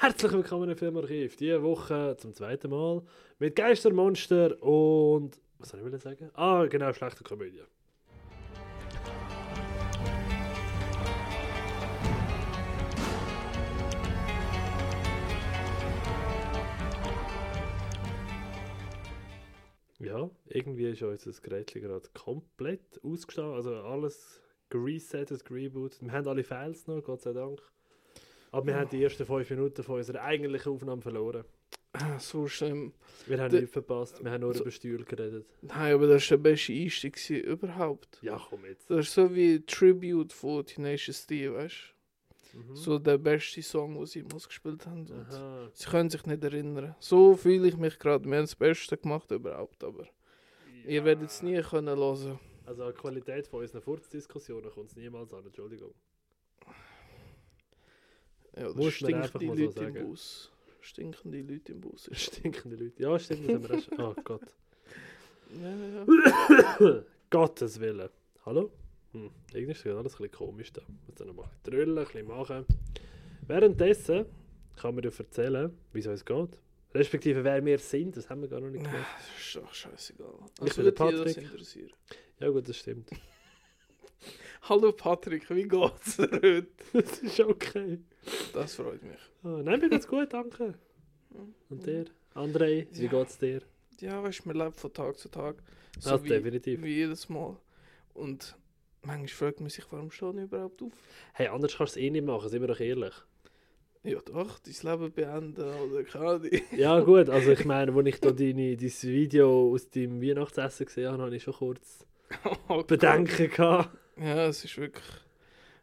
Herzlich willkommen im Filmarchiv. Diese Woche zum zweiten Mal mit Geistermonster und. Was soll ich sagen? Ah, genau, schlechte Komödie. Ja, irgendwie ist unser Gerät gerade komplett ausgestanden. Also alles geresettet, gerebootet. Wir haben alle Files noch, Gott sei Dank. Aber wir haben die ersten fünf Minuten von unserer eigentlichen Aufnahme verloren. Ah, So schlimm. Wir haben nichts verpasst, wir haben nur so- über Stühle geredet. Nein, aber das war der beste Einstieg überhaupt. Ja, komm jetzt. Das ist so wie Tribute von Tenacious D, weißt du? Mhm. So der beste Song, den sie jemals gespielt haben. Sie können sich nicht erinnern. So fühle ich mich gerade. Wir haben das Beste gemacht überhaupt, aber ihr werdet es nie können hören. Also an die Qualität von unseren Furzdiskussionen kommt es niemals an, Entschuldigung. Ja, einfach stinkende mal so Leute im. Bus. Stinkende Leute im Bus. Stinkende Leute. Ja, stimmt, das haben wir auch schon. Oh Gott. ja, ja. Gottes Willen. Hallo? Hm. Irgendwie ist das alles ein bisschen komisch da. Muss dann noch mal ein bisschen drüllen, ein bisschen machen. Währenddessen kann man dir erzählen, wie es uns geht. Respektive wer wir sind, das haben wir gar noch nicht gemacht. Das ist doch scheißegal. Ich Also bin wird der Patrick. Ja gut, das stimmt. Hallo Patrick, wie geht's dir heute? das ist okay. Das freut mich. Ah, nein, mir geht's gut, danke. Und dir? André, wie Ja. geht's dir? Ja, weißt du, man lebt von Tag zu Tag. So Also wie, definitiv. wie jedes Mal. Und manchmal fragt man sich, warum stehe ich überhaupt auf? Hey, anders kannst du es eh nicht machen, sind wir doch ehrlich. Ja doch, dein Leben beenden oder keine. Ja gut, also ich meine, als ich da deine, dein Video aus deinem Weihnachtsessen gesehen habe, habe ich schon kurz Oh. Bedenken gehabt. Ja, es ist wirklich...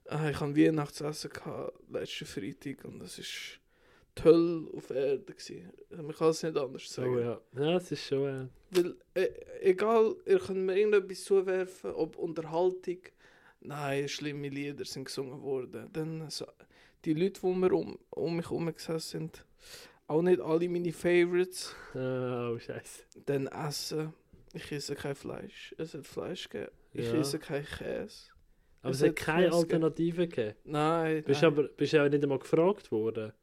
Ah, ich hatte Weihnachtsessen gehabt, letzten Freitag und es ist die Hölle auf Erde. Gewesen. Man kann es nicht anders sagen. Oh ja. Ja, es ist schon... Äh, Weil, äh, egal, ihr könnt mir irgendetwas zuwerfen, ob Unterhaltung, nein, schlimme Lieder sind gesungen worden. Dann so, die Leute, die mir um, um mich herum gesessen sind, auch nicht alle meine Favorites. äh, oh scheiße. Dann Essen. Ich esse kein Fleisch. Es hat Fleisch gegeben. Ich Ja. esse kein Käse. Aber Es es hat keine. Alternative gegeben. Nein. Bist nein. aber bist ja nicht einmal gefragt worden.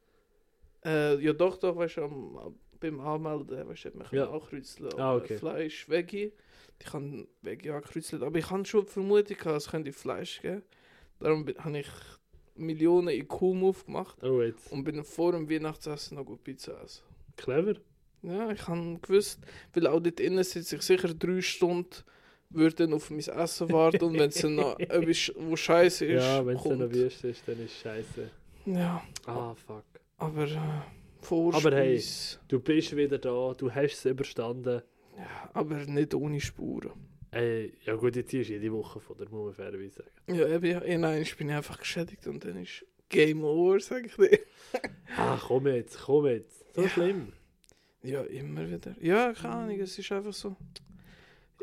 Äh, ja, doch, doch, weißt du, am, beim Anmelden, weißt du, man Ja. ja. ankreuzeln. Ah, okay. Fleisch, Veggie. Ich kann Veggie ankreuzeln. Aber ich habe schon die Vermutung, gehabt, es könnte Fleisch geben. Darum habe ich Millionen IQ-Move gemacht Oh jetzt. und bin vor dem Weihnachtsessen noch gut Pizza essen. Clever. Ja, ich habe gewusst, weil auch dort innen sitze ich sicher drei Stunden, würde auf mein Essen warten und wenn es dann noch etwas, wo scheiße ist, ja, wenn es dann noch. Wüste ist, dann ist scheiße. Ja, Ah, fuck. aber äh, Vorspeise... Aber hey. Du bist wieder da, du hast es überstanden. Ja, aber nicht ohne Spuren. Ey, ja gut, jetzt ist jede Woche von der, muss man fairerweise sagen. Ja, eben, ja, in einem bin ich einfach geschädigt und dann ist Game Over, sag ich dir. Ah, komm jetzt, komm jetzt. So Ja. schlimm. Ja, immer wieder. Ja, keine Ahnung, es ist einfach so.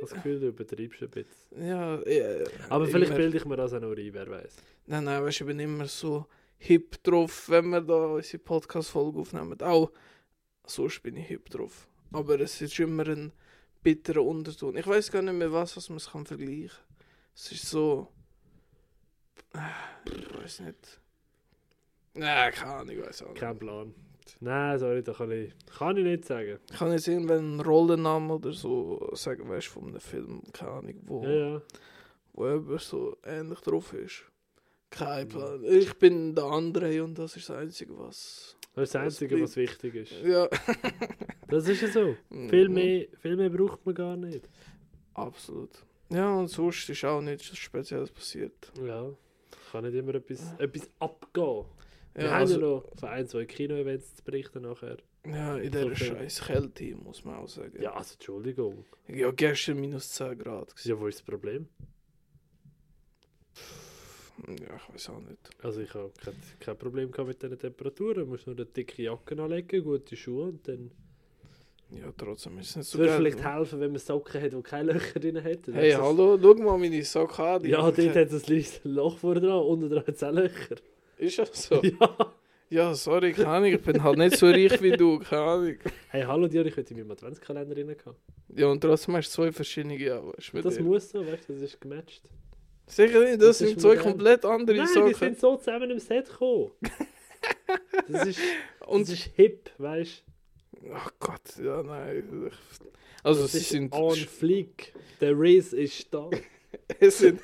Das Gefühl, du übertreibst ein bisschen. Ja, äh, Aber vielleicht bilde ich mir das auch noch ein, wer weiß. Nein, nein, weißt du, ich bin immer so hip drauf, wenn wir da unsere Podcast-Folge aufnehmen. Auch sonst bin ich hip drauf. Aber es ist immer ein bitterer Unterton. Ich weiß gar nicht mehr, was, was man es kann vergleichen kann. Es ist so. Äh, Ich weiß nicht. Nein, keine Ahnung, ich weiß auch nicht. Kein Plan. Nein, sorry, da kann ich, kann ich nicht sagen. Ich kann jetzt irgendwann einen Rollennamen oder so sagen, weißt du, von einem Film, keine Ahnung, wo, Ja, ja. wo jemand so ähnlich drauf ist. Kein Plan. Ich bin der andere und das ist das Einzige, was. Das ist das Einzige, bleibt- was wichtig ist. Ja. Das ist ja so. Viel mehr, viel mehr braucht man gar nicht. Absolut. Ja, und sonst ist auch nichts Spezielles passiert. Ja. Kann nicht immer etwas, etwas abgehen. Wir Ja, haben also, ja noch von ein, zwei Kino-Events zu berichten nachher. ja in so dieser viel. scheiß Kälte, muss man auch sagen. Ja, also Entschuldigung. Ja, gestern minus 10 Grad. gewesen. Ja, wo ist das Problem? Ja, ich weiß auch nicht. Also ich habe kein, kein Problem mit diesen Temperaturen. Du musst nur eine dicke Jacke anlegen, gute Schuhe und dann... Ja, trotzdem ist es nicht Es so würde vielleicht helfen, wenn man Socken hat, die keine Löcher drin hat. Hey, hallo, schau mal meine Socken an. die Ja, dort hat es ein kleines Loch vorne dran, unten dran hat es auch Löcher. Ist das so? Ja. Ja, sorry, keine Ahnung, ich bin halt nicht so reich wie du, keine Ahnung. Hey, hallo Dior, ich hätte in meinem Adventskalender rein gehabt. Ja, und trotzdem hast du zwei verschiedene ja, weißt du, mit Das dir. muss so, weißt du, das ist gematcht. Sicher nicht, das, Das sind zwei modern. komplett andere Nein, die Sachen. sind so zusammen im Set gekommen. Das ist, Und das ist hip, weißt Ach Gott, ja, nein. du? Also, Das sie ist sind, on fleek. Der Riz ist da. es sind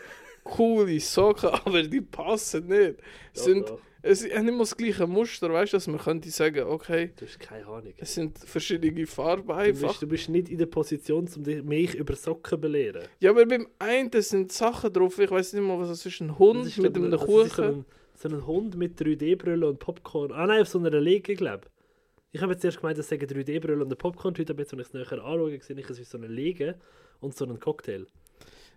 coole Socken, aber die passen nicht. Doch, sind, doch. es haben nicht mal das gleiche Muster, weißt du, dass man könnte sagen, okay, Du hast keine Ahnung. es sind verschiedene Farben Du einfach. bist, du bist nicht in der Position, um dich- mich über Socken zu belehren. Ja, aber beim einen sind Sachen drauf, ich weiß nicht mal, was das ist, ein Hund ist, mit einem also so Kuchen. ein, so ein Hund mit 3D-Brille und Popcorn. Ah nein, auf so einer Lege, glaube ich. Ich habe jetzt erst gemeint, das sagen 3D-Brille und eine Popcorn-Tüte, aber jetzt, wenn ich es näher anschaue, sehe ich, es ist so eine Lege und so ein Cocktail.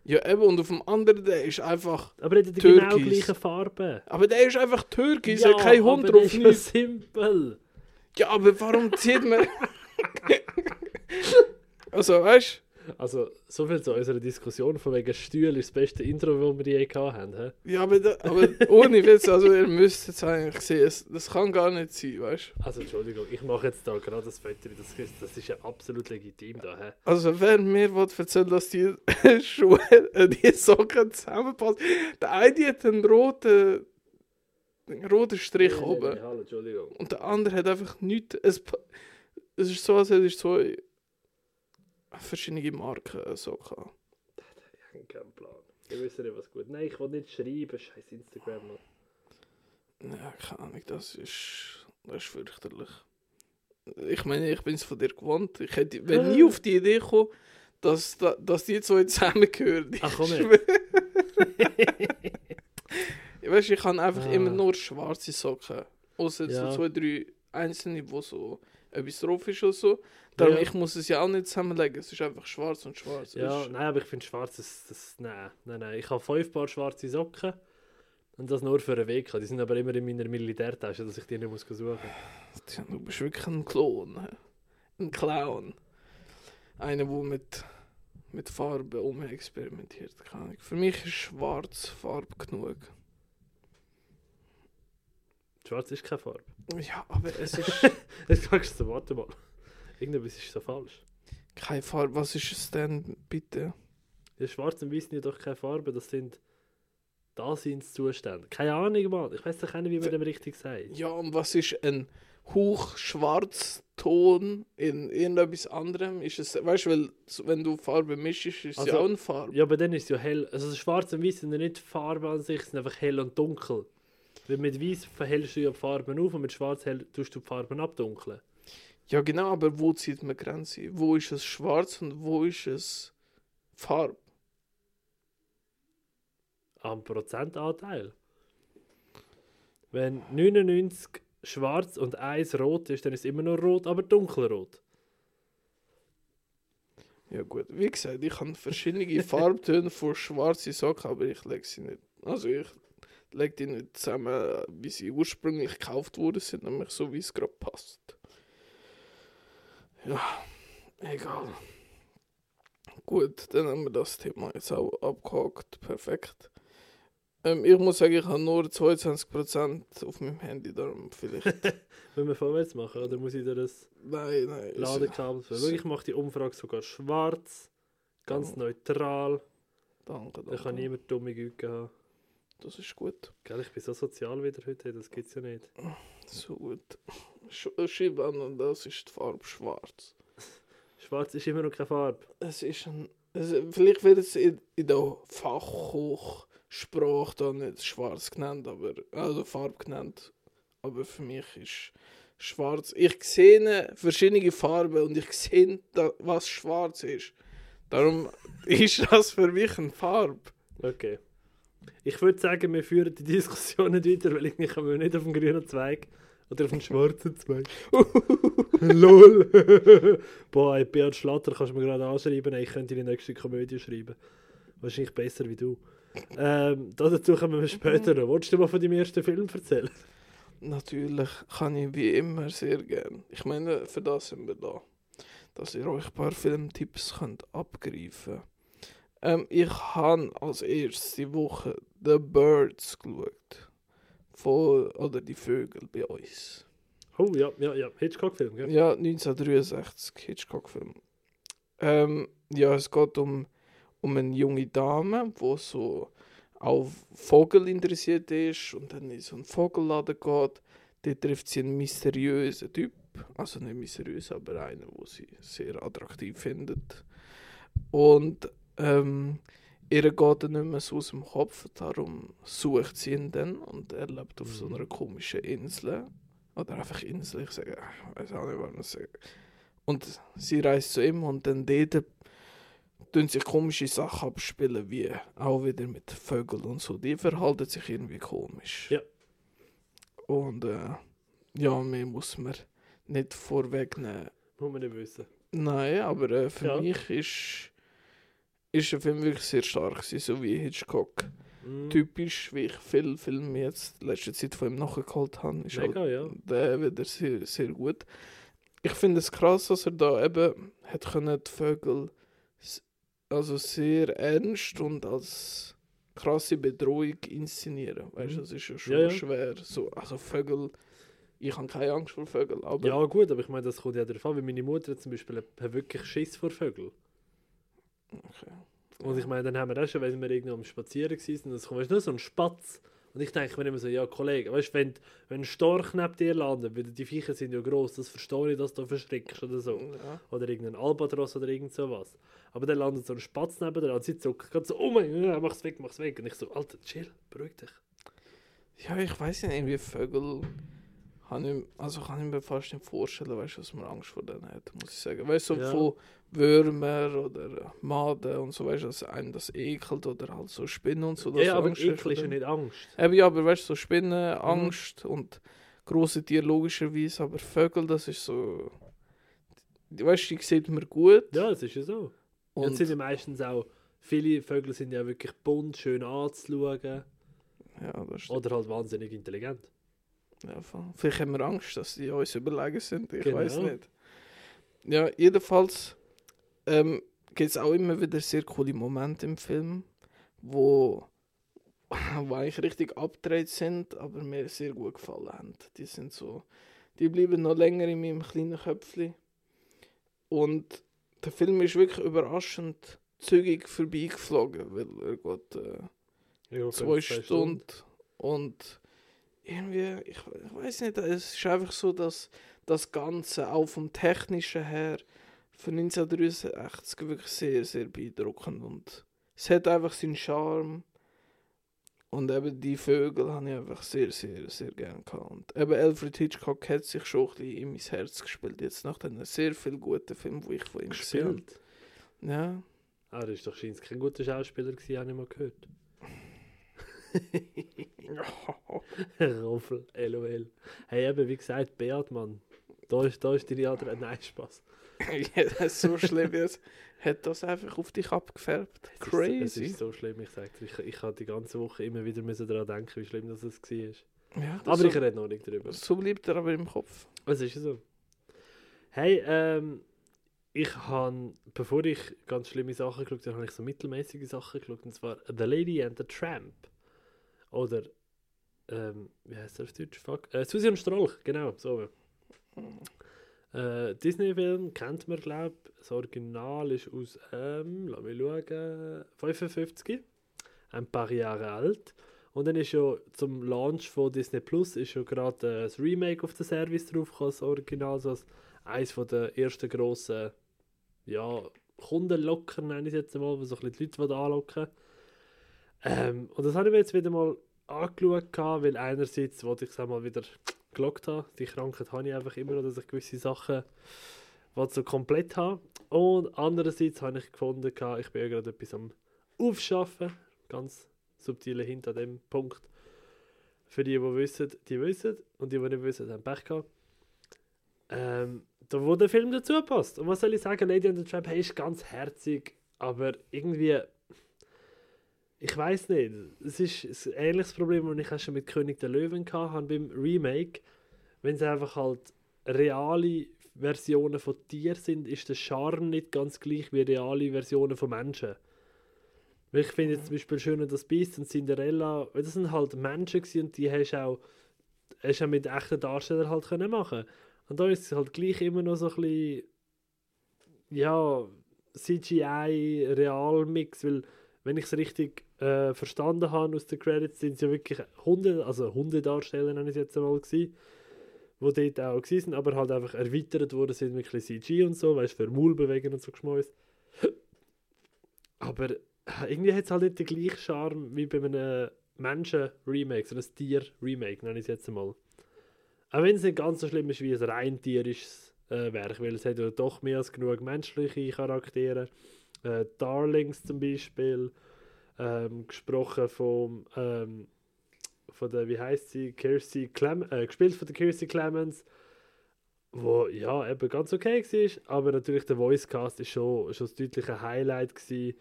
Ja, eben, und auf dem anderen, der ist einfach. Aber er hat die genau Türkis. gleichen Farben. Aber der ist einfach türkisch, ja, kein Hund aber drauf. das ist Nicht. simpel. Ja, aber warum zieht man. also, weißt Also, so viel zu unserer Diskussion von wegen Stuhl ist das beste Intro, das wir je gehabt haben. du? Ja, aber, da, aber ohne Witz, also, ihr müsst jetzt eigentlich sehen, das kann gar nicht sein, weißt du? Also, Entschuldigung, ich mache jetzt da gerade das Foto, das ist, das ist ja absolut legitim da. Hä? Also, wer mir will erzählen dass die Schuhe, äh, die Socken zusammenpassen. Der eine hat einen roten, roten Strich Nee, nee, oben. nee, hallo, Entschuldigung. Und der andere hat einfach nichts. Es, es ist so, als hätte ich zwei verschiedene Marken äh, Socken. Ich habe keinen Plan. Ich weiß nicht, was gut Nein, ich will nicht schreiben, scheiß Instagram. Mann. Ja, keine Ahnung, das ist, das ist fürchterlich. Ich meine, ich bin es von dir gewohnt. Ich hätte wenn nie auf die Idee gekommen, dass, da- dass die zwei zusammengehören. Ach, komm Ich her. schwöre. Ich weiß, ich habe einfach Ah. immer nur schwarze Socken. Außer Ja. so zwei, drei einzelne, wo so etwas drauf ist oder so. Darum, Ja. ich muss es ja auch nicht zusammenlegen. Es ist einfach schwarz und schwarz. Ja, nein, aber ich finde schwarz, das, das, nein, nein, nein. Ich habe fünf Paar schwarze Socken und das nur für einen Weg. Die sind aber immer in meiner Militärtasche, dass ich die nicht muss suchen muss. Du bist wirklich ein Klon. Ein Clown. Einer, der mit, mit Farbe umexperimentiert. Für mich ist schwarz Farbe genug. Schwarz ist keine Farbe. Ja, aber es ist Jetzt sagst du, warte mal. Irgendetwas ist so falsch. keine Farbe. Was ist es denn, bitte? Ja, schwarz und weiß sind ja doch keine Farbe, das sind Daseinszustände. Keine Ahnung, Mann. Ich weiß doch nicht, wie man dem richtig sagt. Ja, und was ist ein Hochschwarzton in irgendetwas anderem? Ist es, weißt du, weil wenn du Farbe mischst, ist es Also, ja auch eine Farbe. Ja, aber dann ist es ja hell. Also schwarz und weiß sind ja nicht Farben an sich, sind einfach hell und dunkel. Weil mit weiß verhellst du ja die Farben auf und mit schwarz hell tust du die Farben abdunkeln. Ja, genau, aber wo zieht man Grenze? Wo ist es schwarz und wo ist es Farbe? Am Prozentanteil. Wenn 99 schwarz und 1 rot ist, dann ist es immer noch rot, aber dunkelrot. Ja gut, wie gesagt, ich habe verschiedene Farbtöne von schwarzen Socken, aber ich lege sie nicht. Also ich lege die nicht zusammen, wie sie ursprünglich gekauft worden sind, nämlich so wie es gerade passt. Ja, egal. Gut, dann haben wir das Thema jetzt auch abgehakt. Perfekt. Ähm, ich muss sagen, ich habe nur 22% auf meinem Handy, darum vielleicht. Wollen wir vorwärts machen oder muss ich dir das nein, nein. Ladekabel? Schau, Ich mache die Umfrage sogar schwarz, ganz Oh. neutral. Danke, Da kann danke. niemand dumme Güte haben. Das ist gut. Gell, ich bin so sozial wieder heute, das gibt's ja nicht. So gut. Sch Schreib an und das ist die Farbe schwarz. Schwarz ist immer noch keine Farbe. Es ist ein. Es, vielleicht wird es in, in der Fachhochsprache da nicht schwarz genannt, aber. Also Farbe genannt. Aber für mich ist schwarz. Ich sehe verschiedene Farben und ich sehe, was schwarz ist. Darum ist das für mich eine Farbe. Okay. Ich würde sagen, wir führen die Diskussion nicht weiter, weil ich komme nicht auf den grünen Zweig oder auf den schwarzen Zweig. LOL! Boah, Beat Schlatter kannst du mir gerade anschreiben, ich könnte die nächste Komödie schreiben. Wahrscheinlich besser wie du. Ähm, dazu kommen wir später noch. Wolltest du mal von deinem ersten Film erzählen? Natürlich kann ich wie immer sehr gern. Ich meine, für das sind wir da. Dass ihr euch ein paar Filmtipps könnt abgreifen ähm, Ich habe als erstes die Woche The Birds geschaut. Von, oder die Vögel bei uns. Oh, ja, ja, ja. Hitchcock-Film, gell? Ja, 1963, Hitchcock-Film. Ähm, ja, es geht um, um eine junge Dame, die so auf Vogel interessiert ist und dann in so einen Vogelladen geht. dort trifft sie einen mysteriösen Typ, also nicht mysteriös, aber einen, wo sie sehr attraktiv findet. Und ähm, ihr geht nicht mehr so aus dem Kopf, darum sucht sie ihn dann und er lebt auf so Mhm. einer komischen Insel. Oder einfach Insel, ich sage, ich weiß auch nicht, was man sagt. Und sie reist zu ihm und dann dort tun sich komische Sachen abspielen, wie auch wieder mit Vögeln und so. Die verhalten sich irgendwie komisch. Ja. Und äh, ja, mehr muss man nicht vorwegnehmen. Muss man nicht wissen. Nein, aber äh, für Ja. mich ist, ist der Film wirklich sehr stark, gewesen, so wie Hitchcock. Mm, Typisch, wie ich viele Filme jetzt in letzter Zeit von ihm nachgeholt habe, ist halt Mega, ja. der wieder sehr, sehr gut. Ich finde es krass, dass er da eben hat können die Vögel also sehr ernst und als krasse Bedrohung inszenieren. Weißt du, Mhm. das ist ja schon Ja, ja. schwer. So, also Vögel, ich habe keine Angst vor Vögeln, aber Ja, gut, aber ich meine, das kommt ja darauf an, weil meine Mutter zum Beispiel hat wirklich Schiss vor Vögeln. Okay. Und ich meine, dann haben wir auch schon, wenn wir irgendwo am Spazieren waren, und es kommt weißt nur so ein Spatz. Und ich denke mir immer so, ja, Kollege, weißt du, wenn, wenn ein Storch neben dir landet, weil die Viecher sind ja gross, das verstehe ich, dass du verschreckst oder so. Ja. Oder irgendein Albatros oder irgend sowas. Aber dann landet so ein Spatz neben dir und sie zuckt gerade so, oh mein Gott, mach's weg, mach's weg. Und ich so, Alter, chill, beruhig dich. ja, ich weiß nicht, irgendwie Vögel kann ich, also kann ich mir fast nicht vorstellen, weißt du, dass man Angst vor denen hat, muss ich sagen. Weißt du, so Ja. von Würmer oder Maden und so, weißt du, dass einem das ekelt oder halt so Spinnen und so. Ja, aber Ekel ist ja nicht Angst. Eben, ja, aber weißt du, so Spinnen, Mhm. Angst und große Tiere logischerweise, aber Vögel, das ist so. die- Weißt du, die sieht man gut. Ja, es ist ja so. Und und, sind ja meistens auch, viele Vögel sind ja wirklich bunt, schön anzuschauen. ja, das stimmt. Oder halt wahnsinnig intelligent. Ja. Vielleicht haben wir Angst, dass die uns überlegen sind. Ich Genau. weiß nicht. Ja, jedenfalls ähm, gibt es auch immer wieder sehr coole Momente im Film, wo, wo eigentlich richtig abgedreht sind, aber mir sehr gut gefallen haben. Die sind so, die bleiben noch länger in meinem kleinen Köpfchen. Und der Film ist wirklich überraschend zügig vorbeigeflogen, weil er geht äh, Ja, zwei Stunden. Und irgendwie, ich, ich weiß nicht, es ist einfach so, dass das Ganze auch vom Technischen her für 1963 wirklich sehr, sehr beeindruckend und es hat einfach seinen Charme. Und eben die Vögel habe ich einfach sehr, sehr, sehr gerne gehabt. Und eben Alfred Hitchcock hat sich schon ein bisschen in mein Herz gespielt, jetzt nach den sehr vielen guten Filmen, die ich von ihm gesehen habe. Ja, Ah, das ist doch scheinbar kein guter Schauspieler gewesen, habe ich mal gehört. Roffel, LOL. Hey, eben, wie gesagt, Beat, Mann. Da ist, da ist deine andere... Nein, Spaß. ja, das ist so schlimm jetzt. Hat das einfach auf dich abgefärbt. Es Crazy. Ist, es ist so schlimm, ich sage Ich, ich habe die ganze Woche immer wieder müssen daran denken, wie schlimm das war. Ja, das Aber so, ich rede noch nicht drüber. so bleibt er aber im Kopf. Es ist ja so. Hey, ähm, ich habe, bevor ich ganz schlimme Sachen geschaut habe, habe ich so mittelmäßige Sachen geschaut. Und zwar The Lady and the Tramp. Oder, ähm, wie heißt der auf Deutsch? Fuck. Äh, Susi und Strolch, genau, so. Äh, Disney-Film kennt man, glaube ich. Das Original ist aus, ähm, lass mich schauen, 55. Ein paar Jahre alt. Und dann ist ja zum Launch von Disney Plus ist ja gerade äh, das Remake auf den Service draufgekommen, das Original, so als eines der ersten grossen, ja, Kundenlocker, nenne ich es jetzt mal, wo so ein bisschen die Leute anlocken ähm, Und das habe ich mir jetzt wieder mal angeschaut, weil einerseits wollte ich es mal wieder gelockt haben. Die Krankheit habe ich einfach immer noch, dass ich gewisse Sachen so komplett haben. Und andererseits habe ich gefunden, ich bin ja gerade etwas am Aufschaffen, ganz subtile Hint an dem Punkt. Für die, die wissen, die wissen. Und die, die nicht wissen, haben Pech gehabt. Ähm, da wo der Film dazu passt. Und was soll ich sagen, Lady and the Tramp hey, ist ganz herzig, aber irgendwie, ich weiß nicht, es ist ein ähnliches Problem, das ich auch schon mit König der Löwen hatte beim Remake. Wenn es einfach halt reale Versionen von Tieren sind, ist der Charme nicht ganz gleich wie reale Versionen von Menschen. Weil ich finde jetzt zum Beispiel schön, das Beast und Cinderella, weil das sind halt Menschen gewesen und die hast du auch, auch mit echten Darstellern halt können machen Und da ist es halt gleich immer noch so ein bisschen, ja, CGI-Real-Mix, weil wenn ich es richtig äh, verstanden habe aus den Credits, sind es ja wirklich Hunde, also Hundedarsteller nenne ich es jetzt einmal gewesen. die dort auch sind, aber halt einfach erweitert worden sind mit ein CG und so, weißt du, für Maulbewegen und so geschmäus. Aber äh, irgendwie hat es halt nicht den gleichen Charme wie bei einem Menschen-Remake, so ein Tier-Remake, nenne ich es jetzt einmal. Auch wenn es nicht ganz so schlimm ist wie ein rein tierisches äh, Werk, weil es hat ja doch mehr als genug menschliche Charaktere. Äh, Darlings zum Beispiel, ähm, gesprochen vom, ähm, von der, wie heißt sie, Kirsty Clem äh, gespielt von der Kirsty Clemens, wo ja eben ganz okay war, aber natürlich der Voicecast ist schon, schon das deutliche Highlight gewesen,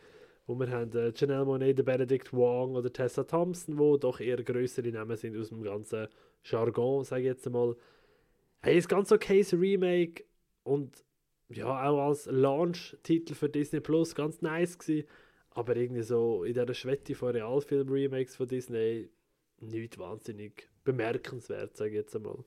wo wir haben äh, Janelle Monáe, Benedict Wong oder Tessa Thompson, wo doch eher größere Namen sind aus dem ganzen Jargon, sage ich jetzt einmal. Hey, ist ganz okay, das Remake und ja, auch als Launch-Titel für Disney Plus ganz nice gewesen, aber irgendwie so in dieser Schwette von Realfilm-Remakes von Disney nicht wahnsinnig bemerkenswert, sage ich jetzt einmal.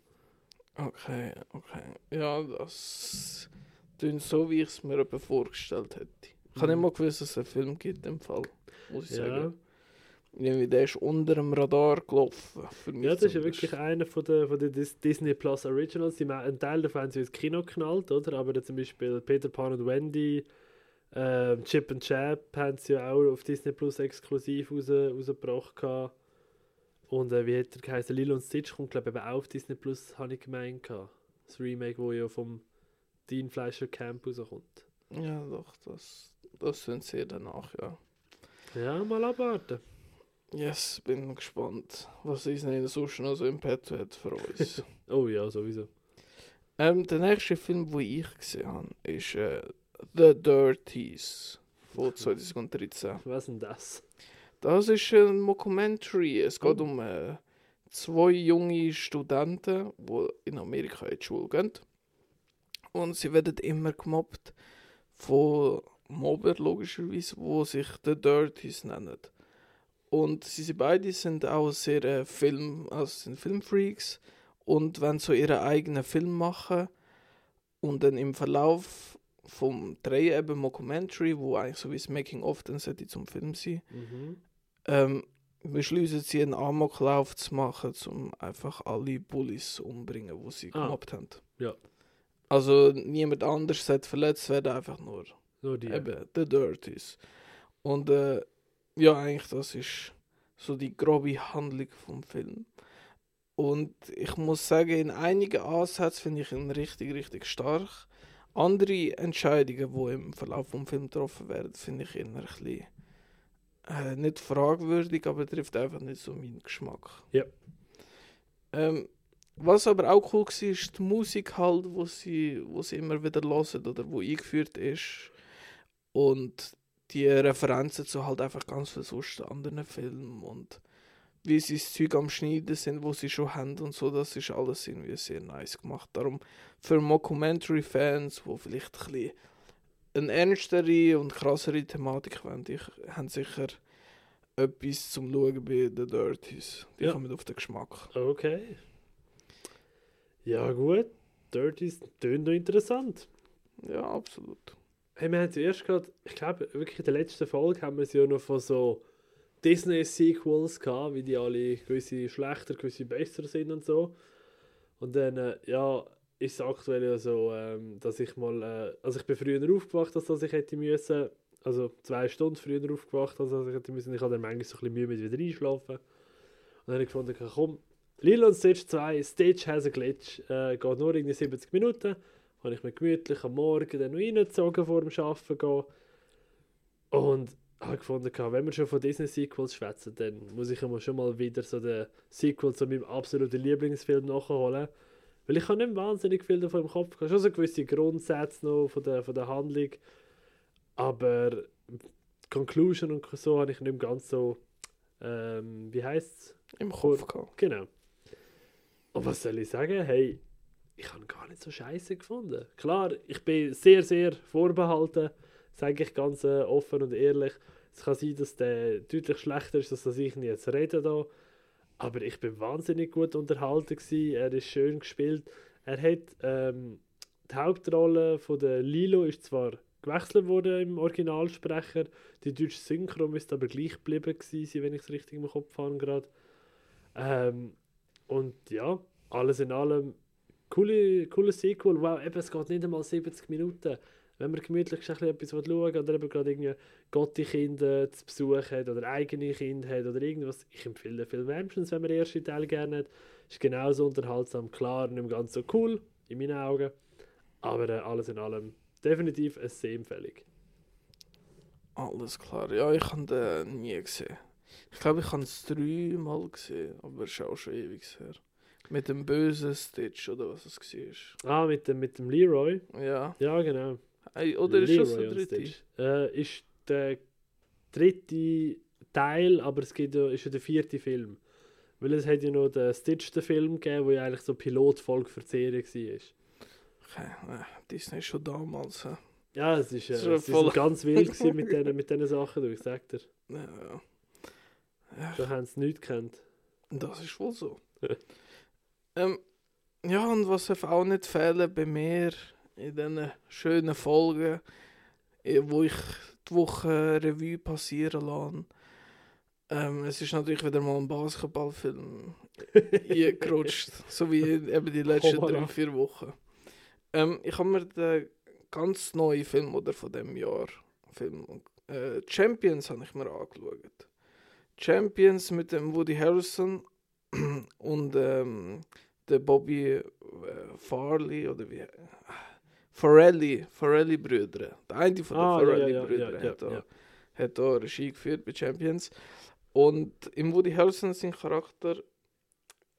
Okay, okay. Ja, das klingt so, wie ich es mir vorgestellt hätte. Ich habe Mhm. nicht mal gewusst, dass es einen Film gibt im Fall, muss ich Ja. sagen. Der ist unter dem Radar gelaufen. Für mich Ja, das ist ja wirklich einer von der, von der Dis Disney Plus Originals. Die, einen Teil davon haben sie ins Kino geknallt, oder? Aber zum Beispiel Peter Pan und Wendy, ähm, Chip and Chap haben sie ja auch auf Disney Plus exklusiv raus, rausgebracht. gehabt. Und äh, wie hat er geheißen? Lilo und Stitch kommt, glaube ich, eben auch auf Disney Plus, habe ich gemeint. gehabt. Das Remake, wo ja vom Dean Fleischer Camp rauskommt. Ja, doch, das, das sind sie danach, ja. Ja, mal abwarten. Yes, bin gespannt, was Disney sonst noch so im Petto hat für uns. Oh ja, sowieso. ähm, der nächste Film, den ich gesehen habe, ist äh, The Dirties von 2013. Was denn das? Das ist ein Mockumentary. Es geht Oh. um äh, zwei junge Studenten, die in Amerika in die Schule gehen. Und sie werden immer gemobbt von Mobber, logischerweise, die sich The Dirties nennen. Und sie sind beide sind auch sehr äh, Film, also sind Filmfreaks und wenn so ihre eigenen Film machen und dann im Verlauf vom Dreh eben Mockumentary, wo eigentlich so wie das Making of dann sollte zum Film sein, Mhm. ähm, beschließen sie einen Amoklauf zu machen, um einfach alle Bullies umbringen, die sie Ah. gemobbt haben. Ja. Also niemand anders sollte verletzt werden, einfach nur Nur die. eben The Dirties. Und äh, ja, eigentlich das ist so die grobe Handlung vom Film. Und ich muss sagen, in einigen Ansätzen finde ich ihn richtig, richtig stark. Andere Entscheidungen, die im Verlauf vom Film getroffen werden, finde ich eher ein bisschen äh, nicht fragwürdig, aber trifft einfach nicht so meinen Geschmack. Ja. Ähm, was aber auch cool war, ist die Musik halt, wo sie, wo sie immer wieder hören oder wo eingeführt ist. Und die Referenzen zu halt einfach ganz sonst anderen Filmen und wie sie das Zeug am Schneiden sind, wo sie schon haben und so, das ist alles irgendwie sehr nice gemacht. Darum für Mockumentary-Fans, die vielleicht ein bisschen eine ernstere und krassere Thematik wollen, die haben sicher etwas zum Schauen bei The Dirties. Die Ja. kommen auf den Geschmack. Okay. Ja, gut. Dirty tönt noch interessant. Ja, absolut. Hey, wir haben zuerst gerade, ich glaube, wirklich in der letzten Folge haben wir es ja noch von so Disney-Sequels gehabt, wie die alle gewisse schlechter, gewisse besser sind und so. Und dann, äh, ja, ist es aktuell ja so, ähm, dass ich mal, äh, also ich bin früher aufgewacht, als dass ich hätte müssen, also zwei Stunden früher aufgewacht, als dass ich hätte müssen. Ich hatte dann manchmal so ein bisschen Mühe mit wieder einschlafen. Und dann habe ich gefunden, komm, Lilo und Stitch 2, Stitch has a glitch, äh, geht nur irgendwie 70 Minuten. Habe ich mir gemütlich am Morgen dann noch reingezogen vor dem Arbeiten gehen. Und habe gefunden, wenn wir schon von Disney-Sequels schwätzen, dann muss ich mal schon mal wieder so den Sequel zu meinem absoluten Lieblingsfilm nachholen. Weil ich habe nicht wahnsinnig viel davon im Kopf. Ich habe schon so gewisse Grundsätze noch von der, von der Handlung. Aber die Conclusion und so habe ich nicht ganz so. Ähm, wie heißt es? Im Kopf gehabt. Genau. Und was soll ich sagen? Hey, ich habe gar nicht so scheiße gefunden. Klar, ich bin sehr, sehr vorbehalten, sage ich ganz äh, offen und ehrlich. Es kann sein, dass der deutlich schlechter ist, als ich ihn jetzt rede da. Aber ich bin wahnsinnig gut unterhalten gewesen. Er ist schön gespielt. Er hat ähm, die Hauptrolle von der Lilo ist zwar gewechselt worden im Originalsprecher. Die deutsche Synchro müsste aber gleich geblieben gewesen wenn ich es richtig im Kopf habe gerade. Ähm, und ja, alles in allem coole, cooles Sequel. Wow, eben, es geht nicht einmal 70 Minuten. Wenn man gemütlich ein etwas schauen oder eben gerade irgendwie Gotti-Kinder zu Besuch hat oder eigene Kinder hat oder irgendwas, ich empfehle den Film wärmstens, wenn man den ersten Teil gerne hat. Ist genauso unterhaltsam, klar, nicht ganz so cool, in meinen Augen. Aber äh, alles in allem definitiv eine Sehempfehlung. Alles klar. Ja, ich habe den nie gesehen. Ich glaube, ich habe es dreimal gesehen, aber es ist auch schon ewig her. Mit dem bösen Stitch oder was es war. Ah, mit dem, mit dem Leroy. Ja. Ja, genau. Ey, oder ist das der dritte? Äh, ist der dritte Teil, aber es gibt ja, ist ja der vierte Film. Weil es hat ja noch den Stitch, den Film gegeben, wo ja eigentlich so Pilotfolge für die Serie war. Okay, äh, Disney ist schon damals. hä? Ja, es ist, äh, ist es ist voll- ganz wild mit diesen mit Sachen, du, ich sag dir. Ja, ja. Ja, Da haben sie nichts gekannt. Das ist wohl so. ähm, ja, und was darf auch nicht fehlen bei mir in diesen schönen Folgen, eh, wo ich die Woche Revue passieren lasse. Ähm, es ist natürlich wieder mal ein Basketballfilm eingerutscht, so wie eben die letzten voilà. drei, vier Wochen. Ähm, ich habe mir den ganz neuen Film oder von dem Jahr Film äh, Champions habe ich mir angeschaut. Champions mit dem Woody Harrelson und ähm, der Bobby äh, Farley oder wie Farrelly, Farrelly Brüder. Der eine von den Ah, Farrelly ja, ja, ja, hat, hat da Regie geführt bei Champions. Und im Woody Harrelson sein Charakter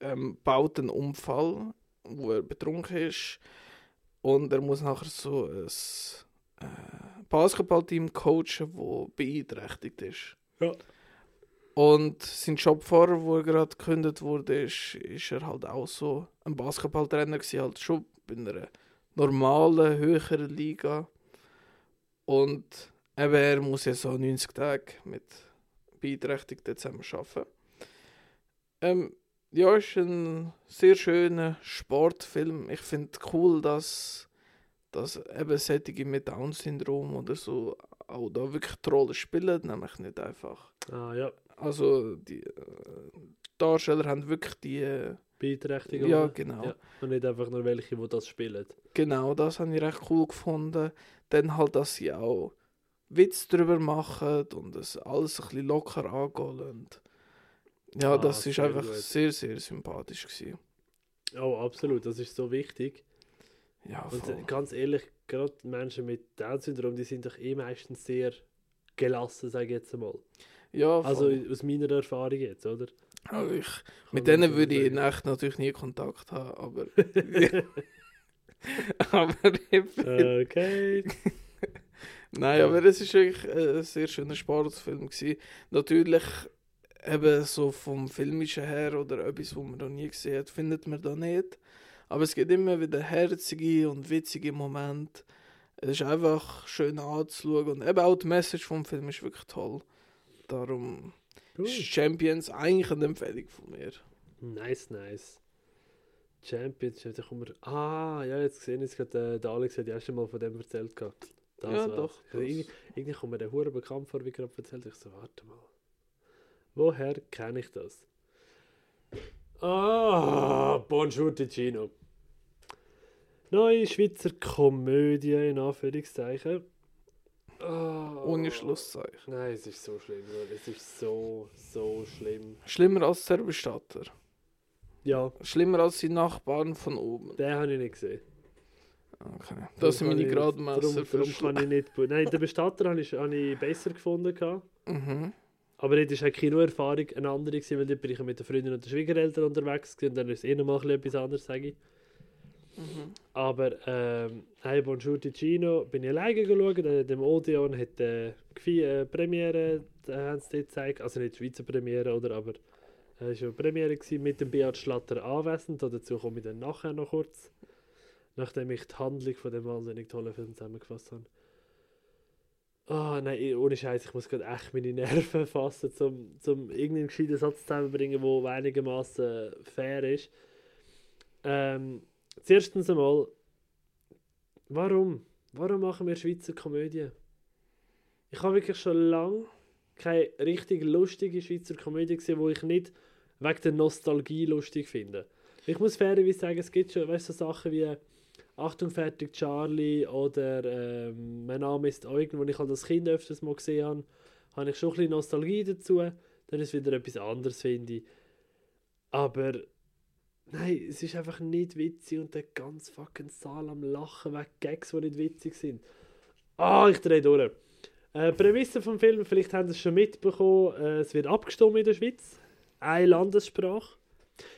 ähm, baut einen Unfall, wo er betrunken ist und er muss nachher so ein äh, Basketballteam coachen, wo beeinträchtigt ist. Ja. Und sein Jobfahrer, wo er gerade gekündigt wurde, ist, ist er halt auch so ein Basketballtrainer gewesen, halt schon bei einer normalen, höheren Liga. Und eben, er muss ja so 90 Tage mit Beeinträchtigten zusammen arbeiten. Ähm, ja, ist ein sehr schöner Sportfilm. Ich finde cool, dass, dass eben solche mit Down-Syndrom oder so auch da wirklich die Rolle spielen, nämlich nicht einfach. Ah ja, Also die äh, Darsteller haben wirklich die. Äh, Beeinträchtigung. ja, genau. Ja. Und nicht einfach nur welche, die das spielen. Genau, das habe ich recht cool gefunden. Dann halt, dass sie auch Witz drüber machen und das alles ein bisschen locker angehen. Ja, Ah, das ist einfach gut. sehr, sehr sympathisch gewesen. Oh, absolut, das ist so wichtig. Ja, Und voll. äh, ganz ehrlich, gerade Menschen mit Down-Syndrom, die sind doch eh meistens sehr gelassen, sage ich jetzt einmal. Ja, Also voll. aus meiner Erfahrung jetzt, oder? Also ich, mit denen würde ich in echt natürlich nie Kontakt haben, aber. aber ich Okay. Nein, Ja. aber es ist wirklich äh, ein sehr schöner Sportfilm gewesen. Natürlich eben so vom filmischen her oder etwas, was man noch nie gesehen hat, findet man da nicht. Aber es gibt immer wieder herzige und witzige Momente. Es ist einfach schön anzuschauen und eben auch die Message vom Film ist wirklich toll. Darum ist Champions eigentlich eine Empfehlung von mir. Nice, nice. Champions, da kommen wir. Ah, ja, jetzt gesehen, jetzt gerade äh, der Alex hat ja schon mal von dem erzählt. gehabt. Das Ja, war's. doch, Also, das- irgendwie, irgendwie kommt mir der Hure bekannt vor, wie gerade erzählt. Ich so, warte mal. Woher kenne ich das? Ah, Bonjour Ticino. Neue Schweizer Komödie in Anführungszeichen. Ah. Ohne Schlusszeichen. Nein, es ist so schlimm. Es ist so, so schlimm. Schlimmer als der Bestatter. Ja, Schlimmer als die Nachbarn von oben. den habe ich nicht gesehen. Okay. Das sind Darum meine kann ich- Gradmesser Darum, darum kann ich nicht. Nein, den Bestatter habe ich, habe ich besser gefunden. Mhm. Aber dort war halt Kinoerfahrung eine andere, gewesen, weil dort bin ich mit den Freunden und den Schwiegereltern unterwegs gewesen, und dann ist es eh nochmal etwas anderes, sage ich. Mhm. Aber ähm, «Hey, Bonjour Ticino» bin ich alleine geschaut, äh, dem Odeon hat äh, die äh, Premiere, äh, haben sie gezeigt, also nicht Schweizer Premiere, oder, aber äh, es war eine Premiere gewesen, mit dem Beat Schlatter anwesend, dazu komme ich dann nachher noch kurz, nachdem ich die Handlung von dem wahnsinnig tollen Film zusammengefasst habe. Ah, nein, ohne Scheiß, ich muss gerade echt meine Nerven fassen, um zum irgendeinen gescheiten Satz zusammenzubringen, der einigermaßen fair ist. Ähm, zuerstens einmal, warum? Warum machen wir Schweizer Komödie? Ich habe wirklich schon lange keine richtig lustige Schweizer Komödie gesehen, wo ich nicht wegen der Nostalgie lustig finde. Ich muss fairerweise sagen, es gibt schon weißt, so Sachen wie Achtung, fertig, Charlie oder ähm, Mein Name ist Eugen, wo ich halt als Kind öfters mal gesehen habe, habe ich schon ein bisschen Nostalgie dazu. Dann ist wieder etwas anderes, finde ich. Aber nein, es ist einfach nicht witzig und der ganz fucking Saal am Lachen wegen Gags, die nicht witzig sind. Ah, ich drehe durch. Äh, Prämisse vom Film, vielleicht haben Sie es schon mitbekommen, äh, es wird abgestimmt in der Schweiz. Eine Landessprache.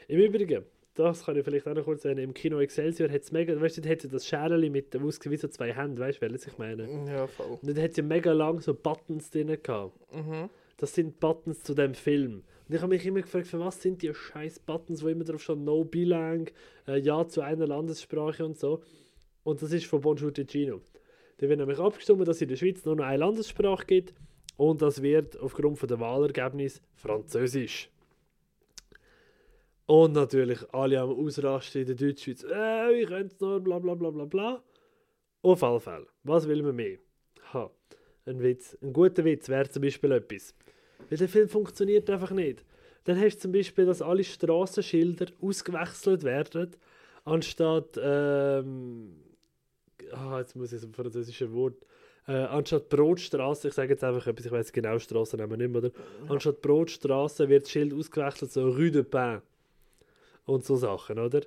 Im Übrigen, das kann ich vielleicht auch noch kurz sagen, im Kino Excelsior hat es mega, weißt du, dort hat sie das Scherli mit dem ausgesehen wie so zwei Hände, weißt du, welches ich meine? Ja, voll. Und dann hat sie mega lang so Buttons drin gehabt. Mhm. Das sind Buttons zu dem Film. Und ich habe mich immer gefragt, für was sind die scheiß Buttons, wo immer drauf steht No Bilang, äh, Ja zu einer Landessprache und so. Und das ist von Bonjour Ticino. Da wird nämlich abgestimmt, dass es in der Schweiz nur noch eine Landessprache gibt und das wird aufgrund von der Wahlergebnis Französisch. Und natürlich alle am Ausrasten in der Deutschschweiz. Äh, ich könnte es nur, bla bla bla bla bla. Auf alle Fälle. Was will man mehr? Ha, ein Witz. Ein guter Witz wäre zum Beispiel etwas. Weil der Film funktioniert einfach nicht. Dann hast du zum Beispiel, dass alle Straßenschilder ausgewechselt werden, anstatt, ähm, ah, jetzt muss ich ein französisches Wort, äh, anstatt Brotstraße, ich sage jetzt einfach etwas, ich weiß genau Straßennamen nicht mehr, oder? Anstatt Brotstraße wird das Schild ausgewechselt, so Rue de Pain und so Sachen, oder?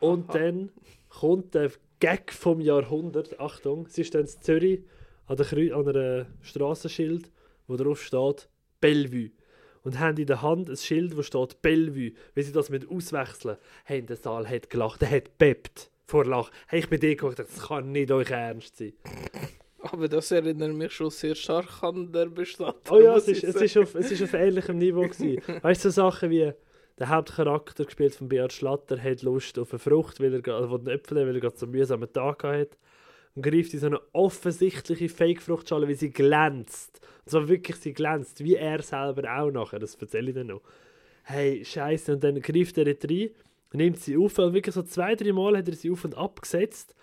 Und Aha. dann kommt der Gag vom Jahrhundert, Achtung, sie stehen in Zürich an, der Kreu an einem Straßenschild, wo drauf steht Bellevue. Und haben in der Hand ein Schild, wo steht Bellevue. Wie sie das mit auswechseln. Hey, der Saal hat gelacht, der hat bebt vor Lach. Hey, ich bin dir geguckt, das kann nicht euch ernst sein. Aber das erinnert mich schon sehr stark an der Bestattung. Oh ja, es ist, es ist, auf, es ist auf ähnlichem Niveau gewesen. Weißt du, so Sachen wie der Hauptcharakter, gespielt von Beat Schlatter, hat Lust auf eine Frucht, weil er, also einen Äpfel, weil er gerade so einen mühsamen Tag hat. Und greift in so eine offensichtliche Fake-Fruchtschale, wie sie glänzt. Und zwar wirklich, sie glänzt, wie er selber auch nachher. Das erzähle ich dann noch. Hey, Scheiße. Und dann greift er dort rein, nimmt sie auf, und wirklich so zwei, drei Mal hat er sie auf und abgesetzt.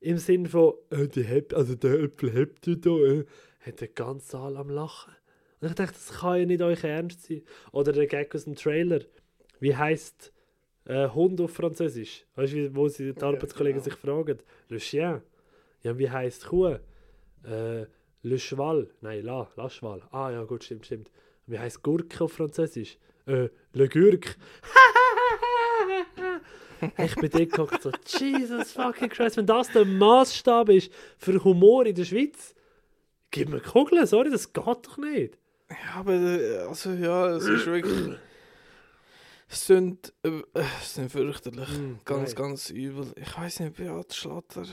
Im Sinn von, äh, die Häp also der Äpfel habt ihr da, äh, hat der ganze Saal am Lachen. Und ich dachte, das kann ja nicht euch ernst sein. Oder der Gag aus dem Trailer. Wie heißt äh, Hund auf Französisch? Weißt du, wie- wo sie die Ja, Arbeitskollegen genau. sich fragen? Le chien. Ja, wie heißt Kuh? Äh, le cheval. Nein, la, la cheval. Ah ja, gut, stimmt, stimmt. Wie heißt Gurke auf Französisch? Äh, le Gurk. ich bin dort geguckt, so, Jesus fucking Christ, wenn das der Maßstab ist für Humor in der Schweiz, gib mir Kugeln, sorry, das geht doch nicht. Ja, aber äh, also ja, es ist wirklich. Es sind, äh, es sind fürchterlich. Mm, ganz, geil. ganz übel. Ich weiß nicht, Beat Schlatter.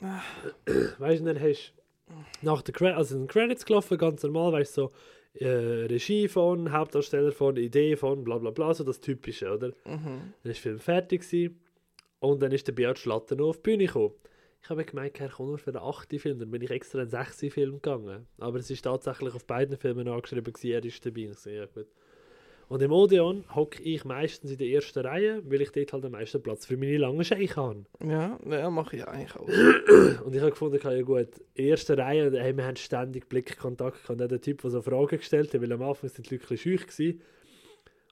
Weißt du, dann hast du nach den Credits, also den Credits gelaufen, ganz normal, weißt du, so, äh, Regie von, Hauptdarsteller von, Idee von, bla bla bla, so das Typische, oder? Mhm. Dann ist der Film fertig gewesen, und dann ist der Beat Schlatter noch auf die Bühne gekommen. Ich habe gemeint, er kommt nur für den 8. Film, dann bin ich extra in den 6. Film gegangen. Aber es ist tatsächlich auf beiden Filmen angeschrieben, gewesen, er ist dabei. Ich so, ja, gut. Und im Odeon hocke ich meistens in der ersten Reihe, weil ich dort halt am meisten Platz für meine langen Scheiche habe. Ja, ja mache ich eigentlich auch. Und ich habe gefunden, ja gut, erste Reihe, hey, wir haben ständig Blickkontakt gehabt. Und dann der Typ, der so Fragen gestellt hat, weil am Anfang sind die Leute ein schüch gewesen.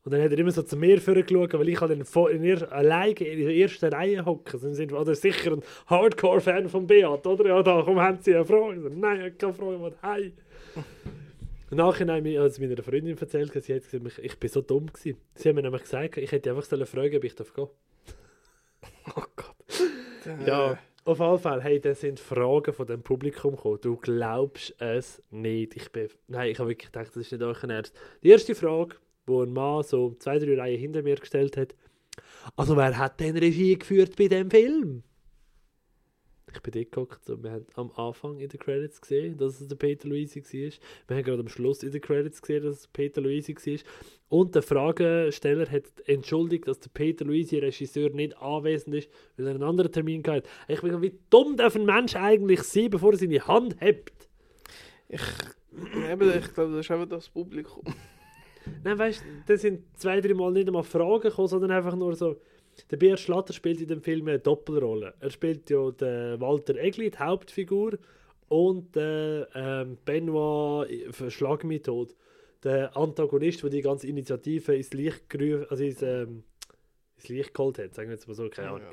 Und dann hat er immer so zu mir vorgeschaut, weil ich halt in, in der, alleine in der ersten Reihe hocke. Also sind oder sicher ein Hardcore-Fan von Beat, oder? Ja, da, komm, haben Sie eine Frage? Nein, ich habe keine Frage, was hey. Im Nachhinein hat es meiner Freundin erzählt, sie hat gesagt, ich, ich bin so dumm gewesen. Sie haben mir nämlich gesagt, ich hätte einfach sollen fragen, ob ich darf gehen Oh Gott. Ja, Äh, auf alle Fälle, hey, da sind Fragen von dem Publikum gekommen. Du glaubst es nicht. Ich bin, nein, ich habe wirklich gedacht, das ist nicht euch Ernst. Die erste Frage, wo ein Mann so zwei, drei Reihen hinter mir gestellt hat, also wer hat denn Regie geführt bei dem Film? Ich bin dort geguckt und wir haben am Anfang in den Credits gesehen, dass es der Peter Luisi war. Wir haben gerade am Schluss in den Credits gesehen, dass es Peter Luisi war. Und der Fragesteller hat entschuldigt, dass der Peter Luisi, Regisseur, nicht anwesend ist, weil er einen anderen Termin hat. Ich bin wie dumm darf ein Mensch eigentlich sein, bevor er seine Hand hebt? ich, eben, ich glaube, das ist eben das Publikum. Nein, weißt du, da sind zwei, drei Mal nicht einmal Fragen gekommen, sondern einfach nur so. Der Bert Schlatter spielt in dem Film eine Doppelrolle. Er spielt ja den Walter Egli, die Hauptfigur, und den ähm, Benoit, verschlag mich tot, der Antagonist, der die ganze Initiative ins Licht gerufen, also ins, ähm, ins Licht geholt hat, sagen wir jetzt mal so, keine Ja, Ahnung.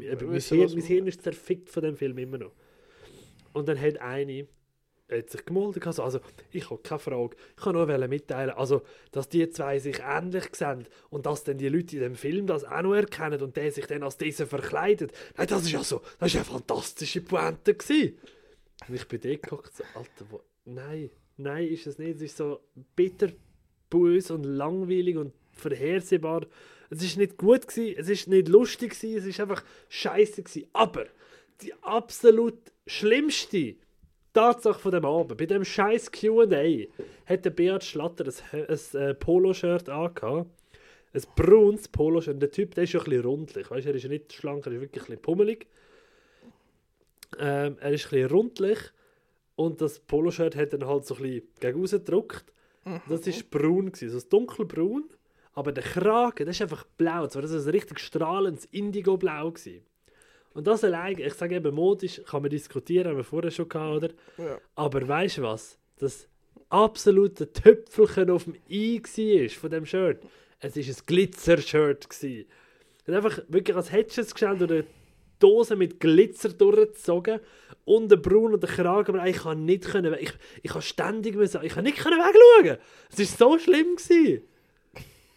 ja, aber aber wir mein, Hirn, mein Hirn ist zerfickt von dem Film immer noch. Und dann hat eine hat sich gemolden, also, also ich habe keine Frage, ich kann nur mitteilen, also dass die zwei sich ähnlich sehen und dass dann die Leute in dem Film das auch noch erkennen und der sich dann als dieser verkleidet. Nein, das ist ja so, das ist eine fantastische Pointe gewesen. Und ich bin dort geguckt, so, Alter, wo, nein, nein ist es nicht, es ist so bitter, böse und langweilig und vorhersehbar. Es ist nicht gut gewesen, es ist nicht lustig gewesen, es ist einfach scheiße. Aber die absolut schlimmste Tatsache von dem Abend, bei dem scheiß Q&A, hat der Beat Schlatter ein, ein, äh, Poloshirt angehabt. Ein braunes Poloshirt. Und Der Typ, der ist ja ein bisschen rundlich. Weißt, er ist ja nicht schlank, er ist wirklich ein bisschen pummelig. Ähm, er ist ein bisschen rundlich. Und das Poloshirt hat dann halt so ein bisschen gegen rausgedrückt. Das war braun, so ein dunkelbraun. Aber der Kragen, das ist einfach blau. Das war ein richtig strahlendes Indigo-Blau. gewesen. Und das allein, ich sage eben, modisch kann man diskutieren, haben wir vorher schon gehabt, oder? Ja. Aber weißt du was? Das absolute Töpfelchen auf dem I war von dem Shirt. Es war ein Glitzer-Shirt. hat einfach wirklich als hättest du es geschnell durch eine Dose mit Glitzer durchgezogen und der Braun und der Kragen, aber ich kann nicht können, ich, ich kann ständig müssen, ich kann nicht können wegschauen. Es war so schlimm.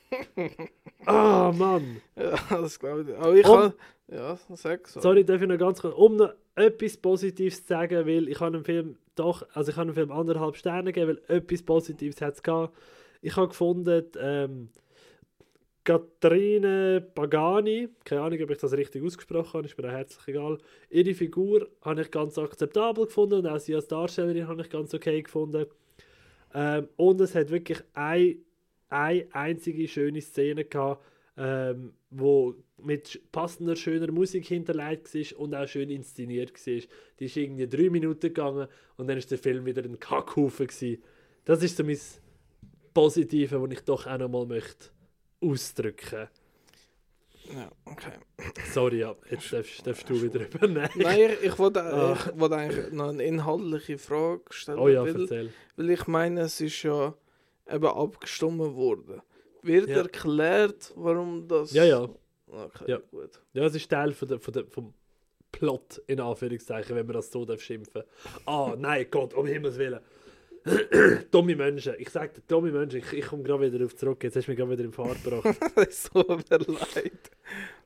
Ah, Mann. Ja, das glaube ich. Aber ich Und- kann. Ja, sag so. Sorry, darf ich noch ganz kurz, um noch etwas Positives zu sagen, weil ich habe dem Film doch, also ich habe dem Film anderthalb Sterne gegeben, weil etwas Positives hat es gehabt. Ich habe gefunden, ähm, Katrine Pagani, keine Ahnung, ob ich das richtig ausgesprochen habe, ist mir auch herzlich egal. Ihre Figur habe ich ganz akzeptabel gefunden und auch sie als Darstellerin habe ich ganz okay gefunden. Ähm, und es hat wirklich ein, eine einzige schöne Szene gehabt, ähm, wo mit passender, schöner Musik hinterlegt war und auch schön inszeniert war. Die ist irgendwie drei Minuten gegangen und dann ist der Film wieder ein Kackhaufen. Gewesen. Das ist so mein Positive, das ich doch auch noch mal möchte ausdrücken. Ja, okay. Sorry, ja, jetzt darfst, darfst du wieder übernehmen. Nein, ich, ich wollte Ah. ich wollte eigentlich noch eine inhaltliche Frage stellen. Oh ja, weil, erzähl. weil ich meine, es ist ja eben abgestimmt worden. Wird Ja. erklärt, warum das. Ja, ja. Okay, Ja. gut. Ja, es ist Teil von der, von der, vom Plot, in Anführungszeichen, wenn man das so darf schimpfen Ah, nein, Gott, um Himmels Willen. dumme Menschen. Ich sage dir, dumme Menschen. Ich, ich komme gerade wieder darauf zurück. Jetzt hast du mich gerade wieder in Fahrt gebracht. Das so mir leid.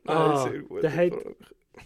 Nein, Ah, sehr gut. der hat-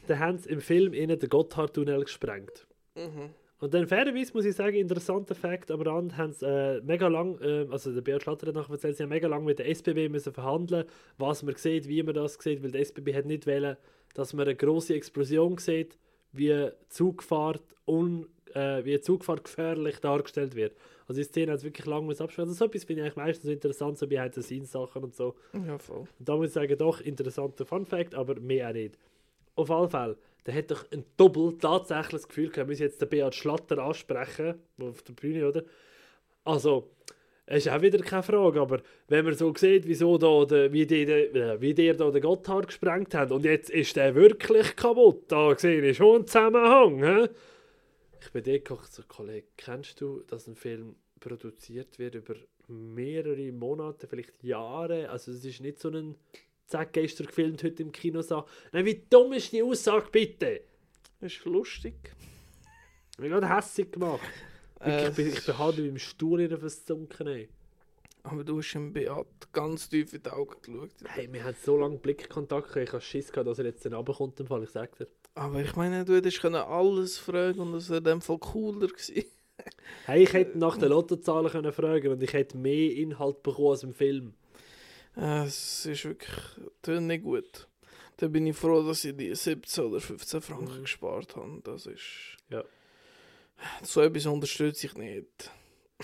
Dann haben sie im Film innen den Gotthardtunnel gesprengt. Mhm. Und dann fairerweise muss ich sagen, interessanter Fakt, am Rand haben sie äh, mega lang, äh, also der Beat Schlatter hat nachher erzählt, sie haben mega lang mit der SBB müssen verhandeln, was man sieht, wie man das sieht, weil der SBB hat nicht wollen, dass man eine große Explosion sieht, wie Zugfahrt un, äh, wie Zugfahrt gefährlich dargestellt wird. Also die Szene hat wirklich lange müssen abspielen. Also so etwas finde ich eigentlich meistens interessant, so behind the scenes Sachen und so. Ja, voll. Und da muss ich sagen, doch, interessanter Fun Fact, aber mehr auch nicht. Auf alle Fälle, der hat doch ein Doppel tatsächlich das Gefühl gehabt, wir müssen jetzt den Beat Schlatter ansprechen, auf der Bühne, oder? Also, es ist auch wieder keine Frage, aber wenn man so sieht, wieso da, der, wie, die, äh, wie der da den Gotthard gesprengt hat und jetzt ist der wirklich kaputt, da sehe ich schon einen Zusammenhang. He? Ich bin dort gekocht, so, Kollege, kennst du, dass ein Film produziert wird über mehrere Monate, vielleicht Jahre? Also es ist nicht so ein Zack, gestern gefilmt, heute im Kino sah. Nein, wie dumm ist die Aussage, bitte? Ist lustig. Mir gerade hässig gemacht. Äh, ich bin, ich bin halb im Stuhl in versunken. ey. aber du hast im Beat ganz tief in die Augen geschaut. Hey, wir haben so lange Blickkontakt gehabt, ich habe Schiss gehabt, dass er jetzt dann runterkommt, im Fall, ich sag dir. Aber ich meine, du hättest können alles fragen und es wäre dem Fall cooler gewesen. Hey, ich hätte nach den Lottozahlen können fragen und ich hätte mehr Inhalt bekommen als im Film. Es ist wirklich nicht gut. Da bin ich froh, dass ich die 17 oder 15 Franken Mhm. gespart habe. Das ist. Ja. So etwas unterstütze ich nicht.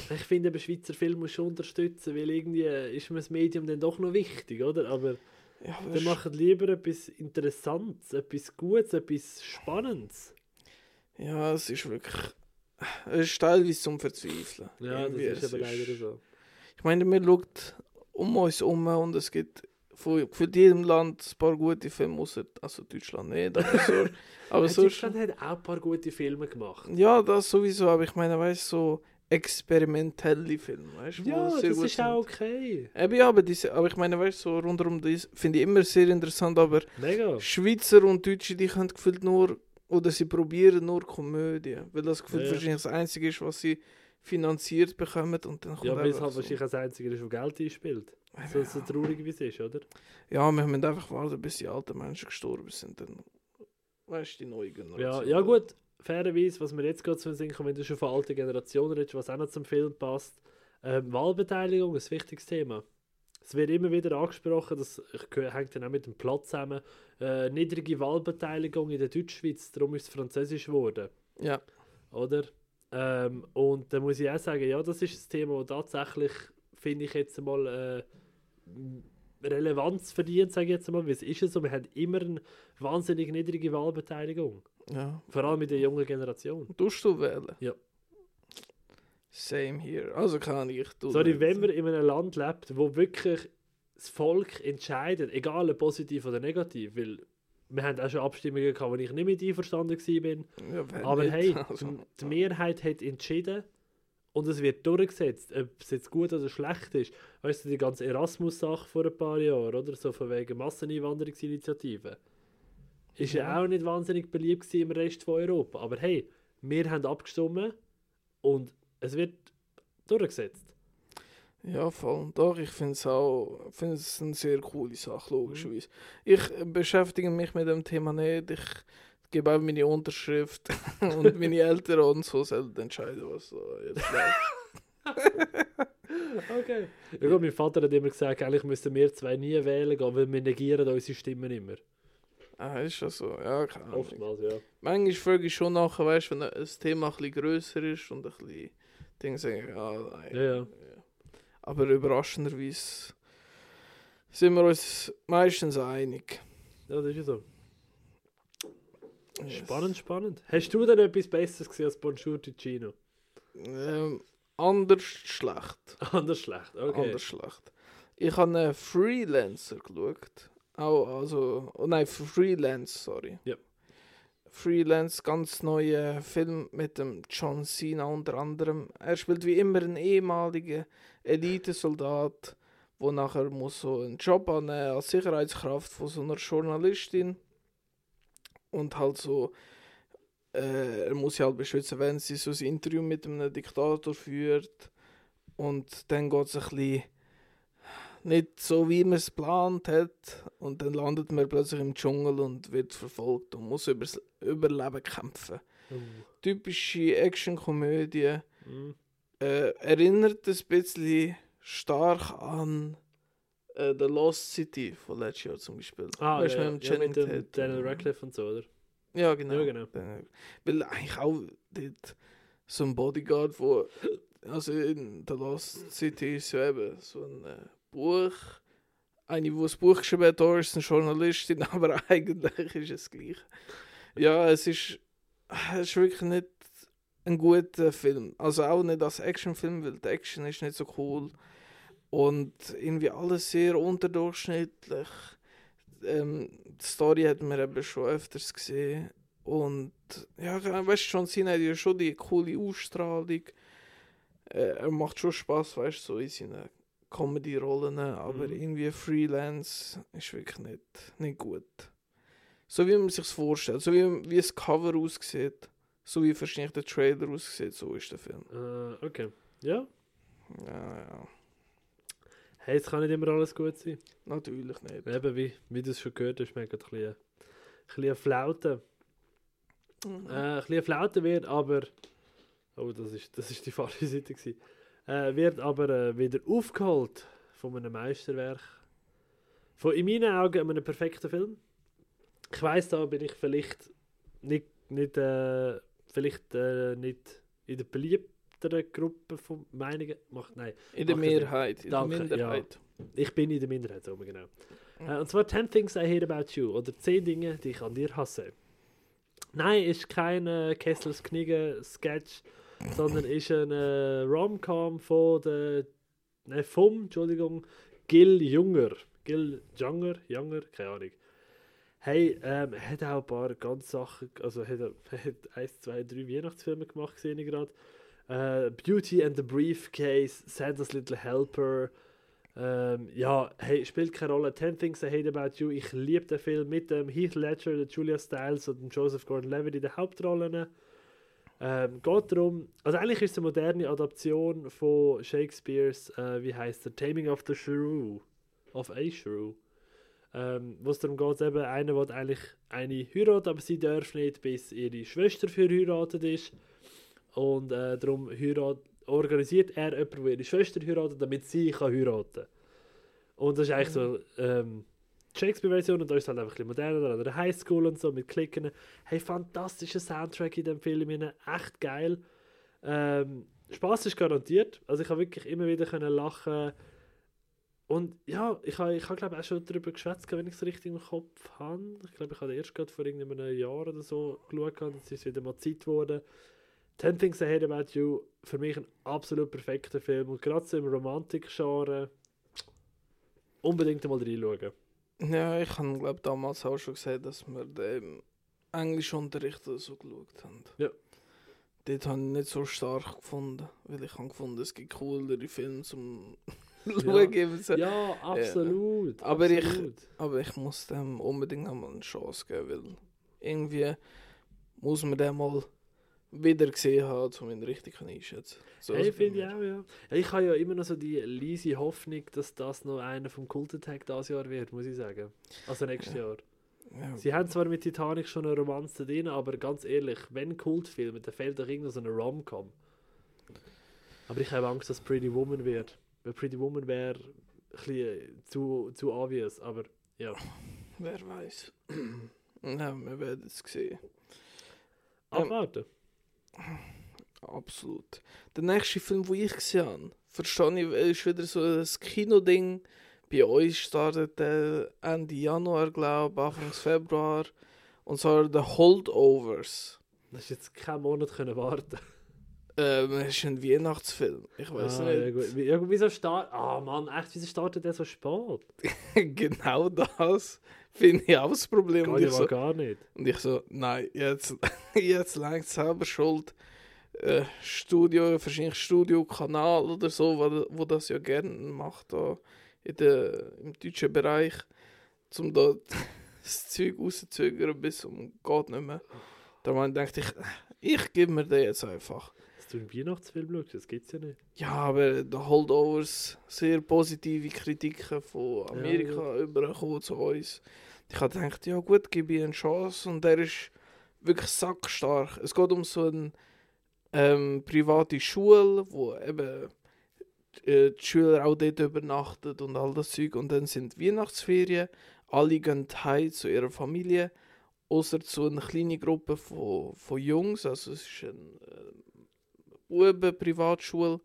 Ich finde, eben Schweizer Film muss schon unterstützen, weil irgendwie ist mir das Medium dann doch noch wichtig, oder? Aber Ja, aber es- machen lieber etwas Interessantes, etwas Gutes, etwas Spannendes. ja, es ist wirklich. Es ist teilweise zum Verzweifeln. Ja, das ist aber leider so. Ich meine, man schaut um uns herum und es gibt von, von jedem Land ein paar gute Filme, außer also Deutschland nicht, aber so. aber sonst, Deutschland hat auch ein paar gute Filme gemacht. ja, das sowieso, aber ich meine, weißt du, so experimentelle Filme, weißt du? Ja, das ist sind. auch okay. Eben, ja, aber, diese, aber ich meine, weißt du, so rundherum das finde ich immer sehr interessant, aber Mega. Schweizer und Deutsche, die können gefühlt nur, oder sie probieren nur Komödie, weil das gefühlt Ja, ja. wahrscheinlich das Einzige ist, was sie finanziert bekommen und dann kommt Ja, weil es halt so. wahrscheinlich das Einzige ist, das Geld einspielt. So, so traurig wie es ist, oder? Ja, wir müssen einfach warten, bis die alten Menschen gestorben sind, dann weißt du, die neue Ja, Generation. ja gut, fairerweise, was mir jetzt gerade zu den Sinn kommt, wenn du schon von alter Generation redest, was auch noch zum Film passt, ähm, Wahlbeteiligung ist ein wichtiges Thema. Es wird immer wieder angesprochen, das hängt dann auch mit dem Platz zusammen. Äh, niedrige Wahlbeteiligung in der Deutschschweiz, darum ist es französisch geworden, Ja, oder? Ähm, und da muss ich auch sagen, ja, das ist ein Thema, das tatsächlich, finde ich jetzt mal, äh, Relevanz verdient, sage ich jetzt mal, weil es ist so, wir haben immer eine wahnsinnig niedrige Wahlbeteiligung. ja. Vor allem mit der jungen Generation. Tust du wählen? Ja. Same here. Also kann ich. Sorry, wenn man in einem Land lebt, wo wirklich das Volk entscheidet, egal ob positiv oder negativ, weil wir haben auch schon Abstimmungen gehabt, wo ich nicht mit einverstanden war. Ja, Aber nicht, hey, also, die- Mehrheit hat entschieden und es wird durchgesetzt, ob es jetzt gut oder schlecht ist. Weißt du, die ganze Erasmus-Sache vor ein paar Jahren, oder? So von wegen Masseneinwanderungsinitiativen. Ist ja. Ja. auch nicht wahnsinnig beliebt im Rest von Europa. Aber hey, wir haben abgestimmt und es wird durchgesetzt. Ja, voll. Doch, ich finde es auch finde es eine sehr coole Sache, Mhm. logischerweise. Ich beschäftige mich mit dem Thema nicht. Ich gebe auch meine Unterschrift und meine Eltern und so sollen entscheiden, was so jetzt. Okay. Ja gut, mein Vater hat immer gesagt, eigentlich müssten wir zwei nie wählen gehen, weil wir negieren unsere Stimmen immer. Ah, ist das so? Ja, keine Ahnung. Oftmals, ja. Manchmal frage ich schon nachher, weißt du, wenn ein Thema ein bisschen grösser ist und ein bisschen Dinge sagen, ja, nein. Ja, ja. Aber überraschenderweise sind wir uns meistens einig. Ja, das ist ja so. Yes. Spannend, spannend. Hast du denn etwas Besseres gesehen als Bonjour Ticino? Ähm, anders schlecht. Anders schlecht, okay. Anders schlecht. Ich habe einen Freelancer geschaut. Auch, also, oh nein, Freelance, sorry. Ja. Freelance, ganz neuer Film mit dem John Cena unter anderem. Er spielt wie immer einen ehemaligen Elitesoldat, der nachher muss so einen Job annehmen als Sicherheitskraft von so einer Journalistin. Und halt so, äh, er muss sie halt beschützen, wenn sie so ein Interview mit einem Diktator führt. Und dann geht es ein bisschen nicht so, wie man es geplant hat. Und dann landet man plötzlich im Dschungel und wird verfolgt und muss übers Überleben kämpfen. Uh, Typische Actionkomödie. mm. Äh, erinnert ein bisschen stark an äh, The Lost City von letztes Jahr zum Beispiel. Ah, Weißt ja, mit ja, mit dem. Daniel Radcliffe und so, oder? Ja, genau. Ja, genau. Weil eigentlich auch dort so ein Bodyguard, wo also in The Lost City ist ja eben so ein äh, Buch. Eine, die das Buch geschrieben hat, da ist eine Journalistin, aber eigentlich ist es gleich. Ja, es ist, es ist wirklich nicht ein guter Film. Also auch nicht als Actionfilm, weil die Action ist nicht so cool. Und irgendwie alles sehr unterdurchschnittlich. Ähm, die Story hat man eben schon öfters gesehen. Und ja, weißt du, John Cena hat ja schon die coole Ausstrahlung. Äh, er macht schon Spaß, weißt du, so in seinen Comedy-Rollen. Aber Mhm. irgendwie Freelance ist wirklich nicht, nicht gut. So wie man sich vorstellt, so wie, wie das Cover aussieht, so wie wahrscheinlich der Trailer aussieht, so ist der Film. Äh, okay. Ja. Ja, ja, Hey, es kann nicht immer alles gut sein. natürlich nicht. Eben, wie, wie du es schon gehört hast, man hat ein bisschen, ein bisschen Flaute. Mhm. Äh, ein bisschen Flaute wird aber... Oh, das ist, das ist die falsche Seite. Gewesen. Äh, wird aber äh, wieder aufgeholt von einem Meisterwerk. Von in meinen Augen einem perfekten Film. Ich weiß da bin ich vielleicht nicht, nicht, äh, vielleicht, äh, nicht in der beliebteren Gruppe von Meinungen. Macht, nein, In der. Mehrheit, in der Minderheit. ich bin in der Minderheit, so genau. Äh, und zwar 10 Things I Hate About You oder 10 Dinge, die ich an dir hasse. Nein, ist kein äh, Kessels Kniege Sketch, sondern ist ein äh, Rom-Com von der, ne, vom, Entschuldigung, Gil Junger. Gil Junger, Junger, keine Ahnung. Hey, ähm, hat auch ein paar ganz Sachen, also hat, hat eins, zwei, drei Weihnachtsfilme gemacht, sehe ich gerade. Äh, Beauty and the Briefcase, Santa's Little Helper. Ähm, ja, hey, spielt keine Rolle. Ten Things I Hate About You. Ich liebe den Film mit dem Heath Ledger, Julia Stiles und Joseph Gordon-Levitt in den Hauptrollen. Ähm, geht darum, also eigentlich ist es eine moderne Adaption von Shakespeares, äh, wie heißt der, Taming of the Shrew, of a Shrew. Ähm, wo es darum geht, eben, einer will eigentlich eine heiraten, aber sie darf nicht, bis ihre Schwester verheiratet ist. Und äh, darum heirat, organisiert er jemanden, der ihre Schwester heiratet, damit sie kann heiraten Und das ist eigentlich so ähm, Shakespeare-Version und da ist es halt einfach ein bisschen moderner, an der Highschool und so mit Klicken. Hey, fantastischer Soundtrack in dem Film, echt geil. Ähm, Spaß ist garantiert. Also ich habe wirklich immer wieder können lachen und ja, ich habe, ich habe glaube auch schon darüber geschwätzt, wenn ich es richtig im Kopf habe. Ich glaube, ich habe erst gerade vor irgendeinem Jahr oder so geschaut, jetzt ist wieder mal Zeit geworden. Ten Things I Hate About You, für mich ein absolut perfekter Film und gerade so im Romantik-Genre unbedingt mal reinschauen. Ja, ich habe glaube damals auch schon gesagt, dass wir den Englischunterricht oder so geschaut haben. Ja. Dort habe ich nicht so stark gefunden, weil ich habe gefunden, es gibt coolere Filme zum Ja. Schauen. Ja. Ja, absolut. Aber ich- absolut. Aber ich muss dem unbedingt noch mal eine Chance geben, weil irgendwie muss man den mal wieder gesehen haben, um ihn richtig einschätzen so Hey, finde ich auch, ja. ja. Ich habe ja immer noch so die leise Hoffnung, dass das noch einer vom Cult-Attack dieses Jahr wird, muss ich sagen. Also nächstes Jahr. mir. Ja. Sie haben zwar mit Titanic schon eine Romanze drin, aber ganz ehrlich, wenn Kultfilme, dann fehlt doch irgendwo so eine Rom-Com. Aber ich habe Angst, dass Pretty Woman wird. Weil Pretty Woman wäre ein bisschen zu, zu obvious, aber ja. Wer weiß. ja, wir werden es sehen. Ähm, Abwarten. Absolut. Der nächste Film, den ich gesehen habe, verstehe ich, ist wieder so ein Kinoding. Bei uns startet der Ende Januar, glaube ich, Anfang Februar. Und zwar The Holdovers. Das ist jetzt keinen Monat können warten. Ähm, es ist ein Weihnachtsfilm. Ich weiß ah, nicht. Ja, gut. Ja, wieso startet... Ah, Mann, echt, wieso startet der so spät? genau das finde ich auch das Problem. Geht Und ich, so, gar nicht. und ich so, nein, jetzt, jetzt langt selber schuld. Äh, Studio, wahrscheinlich Studiokanal oder so, wo, wo das ja gerne macht, da in der, im deutschen Bereich, um da das Zeug rauszuzögern bis um geht nicht mehr. Da dachte ich, ich gebe mir den jetzt einfach. Du einen Weihnachtsfilm schaust, das gibt's ja nicht. Ja, aber die Holdovers, sehr positive Kritiken von Amerika übergekommen zu uns. Ich habe gedacht, ja gut, gebe ich eine Chance und der ist wirklich sackstark. Es geht um so eine ähm, private Schule, wo eben äh, die Schüler auch dort übernachten und all das Zeug. Und dann sind Weihnachtsferien, alle gehen heim zu ihrer Familie, außer zu einer kleinen Gruppe von, von Jungs, also es ist eine äh, Buben-Privatschule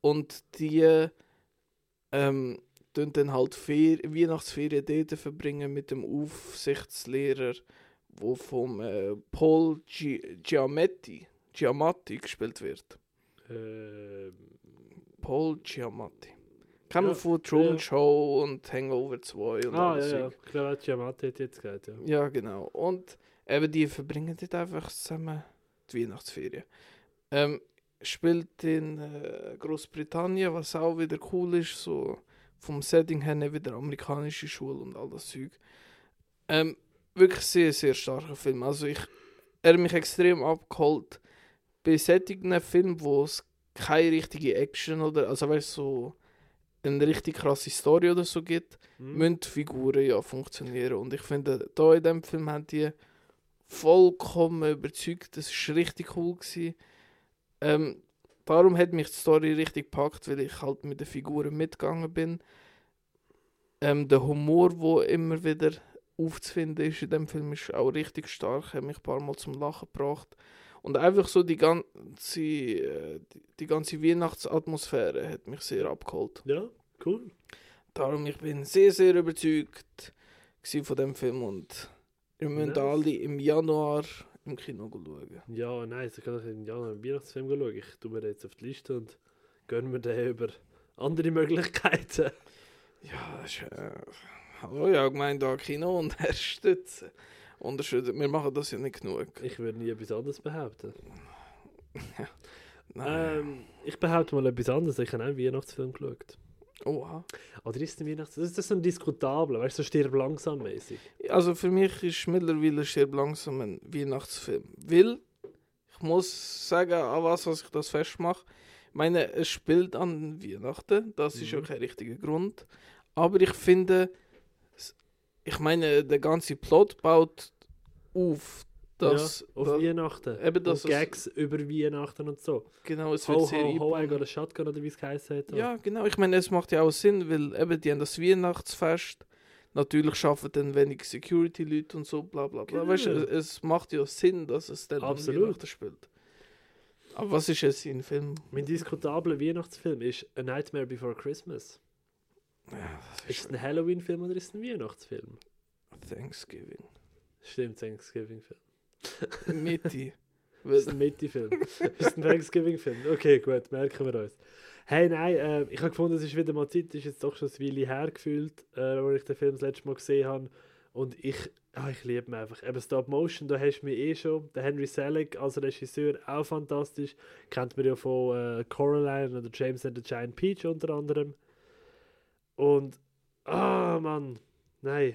und die ähm, tun dann halt Fer Weihnachtsferien dort verbringen mit dem Aufsichtslehrer, wo vom äh, Paul Gi Giametti, Giamatti gespielt wird. Ähm, Paul Giamatti. Kennen wir Ja, von Truman ja. Show und Hangover 2 und ah, alles ja, ja. Glaube, Giamatti hat jetzt gesagt, ja. Ja, genau. Und eben die verbringen dort einfach zusammen die Weihnachtsferien. Ähm, spielt in äh, Großbritannien, was auch wieder cool ist, so vom Setting her nicht wieder amerikanische Schule und all das Zeug. Ähm, wirklich sehr, sehr starker Film. Also ich, er hat mich extrem abgeholt. Bei solchen Filmen, wo es keine richtige Action oder, also weißt so eine richtig krasse Story oder so gibt, Hm? müssen Figuren ja funktionieren. Und ich finde, da in dem Film haben die vollkommen überzeugt. Das war richtig cool. Gewesen. Ähm, darum hat mich die Story richtig gepackt, weil ich halt mit den Figuren mitgegangen bin. Ähm, der Humor, wo immer wieder aufzufinden ist in dem Film, ist auch richtig stark. Hat mich ein paar Mal zum Lachen gebracht. Und einfach so die ganze, äh, die, ganze Weihnachtsatmosphäre hat mich sehr abgeholt. Ja, cool. Darum, ich bin sehr, sehr überzeugt von dem Film und wir müssen Nice. alle im Januar im Kino schauen. Ja, nice. Ich kann in Januar einen Weihnachtsfilm schauen. Ich tue mir den jetzt auf die Liste und gönne mir den über andere Möglichkeiten. Ja, das ist, äh, hallo, ja, gemeint da Kino und er stützen. Unterstützen. Wir machen das ja nicht genug. Ich würde nie etwas anderes behaupten. Nein. Ähm, ich behaupte mal etwas anderes. Ich habe auch einen Weihnachtsfilm geschaut. Oha. Oder ist es ein Weihnachtsfilm? Das ist so ein diskutabler, weißt du, so stirb langsam mäßig. Also für mich ist mittlerweile Stirb langsam ein Weihnachtsfilm. Weil, ich muss sagen, an was, was ich das festmache. Ich meine, es spielt an Weihnachten, das ist ja Mhm. kein richtiger Grund. Aber ich finde, ich meine, der ganze Plot baut auf, dass, ja, auf dass Weihnachten. eben, dass und es- Gags über Weihnachten und so. genau, es wird Ho, sehr ho, ho, a shotgun oder wie es geheißen hat. Ja, genau. Ich meine, es macht ja auch Sinn, weil eben die haben das Weihnachtsfest. Natürlich schaffen dann wenig Security-Leute und so, bla bla bla. Genau. Weißt du, es es macht ja Sinn, dass es dann an Absolut. Weihnachten spielt. Aber was ist jetzt ein Film? Mein diskutabler Weihnachtsfilm ist A Nightmare Before Christmas. Ja, das Ist es ein Halloween-Film oder ist es ein Weihnachtsfilm? Thanksgiving. Stimmt, Thanksgiving-Film. Mitte. Das ist ein Mitte-Film. Das ist ein Thanksgiving-Film. Okay, gut, merken wir uns. Hey, nein, äh, ich habe gefunden, es ist wieder mal Zeit, es ist jetzt doch schon ein Weile her gefühlt, äh, wo ich den Film das letzte Mal gesehen habe. Und ich, ah, ich liebe ihn einfach. Eben Stop Motion, da hast du mich eh schon. Der Henry Selick als Regisseur, auch fantastisch. Kennt man ja von äh, Coraline oder James and the Giant Peach unter anderem. Und, ah, Mann, nein.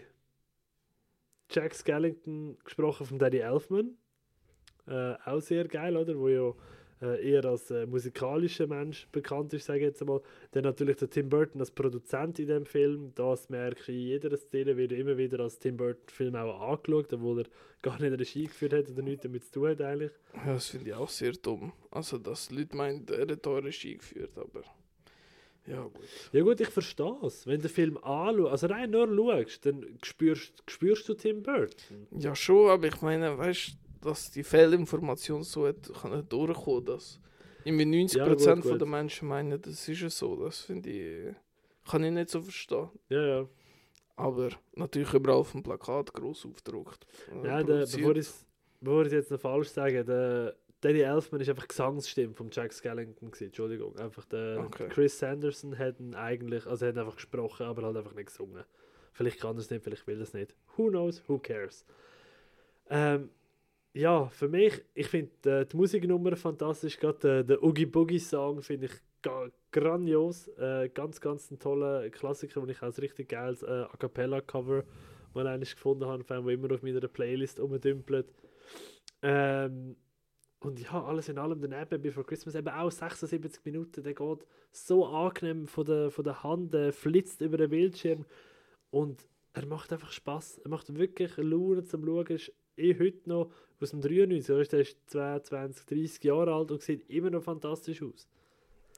Jack Skellington gesprochen von Danny Elfman. Äh, auch sehr geil, oder? Wo ja äh, eher als äh, musikalischer Mensch bekannt ist, sage ich jetzt einmal. Dann natürlich der Tim Burton als Produzent in dem Film. Das merke ich in jeder Szene, wird immer wieder als Tim Burton-Film auch angeschaut, obwohl er gar nicht Regie geführt hat oder nichts damit zu tun hat eigentlich. Ja, das finde ich auch sehr dumm. Also, dass Leute meinen, er hat Regie geführt, aber. Ja, gut. Ja gut, ich verstehe es. Wenn du den Film anschaust, also rein nur schaust, dann spürst, spürst du Tim Burton. Ja, schon, aber ich meine, weißt du, dass die Fehlinformation so hat, kann durchkommen, dass irgendwie 90% Ja, gut, von der Menschen meinen, das ist ja so. Das finde ich. Kann ich nicht so verstehen. Ja, ja. Aber natürlich überall auf dem Plakat groß aufgedruckt. äh, Ja, der, produziert. bevor ich bevor ich es jetzt noch falsch sage, der Danny Elfman ist einfach Gesangsstimme von Jack Skellington gewesen, Entschuldigung. Einfach der Okay. Chris Sanderson hat ihn eigentlich, also er hat einfach gesprochen, aber halt einfach nicht gesungen. Vielleicht kann er es nicht, vielleicht will er es nicht. Who knows, who cares. Ähm, ja, für mich, ich finde äh, die Musiknummer fantastisch, gerade der, der Oogie Boogie Song finde ich grandios. Äh, ganz, ganz ein toller Klassiker, den ich als richtig geiles äh, A Cappella Cover mal eines gefunden habe, allem, wo immer auf meiner Playlist rumdümpelt. Ähm, und ja, alles in allem daneben, Before Christmas, eben auch 76 Minuten, der geht so angenehm von der, von der Hand, der flitzt über den Bildschirm und er macht einfach Spaß. Er macht wirklich Laune zum Schauen. Ist eh heute noch aus dem 93, weißt du, der ist 22, 30 Jahre alt und sieht immer noch fantastisch aus.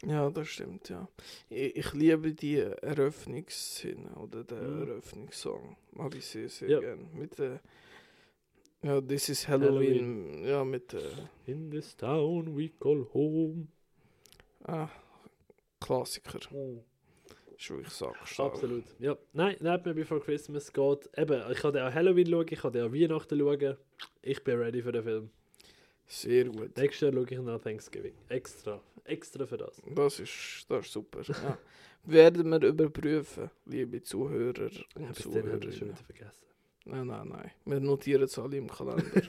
Ja, das stimmt, ja. Ich, ich liebe die Eröffnungsszene oder den Mhm. Eröffnungssong. Mag ich sehr, sehr Ja. gern. Mit der. Ja, This is Halloween. Ja, mit der. In this town we call home. Ah, Klassiker. Ist wirklich sackstark. Absolut. Ja. Nein, Nightmare Before Christmas geht. Eben, ich kann auch Halloween schauen, ich kann auch Weihnachten schauen. Ich bin ready für den Film. Sehr gut. Nächstes Jahr schaue ich nach Thanksgiving. Extra. Extra für das. Das ist, das ist super. Ja. Werden wir überprüfen, liebe Zuhörer und schon Zuhörerinnen. Nein, nein, nein. Wir notieren es alle im Kalender.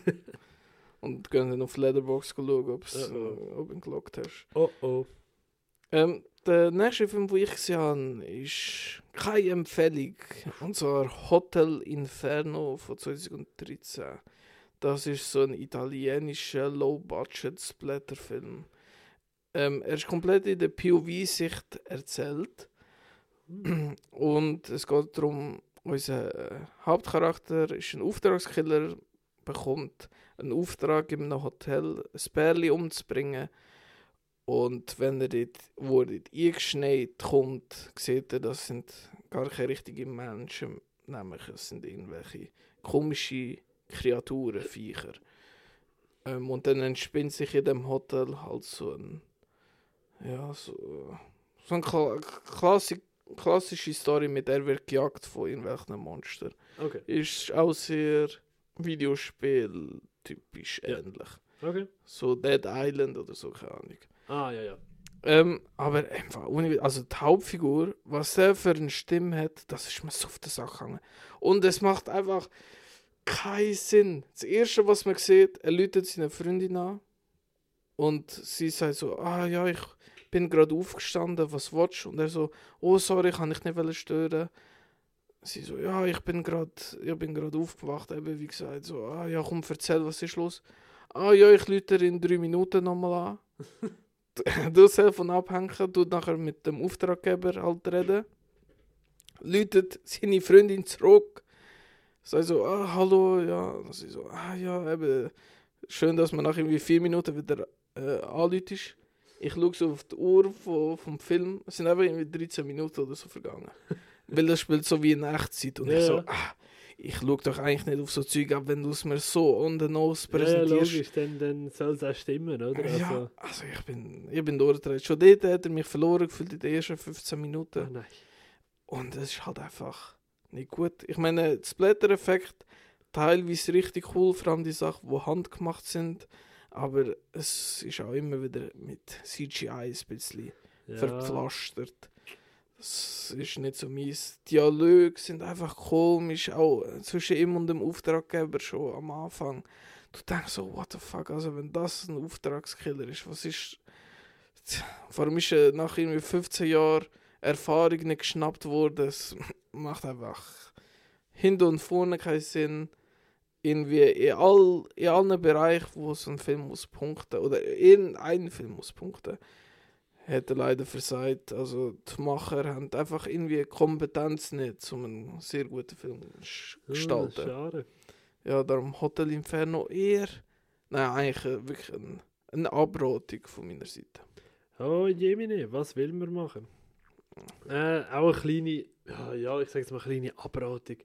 und gehen dann auf Letterboxd schauen, ob's, Oh, oh. äh, ob du ihn gelockt hast. Oh oh. Ähm, der nächste Film, den ich gesehen habe, ist keine Empfehlung. Und zwar Hotel Inferno von 2013. Das ist so ein italienischer Low-Budget-Splatter-Film. Ähm, er ist komplett in der POV-Sicht erzählt. Und es geht darum, unser äh, Hauptcharakter ist ein Auftragskiller, bekommt einen Auftrag in einem Hotel, ein Pärchen umzubringen. Und wenn er dort, wo er dort eingeschneit kommt, sieht er, das sind gar keine richtigen Menschen, nämlich es sind irgendwelche komische Kreaturen, Viecher. Ähm, und dann entspinnt sich in dem Hotel halt so ein, ja, so, so eine Kla Klassik klassische Story, mit der wird gejagt von irgendwelchen Monstern. Okay. Ist auch sehr Videospiel-typisch Ja. ähnlich. Okay. So Dead Island oder so, keine Ahnung. Ah, ja, ja. Ähm, aber einfach, also die Hauptfigur, was der für eine Stimme hat, das ist mir so auf der Sache gegangen. Und es macht einfach keinen Sinn. Das Erste, was man sieht, er läutet seine Freundin an Und sie sagt so, ah ja, ich bin gerade aufgestanden, was du? Und er so, oh sorry, kann ich nicht stören. Sie so, ja, ich bin gerade, ich bin gerade aufgewacht, eben wie gesagt, so, ah ja, komm, erzähl, was ist los? Ah ja, ich lüte in drei Minuten nochmal an. du Telefon abhängen, du nachher mit dem Auftraggeber halt reden. Lütet seine Freundin zurück. Sei so, ah, hallo, ja. Und sie so, ah ja, eben, schön, dass man nach irgendwie vier Minuten wieder äh, anläutest. Ich schaue so auf die Uhr von, vom Film. Es sind einfach irgendwie 13 Minuten oder so vergangen. Weil das spielt so wie in Echtzeit. Und Ja, ich so, ja. ah, ich schaue doch eigentlich nicht auf so Zeug ab, wenn du es mir so on the nose Ja, ja, präsentierst. logisch, dann, dann soll es auch stimmen, oder? Ja, Also, also ich bin, ich bin durchgedreht. Schon dort hat er mich verloren gefühlt in den ersten 15 ah, Minuten. nein. Und es ist halt einfach nicht gut. Ich meine, der Splatter-Effekt teilweise richtig cool, vor allem die Sachen, die handgemacht sind. Aber es ist auch immer wieder mit CGI ein bisschen Ja. verpflastert. Das ist nicht so mies. Dialoge sind einfach komisch, auch zwischen ihm und dem Auftraggeber schon am Anfang. Du denkst so, what the fuck, also wenn das ein Auftragskiller ist, was ist... Warum ist er nach irgendwie 15 Jahren Erfahrung nicht geschnappt worden? Es macht einfach hinten und vorne keinen Sinn. Irgendwie in, all, in allen Bereichen, wo so ein Film muss punkten, oder irgendein Film muss punkten, hat er leider versagt. Also die Macher haben einfach irgendwie Kompetenz nicht, um einen sehr guten Film zu gestalten. schade. Ja, darum Hotel Inferno eher. Nein, eigentlich äh, wirklich ein, eine Abratung von meiner Seite. Oh, Jemine, was will man machen? Äh, auch eine kleine, ja, ja ich sage jetzt mal eine kleine Abratung.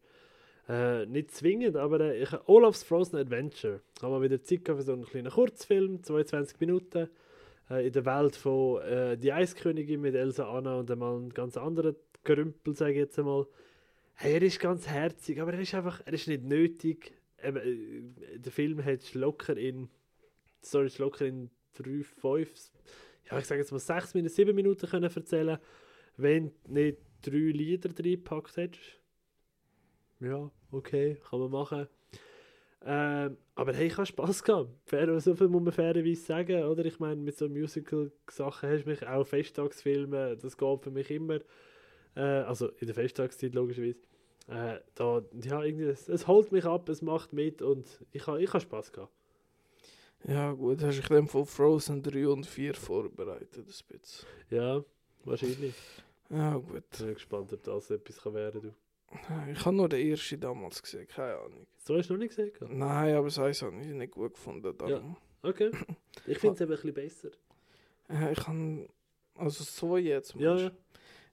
Äh, nicht zwingend, aber äh, ich, Olaf's Frozen Adventure. Haben wir wieder Zeit für so einen kleinen Kurzfilm, 22 Minuten. Äh, in der Welt von äh, Die Eiskönigin mit Elsa Anna und einmal einen ganz anderen Gerümpel, sage ich jetzt einmal. Hey, er ist ganz herzig, aber er ist einfach, er ist nicht nötig. Eben, äh, der Film hat locker in, ist locker in 3, 5, ja, ich sage jetzt mal 6 Minuten, 7 Minuten können erzählen, wenn du nicht drei Lieder reingepackt hättest. Ja, okay, kann man machen. Ähm, aber hey, ich habe Spass gehabt. Fair, so viel muss man fairerweise sagen, oder? Ich meine, mit so Musical-Sachen hast du mich auch Festtagsfilme, das geht für mich immer. Äh, also in der Festtagszeit logischerweise. Äh, da, ja, irgendwie, es, es holt mich ab, es macht mit und ich habe ich ha Spass gehabt. Ja, gut, hast du dich dann von Frozen 3 und 4 vorbereitet, ein bisschen. Ja, wahrscheinlich. Ja, gut. Ich bin gespannt, ob das etwas kann werden kann. Ich habe nur den ersten damals gesehen, keine Ahnung. So hast du noch nicht gesehen? Nein, aber das Eis habe ich nicht gut gefunden. Darum. Okay. Ich finde es eben ein bisschen besser. Ja. ich habe. Also so jetzt. Ja, ja.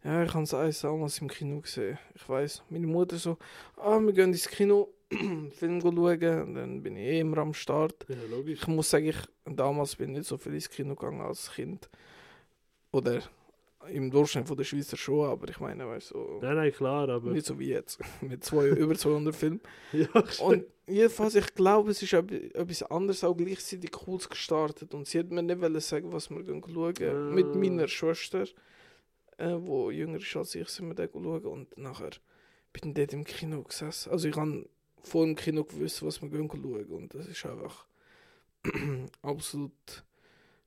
Ja, ich habe das Eis damals im Kino gesehen. Ich weiß, meine Mutter so, ah, wir gehen ins Kino, Film schauen. Und dann bin ich eh immer am Start. Ja, logisch. Ich muss sagen, ich, damals bin ich nicht so viel ins Kino gegangen als Kind. Oder im Durchschnitt von der Schweizer schon, aber ich meine, weißt du, so, Nein, nein, klar, aber. nicht so wie jetzt. Mit zwei, über 200 Filmen. ja, Und stimmt. jedenfalls, ich glaube, es ist etwas anderes auch gleichzeitig Cooles gestartet. Und sie hat mir nicht sagen, was wir gehen schauen. Ah. Mit meiner Schwester, äh, wo jünger ist als ich, sind wir da schauen. Und nachher bin ich dort im Kino gesessen. Also ich habe vor dem Kino gewusst, was wir gehen schauen. Und das ist einfach absolut...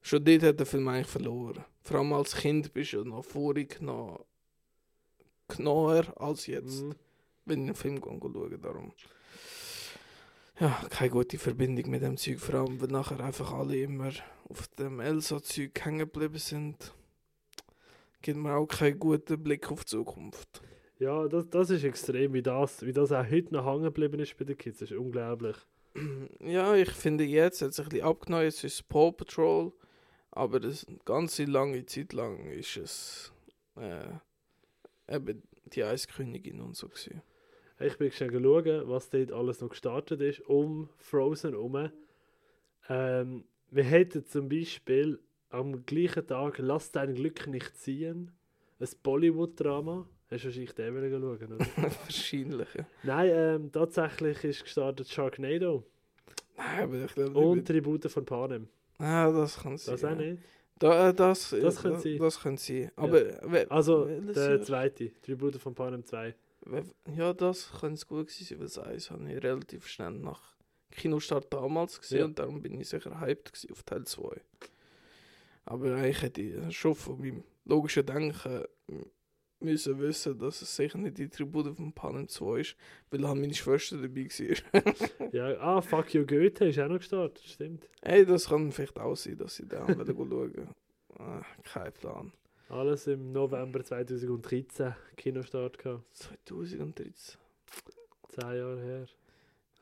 Schon dort hat der Film eigentlich verloren. Vor allem als Kind bist du noch vorig noch genauer als jetzt Mhm. wenn ich einen Film schaue, darum. Ja, keine gute Verbindung mit dem Zeug, vor allem, weil nachher einfach alle immer auf dem Elsa-Zeug hängen geblieben sind. Gibt mir auch keinen guten Blick auf die Zukunft. Ja, das, das ist extrem, wie das, wie das auch heute noch hängen geblieben ist bei den Kids. Das ist unglaublich. Ja, ich finde jetzt hat es ein bisschen abgenommen, jetzt ist Paw Patrol, aber das eine ganze lange Zeit lang ist es äh, eben die Eiskönigin und so gewesen. Ich bin schnell schauen, was dort alles noch gestartet ist, um Frozen herum. Ähm, wir hätten zum Beispiel am gleichen Tag Lass dein Glück nicht ziehen, ein Bollywood-Drama. Hast du wahrscheinlich den wollen schauen, oder? Wahrscheinlich. Ja. Nein, ähm, tatsächlich ist gestartet Sharknado Nein, aber ich glaube und Tribute von Panem. Ah, das kann sein. Das auch nicht. Da, äh, das, Das könnte da- sein. Das könnte sein. Aber we- Also der zweite, Tribute von Panem 2. we- ja, das könnte es gut sein, weil das Eis habe ich relativ schnell nach Kinostart damals gesehen Ja. und darum bin ich sicher hyped auf Teil 2. Aber eigentlich hätte ich schon von meinem logischen Denken müssen wissen, dass es sicher nicht die Tribute von Panem 2 ist, weil halt meine Schwester dabei war. Ja, ah, fuck you, Goethe ist auch noch gestartet, stimmt. Ey, das kann vielleicht auch sein, dass ich da wieder schauen ah, Kein Plan. Alles im November 2013 Kinostart gehabt. 2013. Zehn Jahre her.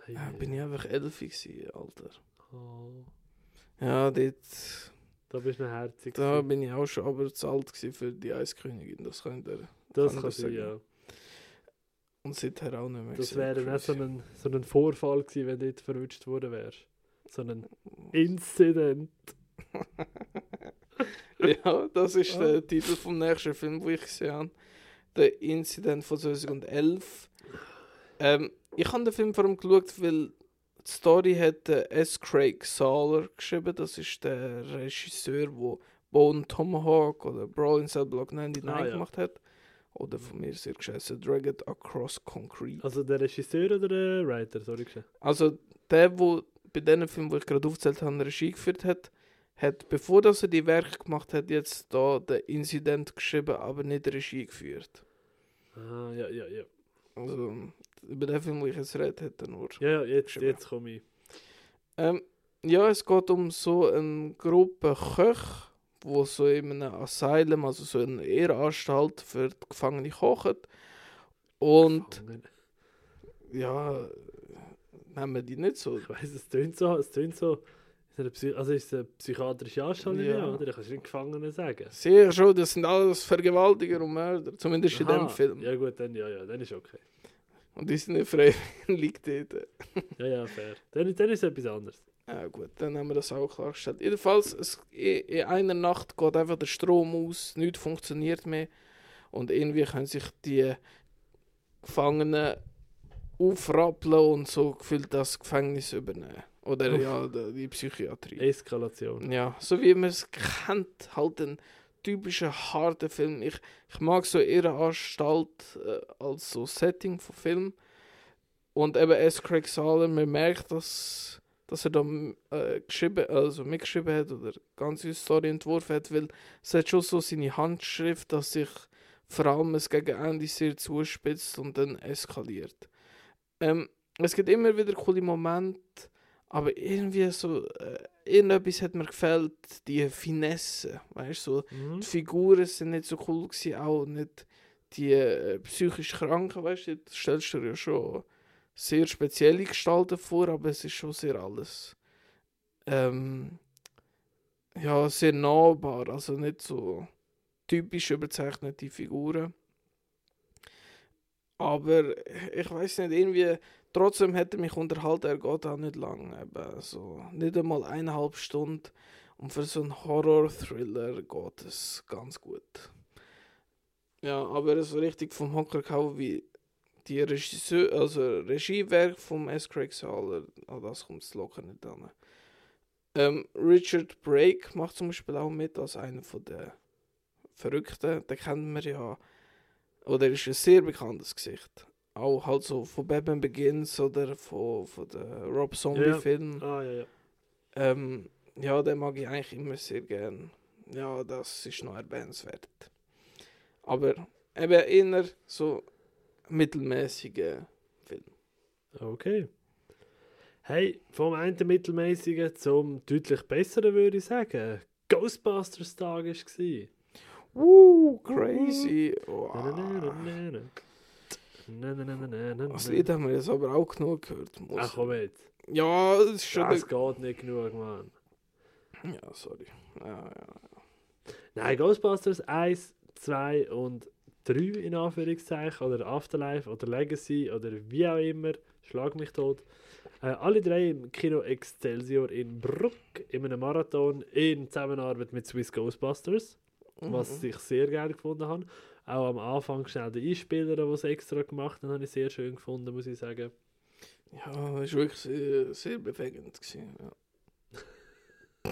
Hey, Ja, bin ich einfach elf gewesen, Alter. oh, Ja, dort, da bist du herzig. da gewesen. bin ich auch schon aber zu alt für die Eiskönigin, das kann ich dir. das kann kann sein, ja. Und seither auch nicht mehr Das wäre dann so ein, so ein Vorfall gewesen, wenn du dort verwünscht worden wärst. So ein Incident. ja, das ist Ah. der Titel vom nächsten Film, den ich gesehen habe. Der Incident von 2011. Ähm, ich habe den Film vor allem geschaut, weil die Story hat äh, S. Craig Sawler geschrieben. Das ist der Regisseur, der Bone Tomahawk oder Brawl in Cell Block 99 Ah, ja. gemacht hat. Oder von mir sehr geschätzt Dragon Across Concrete. Also der Regisseur oder der Writer, sorry. geschehen. Also der, wo bei den Film, wo ich gerade aufgezählt habe, Regie geführt hat, hat, bevor dass er die Werke gemacht hat, jetzt da den Incident geschrieben, aber nicht Regie geführt. Ah, ja, ja, ja. Also über den Film, wo ich jetzt rede, hat er nur. Ja, jetzt, jetzt komme ich. Ähm, ja, es geht um so eine Gruppe Köche, wo so in einem Asylum, also so eine Ehrenanstalt für die Gefangene kochen. Und Gefangen. ja, nehmen wir die nicht so. Ich weiss, es tönt so, es tönt so. Also ist es eine psychiatrische Anstalt, Ja. oder? Da kannst du nicht Gefangene sagen. Sehe schon, das sind alles Vergewaltiger und Mörder, zumindest in Aha, dem Film. Ja gut, dann ja, ja, dann ist okay. Und die sind nicht freiwillig dort. Ja, ja, fair. Dann, dann ist es etwas anderes. Ja gut, dann haben wir das auch klargestellt. Jedenfalls, es, in, in einer Nacht geht einfach der Strom aus, nichts funktioniert mehr. Und irgendwie können sich die Gefangenen aufrappeln und so gefühlt das Gefängnis übernehmen. Oder ja, die, die Psychiatrie. Eskalation. Ja, so wie man es kennt, halt ein typischer harter Film. Ich, ich mag so ihre Anstalt äh, als so Setting von Film. Und eben S. Craig Sahler, man merkt, dass, dass er da äh, geschrieben, also mitgeschrieben hat oder ganze Story entworfen hat, weil es hat schon so seine Handschrift, dass sich vor allem es gegen Ende sehr zuspitzt und dann eskaliert. Ähm, es gibt immer wieder coole Momente, aber irgendwie so, äh, irgendetwas hat mir gefällt, die Finesse, weißt du, so, Mhm. die Figuren sind nicht so cool gewesen, auch nicht die äh, psychisch Kranken, weißt du, das stellst du dir ja schon sehr spezielle Gestalten vor, aber es ist schon sehr alles, ähm, ja, sehr nahbar, also nicht so typisch überzeichnete Figuren. Aber ich weiß nicht, irgendwie, trotzdem hätte mich unterhalten, er geht auch nicht lang, eben, so, nicht einmal eineinhalb Stunden. Und für so einen Horror-Thriller geht es ganz gut. Ja, aber so richtig vom Hocker gehauen wie die Regisseur, also Regiewerk vom S. Craig Sahler, an das kommt locker nicht an. Ähm, Richard Brake macht zum Beispiel auch mit als einer von der Verrückten. Den kennen wir ja. Oder er ist ein sehr bekanntes Gesicht. Auch halt so von Batman Begins oder von, von den Rob Zombie-Filmen. Ah, ja, ja. Ähm, ja, den mag ich eigentlich immer sehr gern. Ja, das ist noch erwähnenswert. Aber eben eher so mittelmäßige Film. Okay. Hey, vom einen mittelmäßigen zum deutlich besseren würde ich sagen. Ghostbusters Tag war. Uh, crazy. Wow. Das Lied haben wir jetzt aber auch genug gehört. Muss Ach komm jetzt. Ja, das ist schon. Das geht nicht genug, Mann. Ja, sorry. Ja, ja. Nein, Ghostbusters 1, 2 und 3 in Anführungszeichen. Oder Afterlife oder Legacy oder wie auch immer. Schlag mich tot. Äh, alle drei im Kino Excelsior in Bruck in einem Marathon in Zusammenarbeit mit Swiss Ghostbusters. was Mhm. ich sehr geil gefunden habe. Auch am Anfang schnell den Einspieler, den sie extra gemacht haben, habe ich sehr schön gefunden, muss ich sagen. Ja, das war wirklich sehr, sehr bewegend. Gewesen, ja.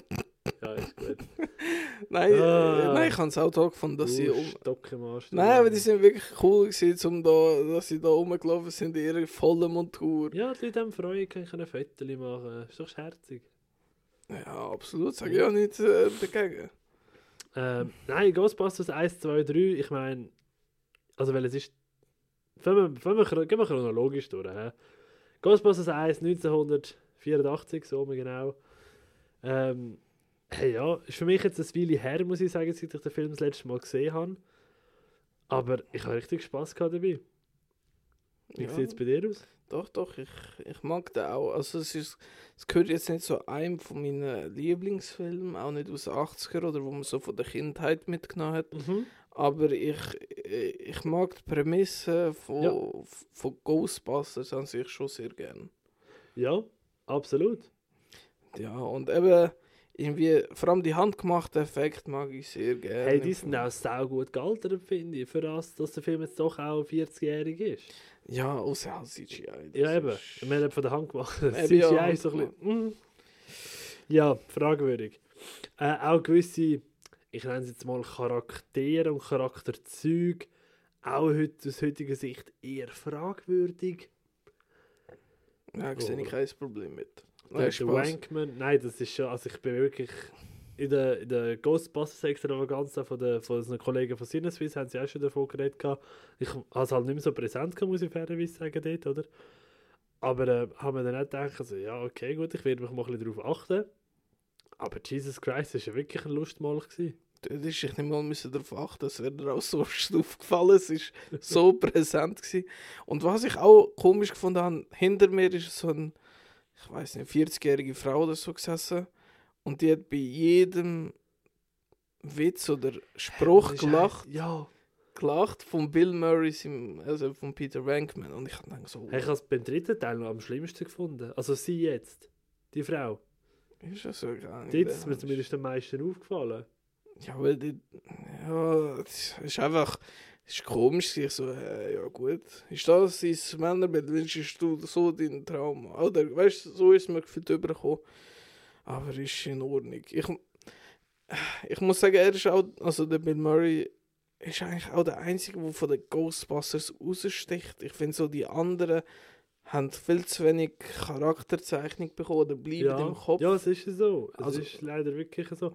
Ja, ist gut. Nein, Ah. nein, ich habe es auch toll gefunden, dass sie um. Stock im Arsch. Nein, aber die sind wirklich cool gewesen, um da, dass sie da rumgelaufen sind in ihrer vollen Montur. Ja, die Leute haben Freude, können ein Foto machen. Ist doch scherzig. Ja, absolut, sage ich auch nicht äh, dagegen. Ähm, nein, Ghostbusters 1, 2, 3, ich meine, also weil es ist, fangen wir, wir, gehen wir chronologisch durch. He? Ghostbusters 1, 1984, so genau. Ähm, hey, ja, ist für mich jetzt ein Weile her, muss ich sagen, seit ich den Film das letzte Mal gesehen habe. Aber ich habe richtig Spaß gehabt dabei. Wie Ja. sieht es bei dir aus? Doch, doch, ich, ich mag den auch. Also es, ist, es gehört jetzt nicht so einem von meinen Lieblingsfilmen, auch nicht aus den 80er oder wo man so von der Kindheit mitgenommen hat. Mhm. Aber ich, ich mag die Prämisse von, Ja. von Ghostbusters an sich schon sehr gern. Ja, absolut. Ja, und eben irgendwie, vor allem die handgemachten Effekte mag ich sehr gerne. Hey, die sind auch sau gut gealtert, finde ich, für das, dass der Film jetzt doch auch 40-jährig ist. Ja, außer halt CGI. Ja, eben. ist- Wir haben von der Hand gemacht. Eben, CGI ja, ist so ein bisschen... mm. Ja, fragwürdig. Äh, auch gewisse, ich nenne es jetzt mal Charaktere und Charakterzüge, auch heute, aus heutiger Sicht eher fragwürdig. Ja, ich sehe Oh. kein Problem mit. Nein, der. Wankman, nein, das ist schon, also ich bin wirklich in der, in der Ghostbusters Extravaganza von, der, von unseren Kollegen von Sinneswiss haben sie auch schon davon geredet gehabt. Ich habe es halt nicht mehr so präsent gehabt, muss ich fairerweise sagen, dort, oder? Aber äh, haben wir dann auch gedacht, also, ja, okay, gut, ich werde mich mal ein bisschen darauf achten. Aber Jesus Christ, das war ja wirklich ein Lustmalch. Gewesen. Ist ich nicht mal müssen darauf achten, es wäre dir auch so aufgefallen. Es ist so präsent gewesen. Und was ich auch komisch gefunden habe, hinter mir ist so ein, ich weiß nicht, 40-jährige Frau oder so gesessen und die hat bei jedem Witz oder Spruch gelacht, Ja. gelacht von Bill Murray, also von Peter Venkman. Und ich habe gedacht so, ich habe es beim dritten Teil noch am schlimmsten gefunden. Also sie jetzt, die Frau. ist das so gar nicht. Dort ist mir zumindest am meisten aufgefallen. Ja, weil die, ja, es ist einfach, es ist komisch, sich so, äh, ja gut, ist das dein Männerbild, wünschst du so deinen Traum? Oder, weißt du, so ist mir gefühlt übergekommen. Aber ist in Ordnung. Ich, ich muss sagen, er ist auch, also der Bill Murray ist eigentlich auch der Einzige, der von den Ghostbusters raussticht. Ich finde so, die anderen haben viel zu wenig Charakterzeichnung bekommen oder bleiben Ja, im Kopf. ja, es ist so. Es Also- ist leider wirklich so.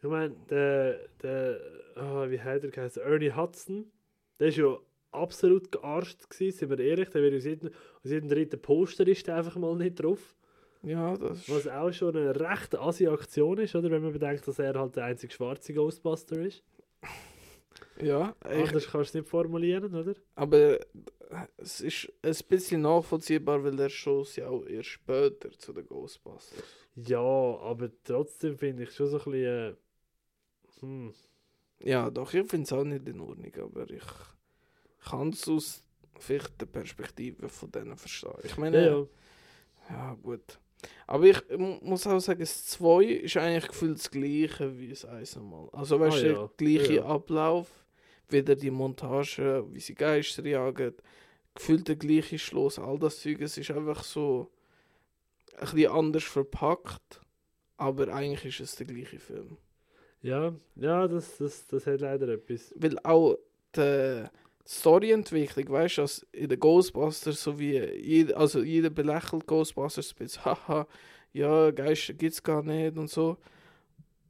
Ich meine, der, der ah, wie heißt er geheißen? Ernie Hudson, der ist ja absolut gearscht gewesen, sind wir ehrlich. Der wird aus jedem, aus jedem dritten Poster ist der einfach mal nicht drauf. Ja, das. Was auch schon eine recht assi Aktion ist, oder? Wenn man bedenkt, dass er halt der einzige schwarze Ghostbuster ist. Ja, ich, Anders kannst du es nicht formulieren, oder? Aber es ist ein bisschen nachvollziehbar, weil er schoss ja auch erst später zu den Ghostbusters. Ja, aber trotzdem finde ich schon so ein bisschen. Äh, hm. Ja, doch, ich finde es auch nicht in Ordnung, aber ich kann es aus vielleicht der Perspektive von denen verstehen. Ich meine, Ja, ja, ja. gut. Aber ich mu- muss auch sagen, das 2 ist eigentlich gefühlt das gleiche wie das 1 einmal. Also weißt Ah, du, ja. der gleiche Ja. Ablauf, wieder die Montage, wie sie Geister jagen, gefühlt der gleiche Schluss, all das Zeug, es ist einfach so ein bisschen anders verpackt, aber eigentlich ist es der gleiche Film. Ja, ja das, das, das hat leider etwas. Weil auch die Storyentwicklung, weißt du, dass in den Ghostbusters, so wie jeder, also jeder belächelt Ghostbusters, ein bisschen, haha, ja, Geister gibt es gar nicht und so.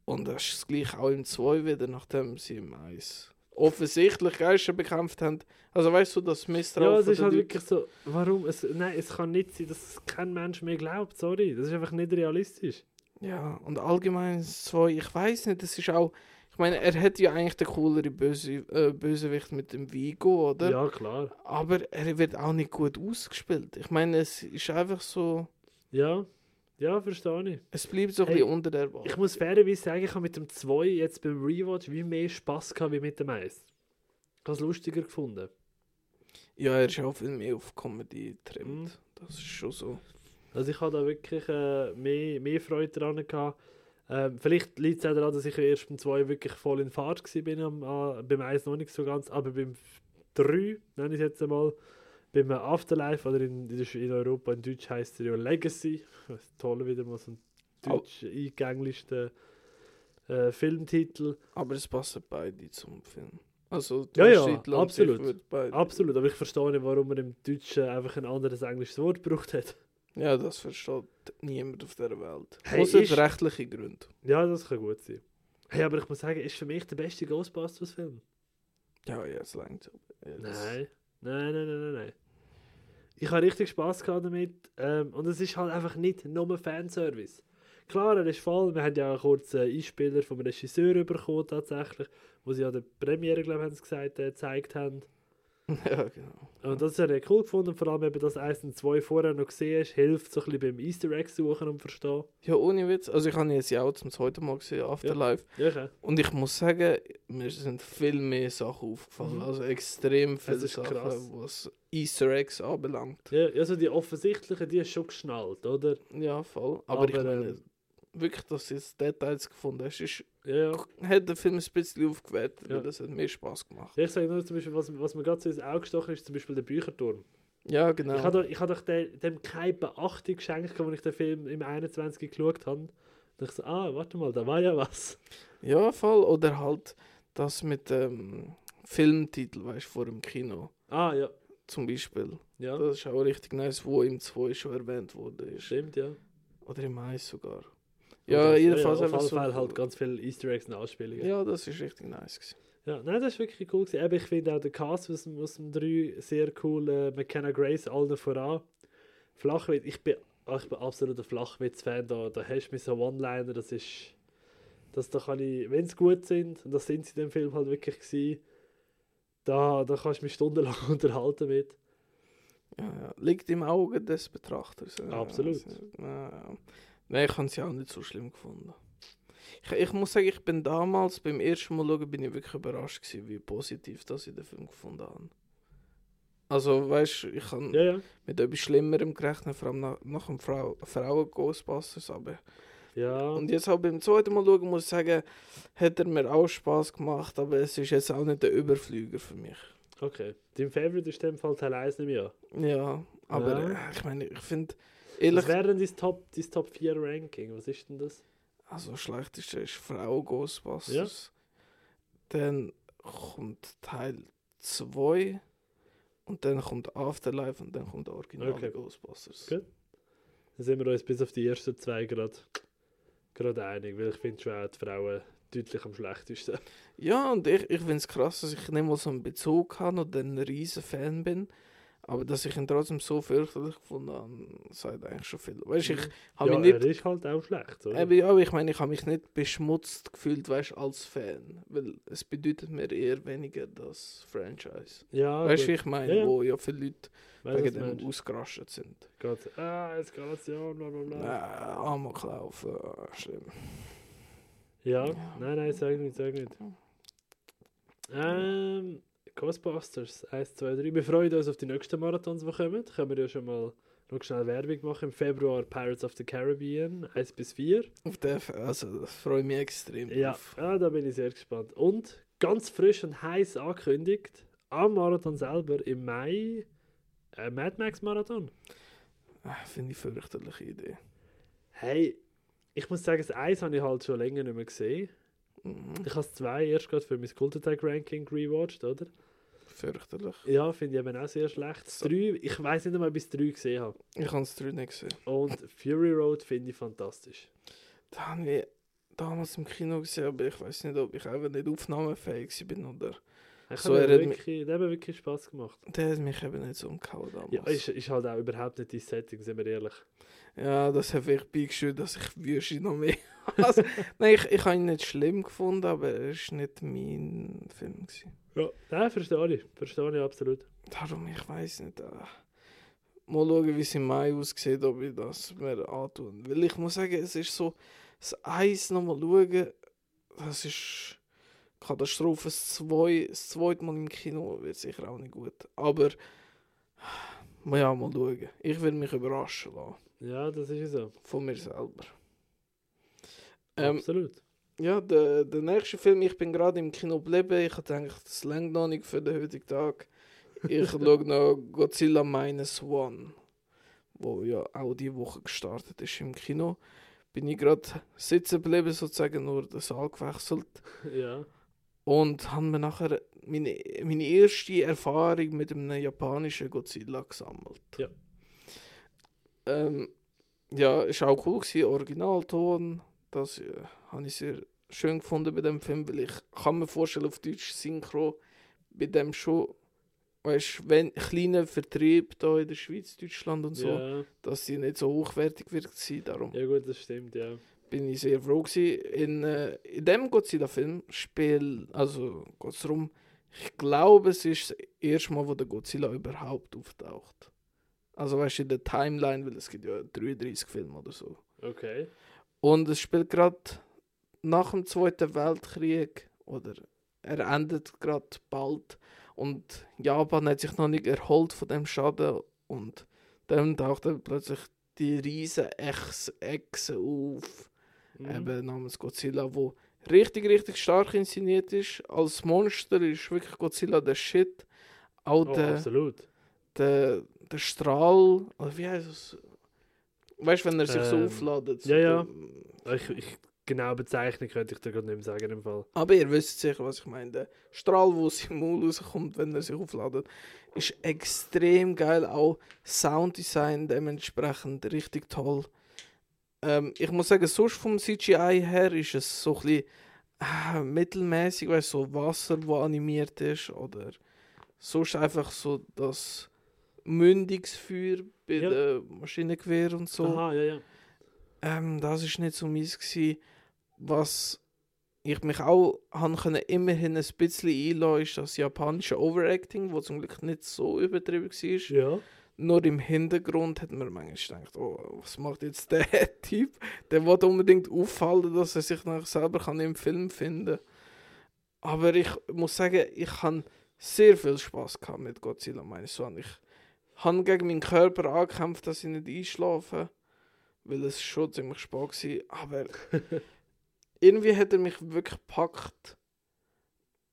Und das ist das gleiche auch im 2 wieder, nachdem sie im 1 offensichtlich Geister bekämpft haben. Also weißt du, das Misstrauen Ja, es ist halt Leuten- wirklich so, warum? Es, nein, es kann nicht sein, dass kein Mensch mehr glaubt, sorry. Das ist einfach nicht realistisch. Ja, und allgemein das 2, ich weiß nicht, das ist auch, meine, er hat ja eigentlich den cooleren Böse, äh, Bösewicht mit dem Vigo, oder? Ja, klar. Aber er wird auch nicht gut ausgespielt. Ich meine, es ist einfach so, Ja, ja, verstehe ich. es bleibt so ein Hey, bisschen unter der Wahl. Ich muss fairerweise sagen, ich habe mit dem 2 jetzt beim Rewatch wie mehr Spaß gehabt wie mit dem 1. Ich habe es lustiger gefunden. Ja, er ist auch viel mehr auf Comedy Mhm. getrimmt. Das ist schon so. Also ich habe da wirklich äh, mehr, mehr Freude dran gehabt. Ähm, vielleicht liegt es auch daran, dass ich erst beim 2 wirklich voll in Fahrt war, bin am, äh, beim 1 noch nicht so ganz, aber beim 3, nenne ich es jetzt einmal, beim Afterlife oder in, in, Europa in Deutsch heißt er ja Legacy. Toll, wieder mal so ein deutsch eingänglichster äh, Filmtitel. Aber es passen beide zum Film. Also, Ja, ja, absolut. Absolut, aber ich verstehe nicht, warum man im Deutschen einfach ein anderes englisches Wort gebraucht hat. Ja, das versteht niemand auf der Welt. Hey, Außer ist- rechtliche Gründe. Ja, das kann gut sein. Hey, aber ich muss sagen, ist für mich der beste Ghostbusters-Film. Ja, ja, es langt. Ja, Nein. Nein, nein, nein, nein, nein. Ich habe richtig Spaß gehabt damit. Ähm, und es ist halt einfach nicht nur Fanservice. Klar, er ist voll. Wir haben ja auch kurz einen Einspieler vom Regisseur bekommen, tatsächlich, wo sie an der Premiere, glaube ich, haben sie gesagt, äh, gezeigt haben. ja, genau. Und das habe ich cool gefunden. Vor allem, eben, dass 1 und 2 vorher noch gesehen hast, hilft so ein bisschen beim Easter Egg suchen und verstehen. Ja, ohne Witz. Also ich habe jetzt ja auch zum zweiten Mal gesehen, Afterlife. Ja, okay. Und ich muss sagen, mir sind viel mehr Sachen aufgefallen. Mhm. Also extrem viele ist Sachen, krass. was Easter Eggs anbelangt. Ja, also die offensichtlichen, die ist schon geschnallt, oder? Ja, voll. Aber, Aber, ich meine, ähm, wirklich, dass du jetzt Details gefunden hast, ist, Ja, hat den Film ein bisschen aufgewertet, Ja. weil es hat mehr Spaß gemacht. Ich sage nur zum Beispiel, was, was mir gerade so ins Auge gestochen ist, zum Beispiel der Bücherturm. Ja, genau. Ich habe doch, ich doch dem, dem keine Beachtung geschenkt, als ich den Film im 21 geschaut habe. Und ich so, ah, warte mal, da war ja was. Ja, voll. Oder halt das mit dem Filmtitel, weißt du, vor dem Kino. Ah, ja. Zum Beispiel. Ja, Das ist auch richtig nice, wo im 2 schon erwähnt wurde. Stimmt, ja. Oder im 1 sogar. Ja, jedenfalls ja, auf jeden so. Fall halt ganz viele Easter Eggs und Anspielungen. Ja. Ja, das ist richtig nice. Gewesen. nein, das ist wirklich cool gewesen. Eben, ich finde auch den Cast aus, dem- aus dem 3 sehr cool. Äh, McKenna Grace, allen voran. Flachwitz, ich bin, ah, ich bin absoluter Flachwitz-Fan. Da, da hast du mir so One-Liner, das ist... Das, da kann ich, wenn sie gut sind, und das sind sie in dem Film halt wirklich gewesen, da, da kannst du mich stundenlang unterhalten mit. Ja, ja. Liegt im Auge des Betrachters. Ja, Absolut. also, ja. Nein, ich habe es ja auch nicht so schlimm gefunden. Ich, ich muss sagen, ich bin damals beim ersten Mal schauen, bin ich wirklich überrascht gewesen, wie positiv das ich den Film gefunden habe. Also, weißt du, ich habe Ja, ja. mit etwas Schlimmerem gerechnet, vor allem nach, nach dem Frau, Frauen-Ghostbusters. Aber Ja, Und jetzt auch beim zweiten Mal schauen, muss ich sagen, hat er mir auch Spaß gemacht, aber es ist jetzt auch nicht der Überflüger für mich. okay. Dein Favorite ist in dem Fall Teil 1 nicht mehr. Ja, aber Ja. ich meine, ich finde, Was ehrlich, wäre denn dein Top, dein Top 4 Ranking? Was ist denn das? also schlechteste ist Frau Ghostbusters. Dann kommt Teil 2 und dann kommt Afterlife und dann kommt der Original Okay. Ghostbusters. Gut. Dann sind wir uns bis auf die ersten zwei gerade gerade einig, weil ich finde schon auch die Frauen deutlich am schlechtesten. Ja, und ich, ich finde es krass, dass ich nicht mal so einen Bezug habe oder ein riesen Fan bin. Aber dass ich ihn trotzdem so fürchterlich gefunden habe, sagt eigentlich schon viel. Weißt du, ich habe ja, mich er nicht. ist halt auch schlecht, oder? Eben, ja, aber ich meine, ich habe mich nicht beschmutzt gefühlt, weißt als Fan. Weil es bedeutet mir eher weniger das Franchise. ja, weißt du, wie ich meine, Ja, ja. wo ja viele Leute Weiss, wegen dem meinst. ausgerastet sind. Geht, ah, Eskalation, bla bla bla. Äh, Amoklauf, äh, schlimm. Ja, Ja. nein, nein, sag nicht, sag nicht. Ähm, Ghostbusters 1, 2, 3. Wir freuen uns auf die nächsten Marathons, die kommen. Da können wir ja schon mal noch schnell Werbung machen. Im Februar Pirates of the Caribbean 1 bis 4. Auf den, also, das freue ich mich extrem Ja, drauf. ja, da bin ich sehr gespannt. Und ganz frisch und heiß angekündigt, am Marathon selber im Mai ein Mad Max Marathon. Äh, Finde ich fürchterliche Idee. Hey, ich muss sagen, das Eis habe ich halt schon länger nicht mehr gesehen. Mhm. Ich habe das 2 erst gerade für mein Cult Attack Ranking rewatcht, oder? Fürchterlich. Ja, finde ich eben auch sehr schlecht. Das So. 3, ich weiß nicht einmal, bis 3 gesehen habe. Ich habe es drei nicht gesehen. Und Fury Road finde ich fantastisch. Da haben wir damals im Kino gesehen, aber ich weiß nicht, ob ich einfach nicht aufnahmefähig bin oder. Ich So, habe er hat wirklich, der hat mir wirklich Spaß gemacht. Der hat mich eben nicht so umgehauen damals. Ja, ist, ist halt auch überhaupt nicht dein Setting, sind wir ehrlich. Ja, das hat mich beigeschüttet, dass ich Wüste noch mehr hasse. Nein, ich, ich habe ihn nicht schlimm gefunden, aber er war nicht mein Film. Gewesen. Ja, nein, verstehe ich. Verstehe ich absolut. Darum, ich weiß nicht. Äh, mal schauen, wie es im Mai aussieht, ob ich das mir antun. Weil ich muss sagen, es ist so, das Eis nochmal schauen, das ist Katastrophe. Das, zwei, das zweite Mal im Kino wird sicher auch nicht gut. Aber, ja, mal schauen. Ich will mich überraschen lassen. Ja, das ist so. Von mir selber. Ähm, absolut. ja, der, der nächste Film, ich bin gerade im Kino geblieben. Ich hatte eigentlich das längt noch nicht für den heutigen Tag. Ich schaue noch Godzilla Minus One, wo ja auch die Woche gestartet ist im Kino. Bin ich gerade sitzen geblieben, sozusagen nur den Saal gewechselt. Ja. Und habe mir nachher meine, meine erste Erfahrung mit einem japanischen Godzilla gesammelt. Ja. Ähm, ja, ist auch cool gewesen, Originalton. Das äh, habe ich sehr schön gefunden bei dem Film, weil ich kann mir vorstellen, auf Deutsch Synchro bei dem schon, weißt wenn kleiner Vertrieb da in der Schweiz, Deutschland und so, Ja. dass sie nicht so hochwertig wird sein. Darum ja, gut, das stimmt, ja. bin ich sehr froh gewesen. In, äh, in dem Godzilla-Film spiel, also geht es darum, ich glaube, es ist das erste Mal, wo der Godzilla überhaupt auftaucht. Also weißt du, in der Timeline, weil es gibt ja 33 Filme oder so. Okay. Und es spielt gerade nach dem Zweiten Weltkrieg oder er endet gerade bald und Japan hat sich noch nicht erholt von dem Schaden und dann taucht dann plötzlich die riesen Echse auf, Mhm. eben namens Godzilla, wo richtig richtig stark inszeniert ist. Als Monster ist wirklich Godzilla der Shit. Auch Oh, der, absolut. der, der Strahl, oder wie heißt es? Weißt du, wenn er sich so Ähm, aufladet? so ja, ja. der- Ich, ich, genau bezeichnen könnte ich dir gerade nicht mehr sagen im Fall. Aber ihr wisst sicher, was ich meine. Der Strahl, wo aus dem Maul rauskommt, wenn er sich aufladet, ist extrem geil. Auch Sounddesign dementsprechend richtig toll. Ähm, ich muss sagen, sonst vom CGI her ist es so ein bisschen äh, mittelmäßig, weißt so Wasser, wo animiert ist, oder sonst einfach so das Mündungsfeuer bei Ja. der Maschinengewehr und so. Aha, ja, ja. Ähm, das ist nicht so mies gsi. Was ich mich auch han können immerhin ein bisschen einlassen, ist das japanische Overacting, wo zum Glück nicht so übertrieben war. Ja. Nur im Hintergrund hat man manchmal gedacht, oh, was macht jetzt der Typ? Der will unbedingt auffallen, dass er sich nach selber kann im Film finden Aber ich muss sagen, ich habe sehr viel Spaß gehabt mit Godzilla Minus One. Ich habe gegen meinen Körper angekämpft, dass ich nicht einschlafe, weil es schon ziemlich spät war. Aber irgendwie hat er mich wirklich gepackt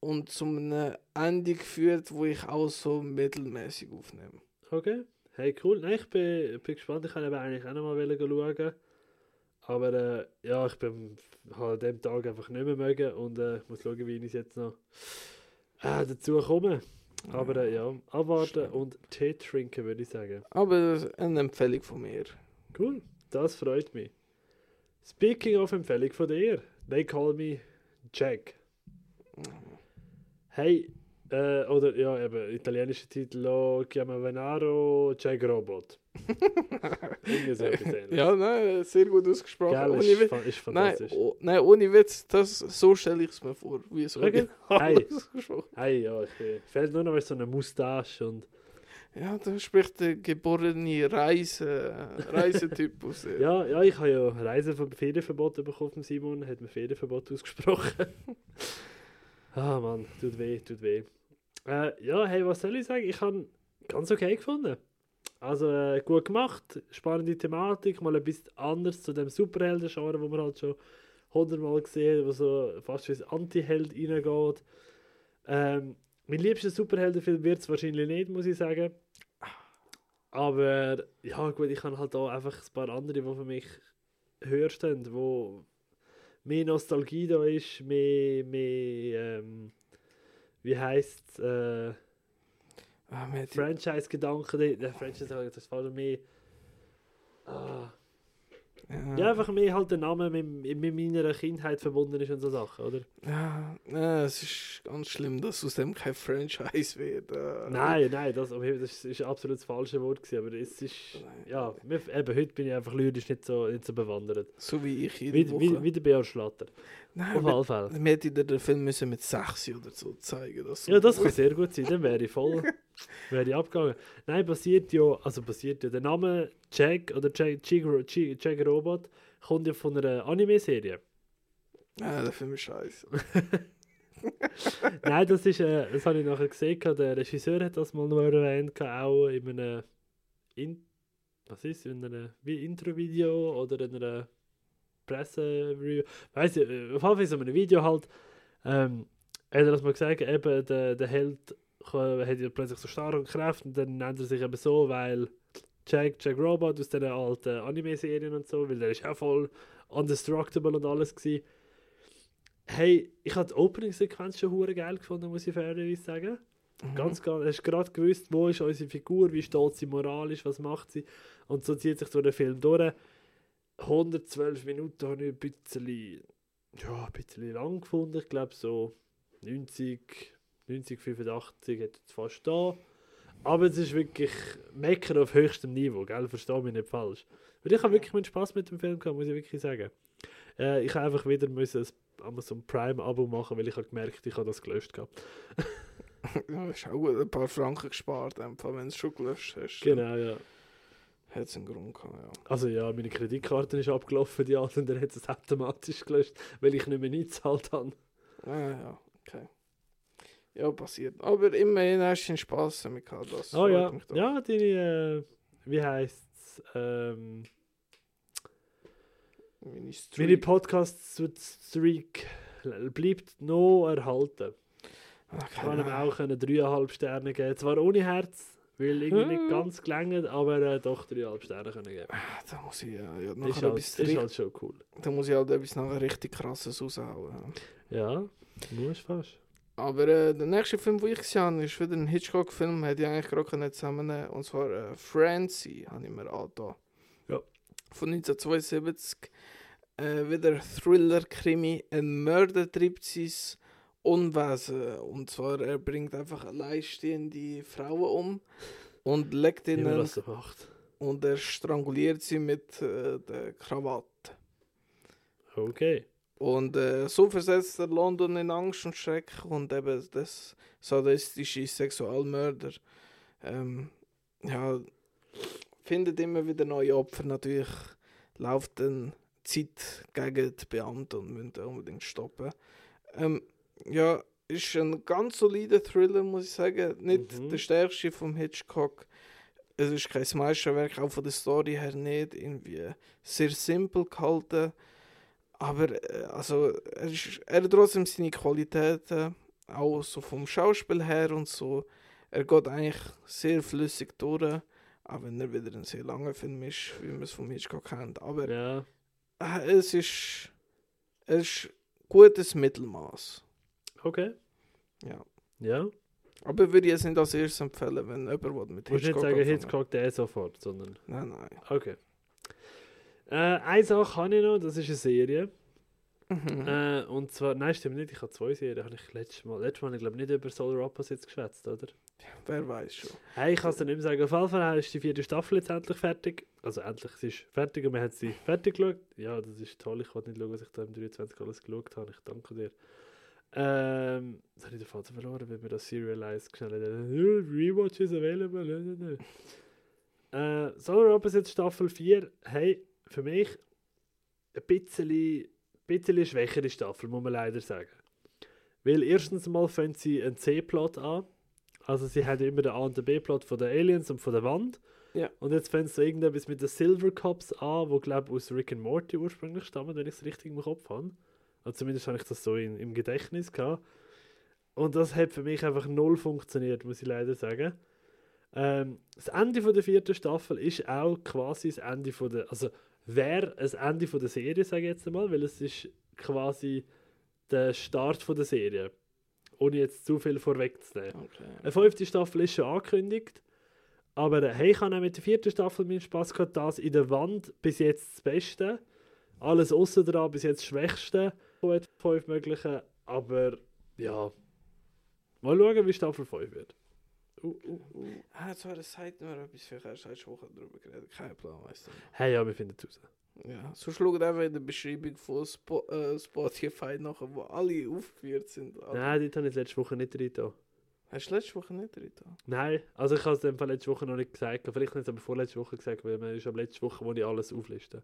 und zu einem Ende geführt, wo ich auch so mittelmäßig aufnehme. Okay. Hey, cool. Nein, ich bin, bin gespannt. Ich wollte eigentlich auch noch mal schauen. Aber äh, ja, ich bin habe an dem Tag einfach nicht mehr mögen und äh, muss schauen, wie ich jetzt noch äh, dazu komme. Aber äh, ja, abwarten und Tee trinken, würde ich sagen. Aber eine Empfehlung von mir. Cool, das freut mich. Speaking of Empfehlung von dir, they call me Jack. Hey, äh, oder ja, eben, italienischer Titel, Lo chiamavano Jack Robot. So. Ja, nein, sehr gut ausgesprochen. Geil, ohne ist, Witz. ist Nein, fantastisch. oh, nein, ohne Witz, das, so stelle ich es mir vor, wie es Okay. original Hey. ausgesprochen Hey, ja, ich bin, fehlt nur noch so eine Moustache und Ja, da spricht der geborene Reise, Reisetyp aus. äh, ja, ja, ich habe ja Reisever Ferienverbot bekommen von Simon, hat mir Ferienverbot ausgesprochen. ah Mann, tut weh, tut weh. Äh, ja, hey, was soll ich sagen? Ich habe ganz okay gefunden. Also äh, gut gemacht, spannende Thematik, mal etwas anderes zu dem Superhelden-Genre, wo man halt schon hundertmal gesehen wo so fast wie ein Anti-Held reingeht. Ähm, mein liebster Superheldenfilm wird es wahrscheinlich nicht, muss ich sagen. Aber ja gut, ich habe halt auch einfach ein paar andere, die für mich höher stehen, wo mehr Nostalgie da ist, mehr, mehr ähm, wie heisst es, äh, Ah, die- Franchise-Gedanken, der der Franchise, das ist fast mehr, ah, ja, ja, einfach mehr halt der Name mit, mit meiner Kindheit verbunden ist und so Sachen, oder? ja, ja, es ist ganz schlimm, dass aus dem kein Franchise wird. äh. Nein, nein, das, das ist absolut das falsche Wort gewesen, aber es ist, ja, eben, heute bin ich einfach lyrisch nicht so, nicht so bewandert. So wie ich jede Wie, Woche. wie, wie der Björn Schlatter. Nein, Auf alle Fälle. wir hätten den Film müssen mit 6 oder so zeigen dass Ja, das kann sehr gut sein, dann wäre ich voll, wäre ich abgegangen. Nein, basiert ja, also basiert ja, der Name Jack oder Jack, Jack, Jack, Jack Robot kommt ja von einer Anime-Serie. Ja, der Film ist scheiße. Nein, das ist, äh, das habe ich nachher gesehen, der Regisseur hat das mal noch erwähnt, auch in einem, in, was ist, in einem wie Intro-Video oder in einer Presse-Review, weiss ich, äh, auf jeden Fall so einem Video halt, ähm, hat er das mal gesagt, eben der, der Held hat ja plötzlich so starke Kräfte und dann nennt er sich eben so, weil Jack, Jack Robot aus den alten Anime-Serien und so, weil der ist auch voll undestructible und alles gewesen. Hey, ich habe die Opening-Sequenz schon hure geil gefunden, muss ich fairerweise sagen. Mhm. Ganz, ganz, hast gerade gewusst, wo ist unsere Figur, wie steht sie moralisch, was macht sie. Und so zieht sich durch den Film durch. 112 Minuten habe ich ein bisschen ja, ein bisschen lang gefunden. Ich glaube so 90, 90, 85 hat es fast da. Aber es ist wirklich Meckern auf höchstem Niveau, gell? Verstehe mich nicht falsch. Weil ich habe wirklich meinen Spaß mit dem Film gehabt, muss ich wirklich sagen. Äh, ich habe einfach wieder müssen ein Amazon Prime Abo machen, weil ich habe gemerkt, ich habe das gelöscht gehabt. Ja, ist auch ein paar Franken gespart, einfach, wenn du es schon gelöscht hast. Genau, ja. Hat es einen Grund gehabt, ja. Also ja, meine Kreditkarte ist abgelaufen, die andere, und er hat es automatisch gelöscht, weil ich nicht mehr eingezahlt habe. Ah, ja, okay. Ja, passiert. Aber immerhin hast du den Spaß damit gehabt. Das Oh ja, ja, deine, äh, wie heisst es, ähm, Meine meine Streak. Podcast-Streak bleibt noch erhalten. Ah, Ich kann ihm auch können dreieinhalb Sterne geben, zwar ohne Herz, weil irgendwie nicht Hm. ganz gelangt, aber äh, doch dreieinhalb Sterne können geben. Da muss ich ja, ja Ist nachher halt, etwas, ist halt schon cool. da muss ich halt etwas nachher richtig krasses raushauen. Ja. Ja, muss fast. Aber äh, der nächste Film, den ich gesehen habe, ist wieder ein Hitchcock-Film, hätte ich eigentlich gerade können zusammennehmen Und zwar äh, Francie, habe ich mir angetan. Ja. Von 1972. Äh, wieder Thriller-Krimi. Ein Mörder treibt sein Unwesen. Und zwar, er bringt einfach alleinstehende Frauen um und legt ihnen das so macht. und er stranguliert sie mit äh, der Krawatte. Okay. Und äh, so versetzt er London in Angst und Schreck und eben das sadistische Sexualmörder. Ähm, ja, findet immer wieder neue Opfer. Natürlich läuft dann Zeit gegen die Beamten und müssen unbedingt stoppen. Ähm, ja, ist ein ganz solider Thriller, muss ich sagen. Nicht Mhm. der stärkste vom Hitchcock. Es ist kein Meisterwerk, auch von der Story her nicht. Irgendwie sehr simpel gehalten. Aber äh, also, er, ist, er hat trotzdem seine Qualitäten, auch so vom Schauspiel her und so. Er geht eigentlich sehr flüssig durch, auch wenn er wieder ein sehr langer Film ist, wie man es vom Hitchcock kennt. Aber Ja. äh, es ist, es ist gutes Mittelmaß. Okay. Ja. Ja. Aber würde ich es nicht als erstes empfehlen, wenn jemand mit Du musst nicht Hitchcock sagen. Hitchcock der sofort, sondern. Nein, nein. Okay. Äh, eine Sache kann ich noch, das ist eine Serie. Mhm. Äh, und zwar, nein, stimmt nicht, ich habe zwei Serien. Habe ich letztes Mal, letztes Mal, ich glaube nicht über Solar Opposites geschwätzt, oder? Wer weiß schon. Hey, ich kann es dir nicht mehr sagen. Auf jeden Fall ist die vierte Staffel jetzt endlich fertig. Also endlich, sie ist fertig und wir haben sie fertig geschaut. Ja, das ist toll. Ich wollte nicht schauen, was ich da im 23 alles geschaut habe. Ich danke dir. Ähm, jetzt habe ich den Vater verloren, weil wir das Serialized schnell Rewatch is available. Nö, nö. Äh, Solar Opposites Staffel 4, hey, für mich ein bisschen, bisschen schwächere Staffel, muss man leider sagen. Weil erstens mal fängt sie einen C-Plot an. Also sie haben immer den A und den B-Plot von den Aliens und von der Wand. Ja. Und jetzt fängt so irgendetwas mit den Silver Cups an, wo glaube aus Rick and Morty ursprünglich stammen, wenn ich es richtig im Kopf habe. Also zumindest habe ich das so in, im Gedächtnis gehabt. Und das hat für mich einfach null funktioniert, muss ich leider sagen. Ähm, das Ende von der vierten Staffel ist auch quasi das Ende von der, also wäre das Ende von der Serie, sage ich jetzt einmal, weil es ist quasi der Start von der Serie. Ohne jetzt zu viel vorwegzunehmen. Okay. Eine fünfte Staffel ist schon angekündigt. Aber äh, hey, ich habe auch mit der vierten Staffel meinen Spaß gehabt. Das in der Wand bis jetzt das Beste. Alles außen dran bis jetzt das Schwächste fünf möglichen. Aber ja, mal schauen, wie Staffel 5 wird. Uh, uh, uh. Ah, das sagt mir etwas, vielleicht hast du Woche darüber geredet. Kein Plan, weißt du. Hey, ja, wir finden es raus. Ja, so schaut einfach in der Beschreibung von Spo äh, Spotify nachher, wo alle aufgeführt sind. Alle. Nein, dort habe ich letzte Woche nicht drin. Hast du letzte Woche nicht drin? Nein, also ich habe es letzte Woche noch nicht gesagt. Vielleicht nicht, aber vorletzte Woche gesagt, weil man ist ab letzte Woche, wo ich alles aufliste.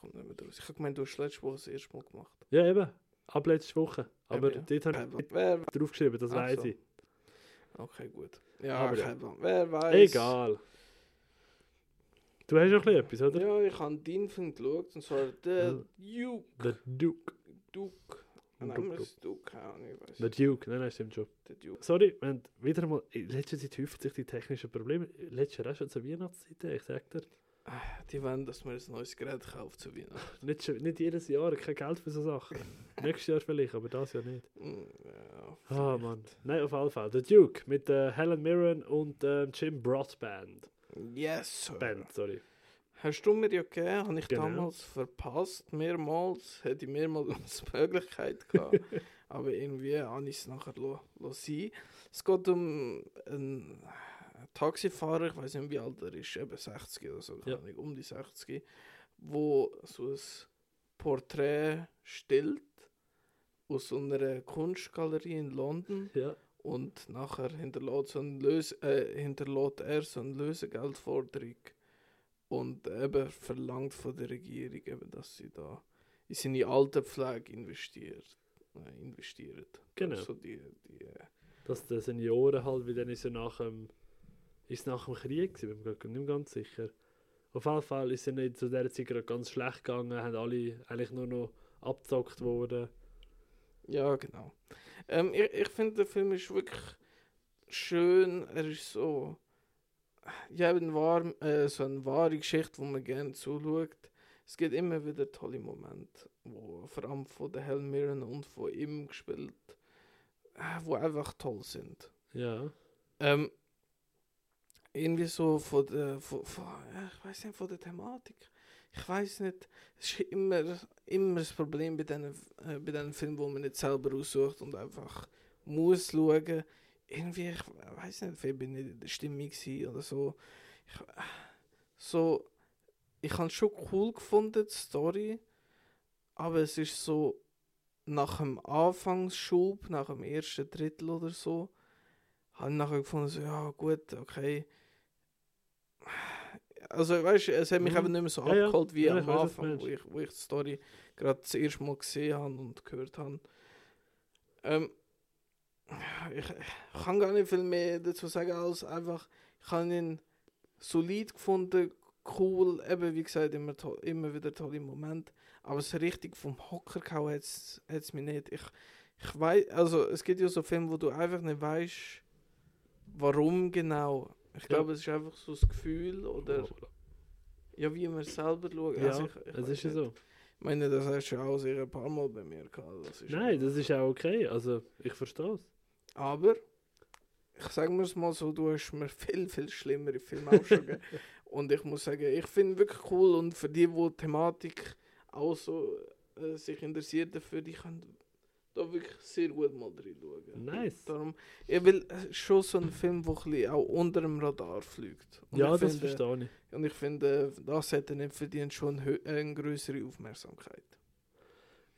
Kommt nicht mehr raus. Ich habe gemeint, du hast letzte Woche das erste Mal gemacht. Ja, eben. Ab letzte Woche. Aber Eben, dort habe ich. Wer? draufgeschrieben, das weiß so. ich. Okay, gut. Ja, Aber ja. Wer weiß. Egal. Du hast noch etwas, oder? Ja, ich habe deinen Film geschaut, und zwar The Duke. The Duke. Duke. Wir Duke. ich nein, nein, stimmt schon. The Duke. Sorry, wir haben wieder mal, in letzter Zeit häufen sich die technischen Probleme. Letztes Jahr auch schon zur Weihnachtszeit, ich sag dir. Die wollen, dass man ein neues Gerät kauft zu Weihnachten. Nicht, schon- nicht jedes Jahr, kein Geld für so Sachen. Nächstes Jahr vielleicht, aber das Jahr nicht. Mm, Ja, Ah, vielleicht. Mann. Nein, auf jeden Fall. The Duke mit äh, Helen Mirren und ähm, Jim Broadband. Yes, sir. Band, sorry. Hast du mir ja gegeben, habe ich Genau. damals verpasst, mehrmals, hätte ich mehrmals die Möglichkeit gehabt, aber irgendwie habe ich es nachher sein. Es geht um einen Taxifahrer, ich weiß nicht wie alt er ist, eben 60 oder so, Ja. Ahnung, um die 60, wo so ein Porträt stellt aus so einer Kunstgalerie in London Ja. und nachher hinterlässt, so ein Lös äh, hinterlässt er so eine Lösegeldforderung und eben verlangt von der Regierung, eben, dass sie da in seine Altenpflege investiert, äh, investieren. Genau. Also die, die, äh, Dass die Senioren halt, wie dann ist ja nach dem, ist es nach dem Krieg, gewesen, bin mir nicht mehr ganz sicher. Auf jeden Fall ist es nicht zu dieser Zeit gerade ganz schlecht gegangen, haben alle eigentlich nur noch abgezockt worden. ja, genau. Ähm, ich ich finde, der Film ist wirklich schön. Er ist so. Ja, eben wahr, äh, so eine wahre Geschichte, wo man gerne zuschaut. Es gibt immer wieder tolle Momente, wo vor allem von der Helen Mirren und von ihm gespielt, äh, wo einfach toll sind. Ja. Ähm, irgendwie so von der, von, von, ich weiß nicht, von der Thematik. Ich weiß nicht, es ist immer, immer das Problem bei diesen, äh, bei diesen Filmen, wo man nicht selber aussucht und einfach muss schauen. Irgendwie, ich weiß nicht, vielleicht bin ich nicht in der Stimmung oder so. Ich, so, ich habe es schon cool gefunden, die Story, aber es ist so nach dem Anfangsschub, nach dem ersten Drittel oder so, habe ich nachher gefunden, so, ja gut, okay. Also weißt du, es hat mich Mhm. einfach nicht mehr so Ja, abgeholt wie Ja, am weiß, Anfang, meinst. wo ich, wo ich die Story gerade das erste Mal gesehen habe und gehört habe. Ähm, ich, kann gar nicht viel mehr dazu sagen, als einfach, ich habe ihn solid gefunden, cool, eben wie gesagt, immer, to immer wieder tolle Momente, aber so richtig vom Hocker gehauen hat es mich nicht. Ich, ich weiß, also es gibt ja so Filme, wo du einfach nicht weißt, warum genau. Ich glaube, es ist einfach so das Gefühl oder ja, wie man selber schaut. Ja, Also ich, ich es ist ja so. Ich meine, das hast du auch sicher ein paar Mal bei mir gehabt. Das Nein, das ist auch okay. Also, ich verstehe es. Aber, ich sage mir es mal so, du hast mir viel, viel schlimmere Filme auch schon gegeben. Und ich muss sagen, ich finde wirklich cool und für die, die die Thematik auch so äh, sich interessiert dafür, die können da wirklich sehr gut mal drin schauen. Nice. Darum, ich will äh, schon so einen Film, der ein bisschen auch unter dem Radar fliegt. Und Ja, das finde, verstehe ich. Und ich finde, das hätte nicht verdient schon hö- eine größere Aufmerksamkeit.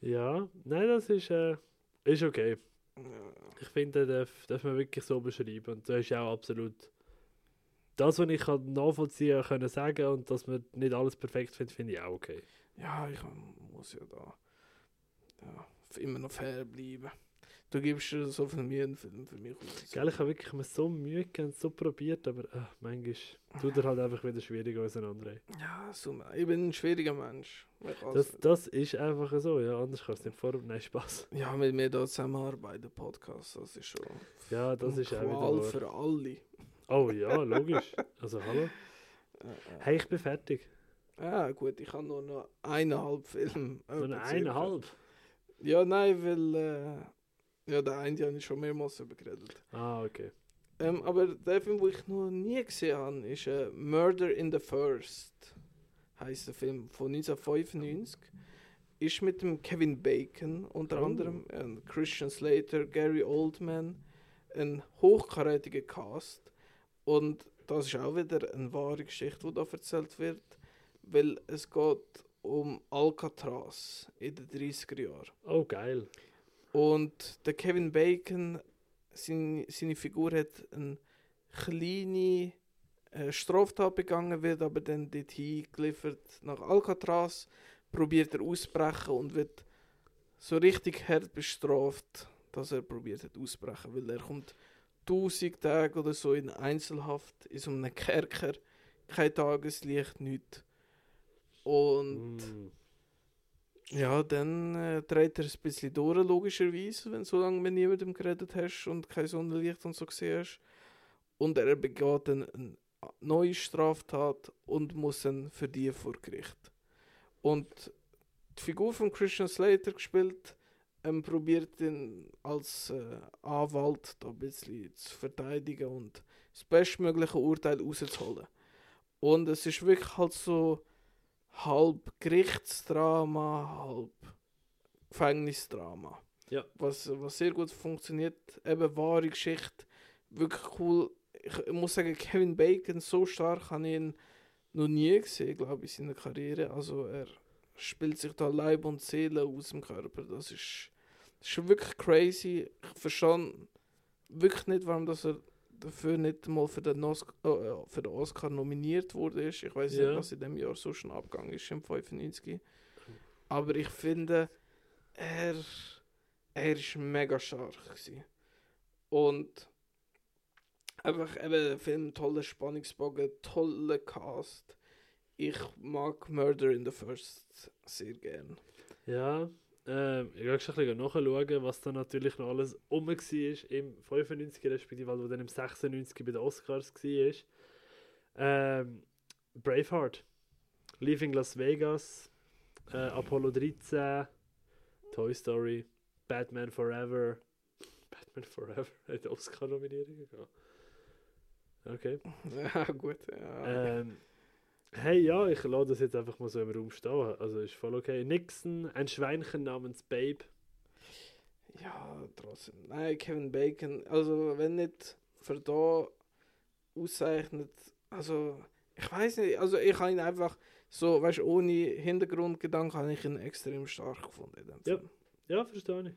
Ja, nein, das ist, äh, ist okay. Ja. Ich finde, das darf, man wirklich so beschreiben. Und das ist auch absolut das, was ich kann nachvollziehen können sagen und dass man nicht alles perfekt findet, finde ich auch okay. Ja, ich muss ja da ja, immer noch fair bleiben. Du gibst dir so viel Mühe, einen Film für mich aus. Gell, ich habe wirklich mir so Mühe gegeben, und so probiert, aber äh, manchmal tut er halt einfach wieder schwierig auseinander. Ja, so, ich bin ein schwieriger Mensch. Das, das ist einfach so, ja, anders kannst du nicht vor... Nein, Spaß. ja, mit mir da zusammenarbeiten, Podcast, das ist schon Ja, das ist auch wieder Qual für alle. Oh ja, logisch. Also hallo. Äh, äh. Hey, ich bin fertig. Ja, gut, ich habe nur noch eineinhalb Filme. Circa. eineinhalb. Ja, nein, weil äh, ja, der eine habe ich schon mehrmals übergeredet. Ah, okay. Ähm, aber der Film, den ich noch nie gesehen habe, ist äh, Murder in the First. Heißt der Film von 1995. Ist mit dem Kevin Bacon unter Oh. anderem, äh, Christian Slater, Gary Oldman, ein hochkarätiger Cast. Und das ist auch wieder eine wahre Geschichte, die da erzählt wird, weil es geht um Alcatraz in den 30er Jahren. Oh, geil. Und der Kevin Bacon, seine, seine Figur hat eine kleine äh, Straftat begangen, wird aber dann dorthin geliefert nach Alcatraz, probiert er ausbrechen und wird so richtig hart bestraft, dass er probiert hat auszubrechen, weil er kommt 1000 Tage oder so in Einzelhaft, in so einem Kerker, kein Tageslicht, nichts. Und Mm. ja, dann äh, dreht er ein bisschen durch, logischerweise, wenn so lange mit niemandem geredet hast und kein Sonnenlicht und so gesehen hast. Und er begeht dann eine neue Straftat und muss dann für die vor Gericht. Und die Figur von Christian Slater gespielt, ähm, probiert ihn als äh, Anwalt da ein bisschen zu verteidigen und das bestmögliche Urteil rauszuholen. Und es ist wirklich halt so halb Gerichtsdrama, halb Gefängnisdrama. Ja. Was, was sehr gut funktioniert, eben wahre Geschichte, wirklich cool. Ich, muss sagen, Kevin Bacon, so stark habe ich ihn noch nie gesehen, glaube ich, in seiner Karriere. Also er spielt sich da Leib und Seele aus dem Körper. Das ist, das ist wirklich crazy. Ich verstehe wirklich nicht, warum dass er dafür nicht mal für den, Os äh, für den Oscar nominiert wurde. Ich weiß Ja. nicht, was in dem Jahr so schon abgegangen ist, im 95. Aber ich finde, er, er ist mega stark gewesen. Und einfach eben der Film, toller Spannungsbogen, toller Cast. Ich mag Murder in the First sehr gern. Ja, ähm, ich schon ein bisschen nachschauen, was da natürlich noch alles rum war im 95 respektive wo dann im 96 bei den Oscars war. Ähm, Braveheart, Leaving Las Vegas, äh, Apollo 13, Toy Story, Batman Forever. Batman Forever hat Oscar-Nominierungen gehabt. Okay. Ja, gut. Ja. Ähm, hey, ja, ich lasse das jetzt einfach mal so im Raum stehen. Also ist voll okay. Nixon, ein Schweinchen namens Babe. Ja, trotzdem. Nein, Kevin Bacon, also wenn nicht für da auszeichnet, also ich weiß nicht, also ich habe ihn einfach so, weißt du, ohne Hintergrundgedanken habe ich ihn extrem stark gefunden. Ja. Ja, verstehe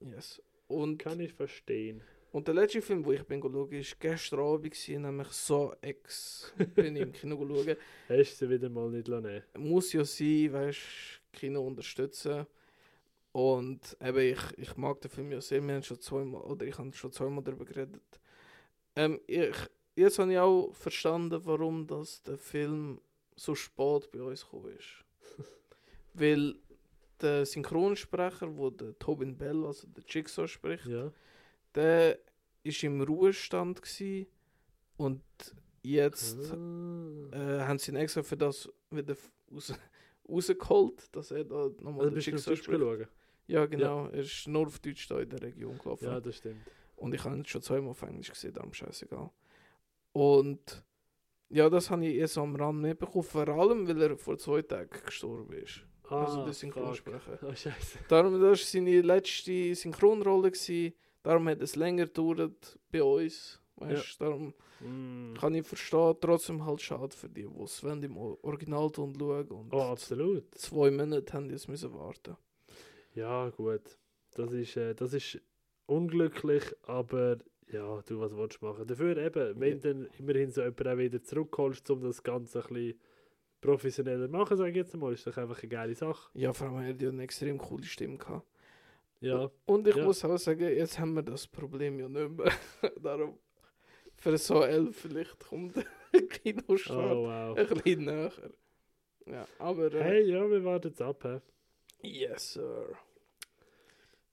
ich. Yes. Und, Kann ich verstehen. Und der letzte Film, wo ich bin schauen, war gestern Abend, nämlich So Ex. bin ich im Kino schauen. Hast du sie wieder mal nicht nehmen muss ja sein, weißt Kino unterstützen. Und eben, ich, ich mag den Film ja sehr, wir haben schon zweimal, oder ich habe schon zweimal darüber geredet. Ähm, ich, jetzt habe ich auch verstanden, warum das der Film so spät bei uns gekommen ist. Weil der Synchronsprecher, wo der Tobin Bell, also der Jigsaw spricht, Ja. Der ist im Ruhestand und jetzt Ah. äh, haben sie ihn extra für das wieder raus, rausgeholt, dass er da nochmal Also Schicksal spricht. Ja, genau. Er ist nur auf Deutsch da in der Region gelaufen. Ja, das stimmt. Und ich habe ihn schon zweimal auf Englisch gesehen, darum scheißegal. Und ja, das habe ich erst am Rand mitbekommen, vor allem, weil er vor zwei Tagen gestorben ist. also der fuck. Synchronsprecher. Oh, scheiße. Darum, das war seine letzte Synchronrolle. Gewesen. Darum hat es länger gedauert bei uns. Weißt, Darum Mm. kann ich verstehen, trotzdem halt schade für die, die es im Originalton schauen und Oh, absolut. zwei Monate haben die es müssen warten. Ja, gut. Das ist, äh, das ist unglücklich, aber ja, du, was willst du machen? Dafür eben, wenn Ja. dann immerhin so jemand auch wieder zurückholst, um das Ganze ein bisschen professioneller machen, sage ich jetzt mal, ist doch einfach eine geile Sache. Ja, vor allem hat er ja eine extrem coole Stimme gehabt. Ja, Und ich Ja. muss auch sagen, jetzt haben wir das Problem ja nicht mehr. Darum, für so elf vielleicht kommt der Kinostart oh wow. ein bisschen näher. Ja, aber äh, Hey, ja, wir warten jetzt ab. He. yes, sir.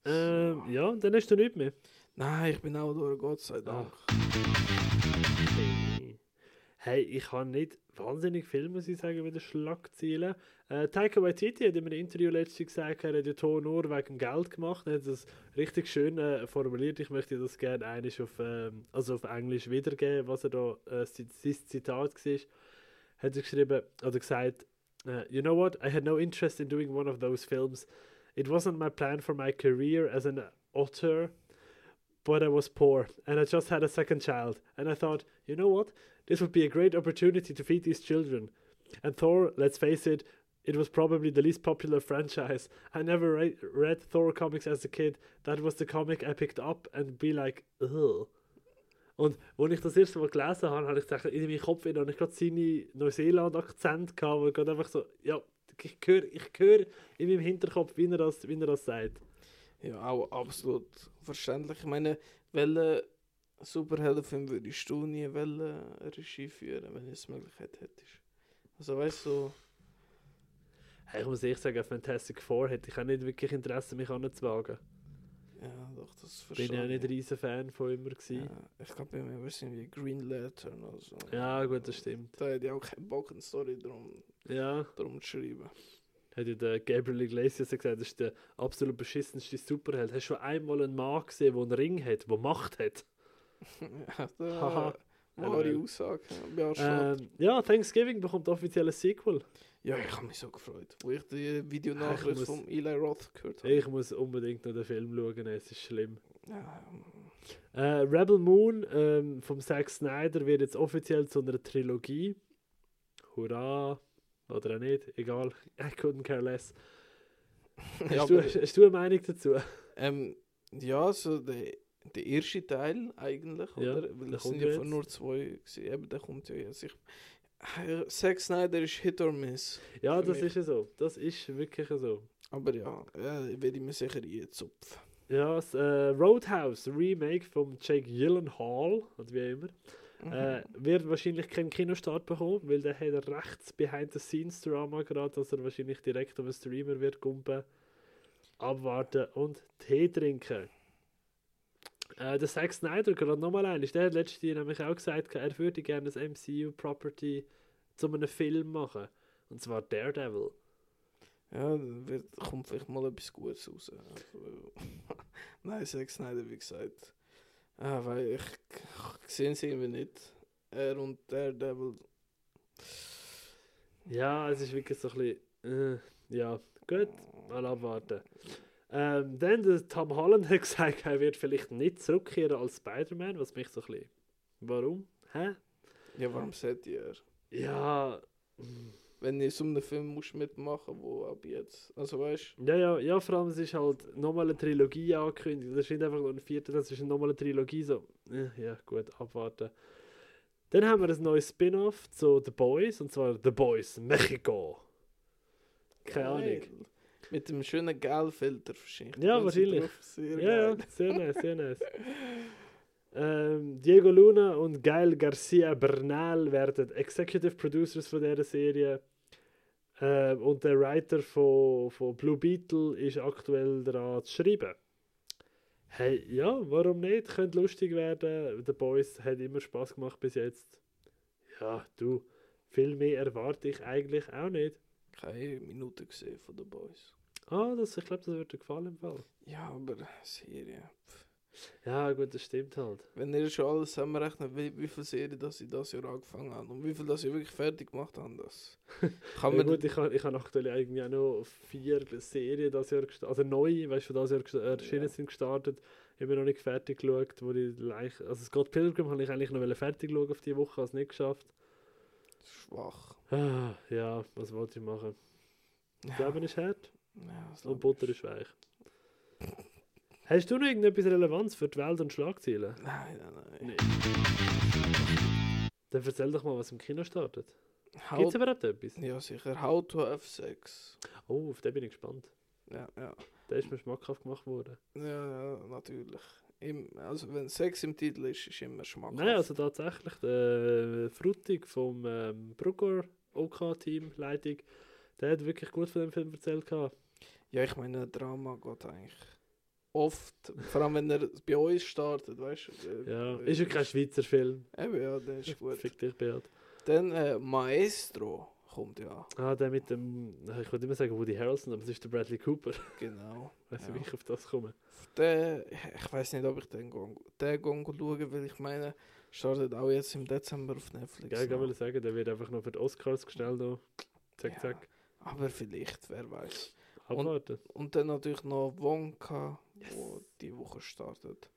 Ähm, ja, dann hast du nichts mehr. Nein, ich bin auch durch, Gott sei Dank. Hey, ich habe nicht wahnsinnig viel, muss ich sagen, mit den Schlagzeilen. Äh, Taika Waititi hat in einem Interview letztens gesagt, er hat den Ton nur wegen Geld gemacht. Er hat das richtig schön äh, formuliert. Ich möchte das gerne einiges auf, ähm, also auf Englisch wiedergeben, was er da, äh, sein Zitat war. Hat er geschrieben, oder gesagt, äh, You know what, I had no interest in doing one of those films. It wasn't my plan for my career as an author, but I was poor, and I just had a second child. And I thought, you know what? This would be a great opportunity to feed these children. And Thor, let's face it, it was probably the least popular franchise. I never re- read Thor comics as a kid. That was the comic I picked up and be like, ugh. Und als ich das erste Mal gelesen habe, habe ich gesagt, in meinem Kopf und ich gerade seine Neuseeland-Akzent wo ich gerade einfach so, ja, ich höre ich hör in meinem Hinterkopf, wie er das, wie er das sagt. Ja, auch absolut verständlich. Ich meine, welchen Superheldenfilm würdest du nie wollen Regie führen, wenn du es Möglichkeit hättest? Also weißt du, Hey, ich muss ehrlich sagen, Fantastic Four hätte ich auch nicht wirklich Interesse, mich anzuwagen. ja, doch, das verstehe Bin ja nicht ich. ein riesen Fan von immer gewesen. Ja, ich glaube, wäre es irgendwie Green Lantern oder so. Ja, gut, das stimmt. Da hätte ich auch keinen Bock, eine Story drum, Ja, drum zu schreiben. Hat ja der Gabriel Iglesias gesagt, das ist der absolut beschissenste Superheld. Hast du schon einmal einen Mann gesehen, der einen Ring hat, der Macht hat? Haha. wahre. Aussage. Ähm, ja, Thanksgiving bekommt offiziell ein Sequel. Ja, ich habe mich so gefreut, wo ich die Ich Videonachricht muss- von Eli Roth gehört habe. Ich muss unbedingt noch den Film schauen, es ist schlimm. Ja, Äh, Rebel Moon ähm, vom Zack Snyder wird jetzt offiziell zu einer Trilogie. Hurra! Oder auch nicht, egal. I couldn't care less. Hast, ja, du, hast du eine Meinung dazu? ähm, ja so der, der erste Teil eigentlich, Ja, oder? Weil es sind ja jetzt. von nur zwei gewesen. Eben, der kommt ja jetzt. Ich, äh, Zack Snyder ist Hit or Miss. Ja, das mich. ist ja so. Das ist wirklich so. Aber ja, ja werde ich mir sicher einzupfen. Ja, das äh, Roadhouse Remake vom Jake Gyllenhaal, oder wie immer, Mhm. äh, wird wahrscheinlich keinen Kinostart bekommen, weil der hat ein rechts Behind-the-Scenes-Drama gerade, dass er wahrscheinlich direkt auf den Streamer wird gumpen. Abwarten und Tee trinken. Äh, der Zack Snyder, gerade nochmal ein, der hat letztes Jahr nämlich auch gesagt, er würde gerne das MCU-Property zu einem Film machen. Und zwar Daredevil. Ja, wird, kommt vielleicht mal etwas Gutes raus. Nein, Zack Snyder, wie gesagt. Ah, weil ich, ich sehe es irgendwie nicht. Er und Daredevil. Ja, es ist wirklich so ein bisschen. Äh, ja, gut, mal abwarten. Ähm, dann der Tom Holland hat gesagt, er wird vielleicht nicht zurückkehren als Spider-Man, was mich so ein bisschen. Warum? Hä? Ja, warum sagt ihr? Ja. Wenn du in so einem Film musst mitmachen wo ab jetzt. Also weißt Ja, ja, ja, vor allem es ist halt nochmal eine Trilogie angekündigt. Das ist nicht einfach nur eine vierte, das ist nochmal eine Trilogie. So, ja, gut, abwarten. Dann haben wir ein neues Spin-off zu The Boys, und zwar The Boys Mexico. Keine Ahnung. Mit dem schönen Gelfilter wahrscheinlich. Ja, wahrscheinlich. Sehr Ja, ja, geil. sehr nice, sehr nice. Ähm, Diego Luna und Gael Garcia Bernal werden Executive Producers von dieser Serie. Ähm, und der Writer von, von Blue Beetle ist aktuell daran zu schreiben. Hey, ja, warum nicht? Könnte lustig werden. The Boys hat immer Spaß gemacht bis jetzt. Ja, du, viel mehr erwarte ich eigentlich auch nicht. Keine Minute gesehen von den Boys. Ah, das, ich glaube, das wird dir gefallen im Fall. Ja, aber Serie. pff. Ja, gut, das stimmt halt. Wenn ihr schon alles zusammenrechnet, wie, wie viele Serien das sie das Jahr angefangen haben und wie viel das sie wirklich fertig gemacht haben, das kann Ja, man gut, ich habe ich hab aktuell eigentlich auch noch vier Serien das Jahr gestartet, also neue, weißt du, von das Jahr gesta- erschienen Ja. sind gestartet. Immer noch nicht fertig geschaut, wo ich leicht, also Scott Pilgrim habe ich eigentlich noch fertig schauen auf die Woche, habe es nicht geschafft. schwach. Ah, ja, was wollte ich machen? Das Ja, Leben ist hart ja, und Butter ist weich. Hast du noch irgendetwas Relevanz für die Welt und Schlagzeilen? Nein, nein, nein. Nee. Dann erzähl doch mal, was im Kino startet. Gibt es überhaupt etwas? ja, sicher. How to have sex. Oh, auf den bin ich gespannt. Ja, ja. Der ist mir schmackhaft gemacht worden. Ja, ja natürlich. Im, also wenn Sex im Titel ist, ist immer schmackhaft. Nein, also tatsächlich, der Frutig vom ähm, Brucker OK-Team, Leitung, der hat wirklich gut von dem Film erzählt. Gehabt. Ja, ich meine, Drama geht eigentlich oft, vor allem wenn er bei uns startet, weißt du. äh, Ja, äh, ist ja kein Schweizer Film. Eben, ja, der ist gut. Fick dich, Beat. Dann äh, Maestro kommt ja, Ah, der mit dem, ich würde immer sagen Woody Harrelson, aber es ist der Bradley Cooper. genau. Weißt du, Ja. wie ich auf das komme? Der, ich weiß nicht, ob ich den gang, den gang schauen weil ich meine, startet auch jetzt im Dezember auf Netflix. Ja, ich wollte sagen, der wird einfach noch für die Oscars gestellt. Noch. Zack, Ja. zack. Aber vielleicht, wer weiß. Abwarten. Und dann natürlich noch Wonka, wo die Woche startet.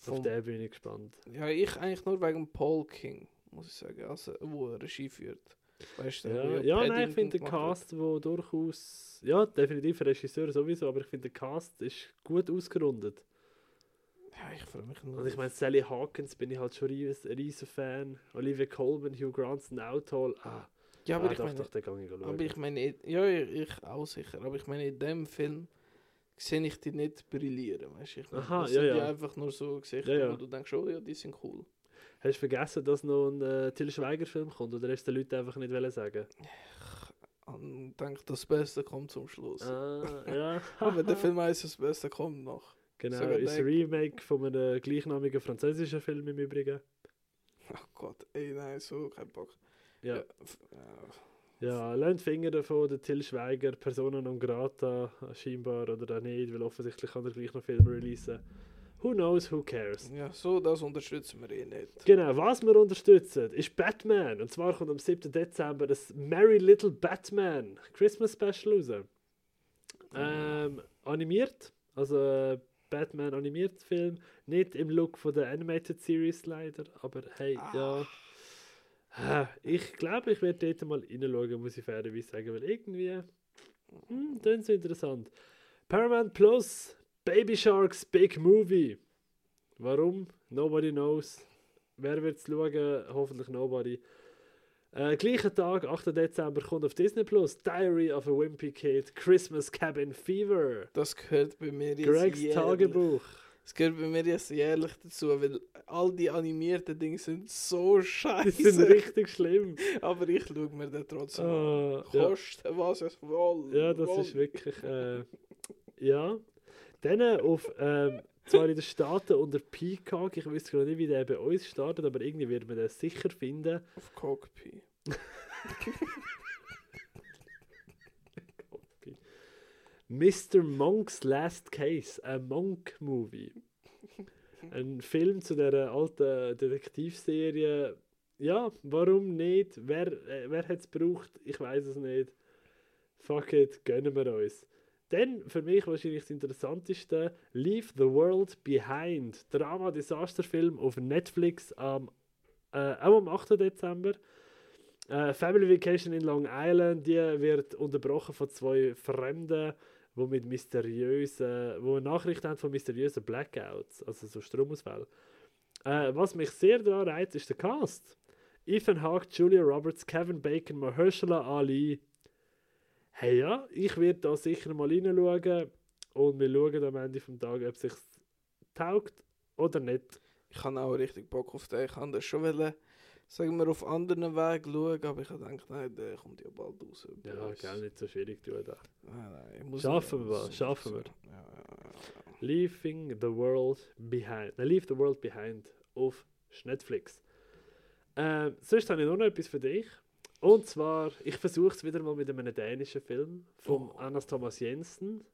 auf Vom- den bin ich gespannt. Ja, ich eigentlich nur wegen Paul King, muss ich sagen, also, wo er Regie führt. Weißt du, Ja, ja nein, ich finde den. Cast, wo durchaus, ja, definitiv Regisseur sowieso, aber ich finde der Cast ist gut ausgerundet. Ja, ich freue mich nur. Also ich meine, Sally Hawkins bin ich halt schon ein riesen Fan. Olivia Colman, Hugh Grant sind auch toll. Ah, ja, aber ah, ich doch, meine, doch, den ich schauen. aber ich meine, ja, ich ich auch sicher, aber ich meine, in dem Film sehe ich die nicht brillieren, weißt du? Ich meine, Aha, das ja, sind ja. einfach nur so Gesichter, Ja, ja. wo du denkst, oh ja, die sind cool. Hast du vergessen, dass noch ein äh, Till Schweiger-Film kommt? Oder hast du den Leuten einfach nicht sagen? Und denke, das Beste kommt zum Schluss. Ah, ja. Aber der Film heißt, das Beste kommt noch. Genau, sogar ist ein Remake von einem gleichnamigen französischen Film im Übrigen. Ach Gott, ey, nein, so kein Bock. Ja, ja. Ja lasst Finger davon, der Till Schweiger, Persona non grata, scheinbar oder auch nicht, weil offensichtlich kann er gleich noch Filme releasen. Who knows, who cares? Ja, so, das unterstützen wir eh nicht. Genau, was wir unterstützen, ist Batman. Und zwar kommt am 7. Dezember das Merry Little Batman Christmas Special raus. Ähm, animiert, also äh, Batman animiert Film. Nicht im Look von der Animated Series leider, aber hey, ja. Ah, Ich glaube, ich werde dort mal reinschauen, muss ich fairerweise sagen, weil irgendwie, hm, das ist interessant. Paramount Plus, Baby Sharks Big Movie. Warum? Nobody knows. Wer wird es schauen? Hoffentlich nobody. Äh, gleichen Tag, 8. Dezember, kommt auf Disney Plus Diary of a Wimpy Kid, Christmas Cabin Fever, Das gehört bei mir jetzt Gregs. Tagebuch. Das gehört bei mir jetzt jährlich dazu, weil all die animierten Dinge sind so Die scheiße. sind richtig schlimm. Aber ich schaue mir den trotzdem an. Ah, ja. Kosten, was es wohl. Ja, das wohl. ist wirklich. Äh, ja. Dann auf. Ähm, zwar in den Staaten unter Peacock, ich weiß gerade nicht, wie der bei uns startet, aber irgendwie wird man den sicher finden. Auf Cockpit. Mr. Monk's Last Case, ein Monk-Movie. Ein Film zu der alten Detektivserie. Ja, warum nicht? Wer, äh, wer hat es gebraucht? Ich weiß es nicht. Fuck it, gönnen wir uns. Dann für mich wahrscheinlich das Interessanteste: Leave the World Behind. Drama-Desasterfilm auf Netflix am, äh, auch am 8. Dezember. Äh, Family Vacation in Long Island, die wird unterbrochen von zwei Fremden, die mit mysteriösen, wo eine Nachricht haben von mysteriösen Blackouts, also so Stromausfällen. Äh, was mich sehr daran reizt, ist der Cast. Ethan Hawke, Julia Roberts, Kevin Bacon, Mahershala Ali. Hey ja, ich werde da sicher mal reinschauen und wir schauen am Ende vom Tag, ob es sich taugt oder nicht. Ich habe auch richtig Bock auf den. Ich habe das schon wollen, sagen wir, auf anderen Wegen schauen, aber ich habe gedacht, nein, der kommt ja bald raus. Ja, gell, nicht so schwierig tun da. Nein, nein, ich muss Schaffen wir, alles schaffen wir. Ja, ja, ja. Leaving the World Behind. Nein, Leave the World Behind auf Netflix. Ähm, sonst habe ich noch etwas für dich. Und zwar, ich versuche es wieder mal mit einem dänischen Film von Oh. Annas Thomas Jensen.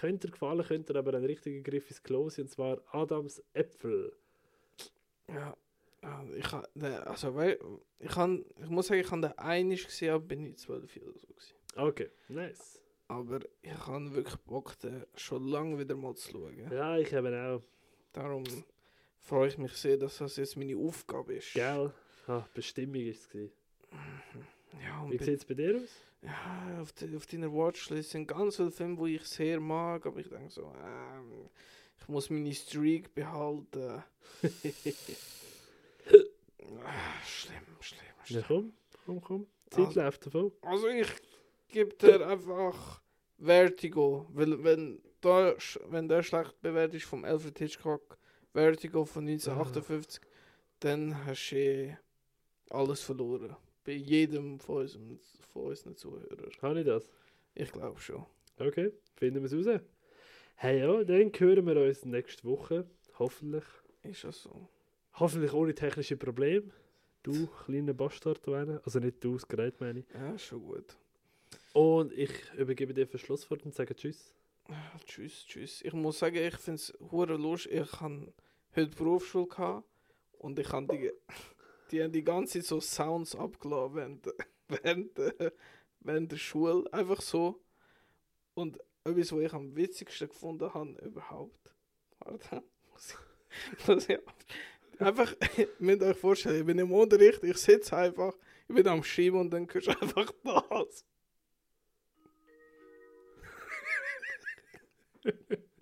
Könnte gefallen, könnte aber ein richtiger Griff ins Klo sein, und zwar Adams Äpfel. Ja, ich ha, der, also weil, ich han, ich muss sagen, ich habe den einig gesehen, aber bin ich zwölf oder so gewesen. Okay, nice. Aber ich habe wirklich Bock, den schon lange wieder mal zu schauen. Ja, ich habe auch. Darum freue ich mich sehr, dass das jetzt meine Aufgabe ist. Gell? Ah, Bestimmung ist es. gewesen. Ja, Wie sieht es bei dir aus? ja auf, de, auf deiner Watchlist sind ganz viele Filme, die ich sehr mag, aber ich denke so, ähm, ich muss meine Streak behalten. Ah, schlimm, schlimm, Ja, schlimm. komm, komm, komm. Die Zeit Also- läuft davon. Also ich gebe dir einfach Vertigo, weil wenn sch- wenn der schlecht bewertet ist vom Alfred Hitchcock, Vertigo von 1958, dann hast du eh alles verloren. Bei jedem von, unserem, von unseren Zuhörern. Kann ich das? Ich glaube schon. Okay, finden wir es raus. Hey ja, dann hören wir uns nächste Woche. Hoffentlich. Ist das so? Hoffentlich ohne technische Probleme. Du, kleiner Bastard, einer. Also nicht du, das Gerät meine ich. Ja, schon gut. Und ich übergebe dir für Schlusswort und sage Tschüss. Tschüss, tschüss. Ich muss sagen, ich finde es hure lustig. Ich habe heute Berufsschule gehabt und ich habe die, die, haben die ganze Zeit so Sounds abgelassen während, während, der- während der Schule. Einfach so. Und etwas, was ich am witzigsten gefunden habe überhaupt. Warte. Muss ich- muss ich- Einfach, ihr müsst euch vorstellen, ich bin im Unterricht, ich sitze einfach, ich bin am Schreiben und dann hörst du einfach das.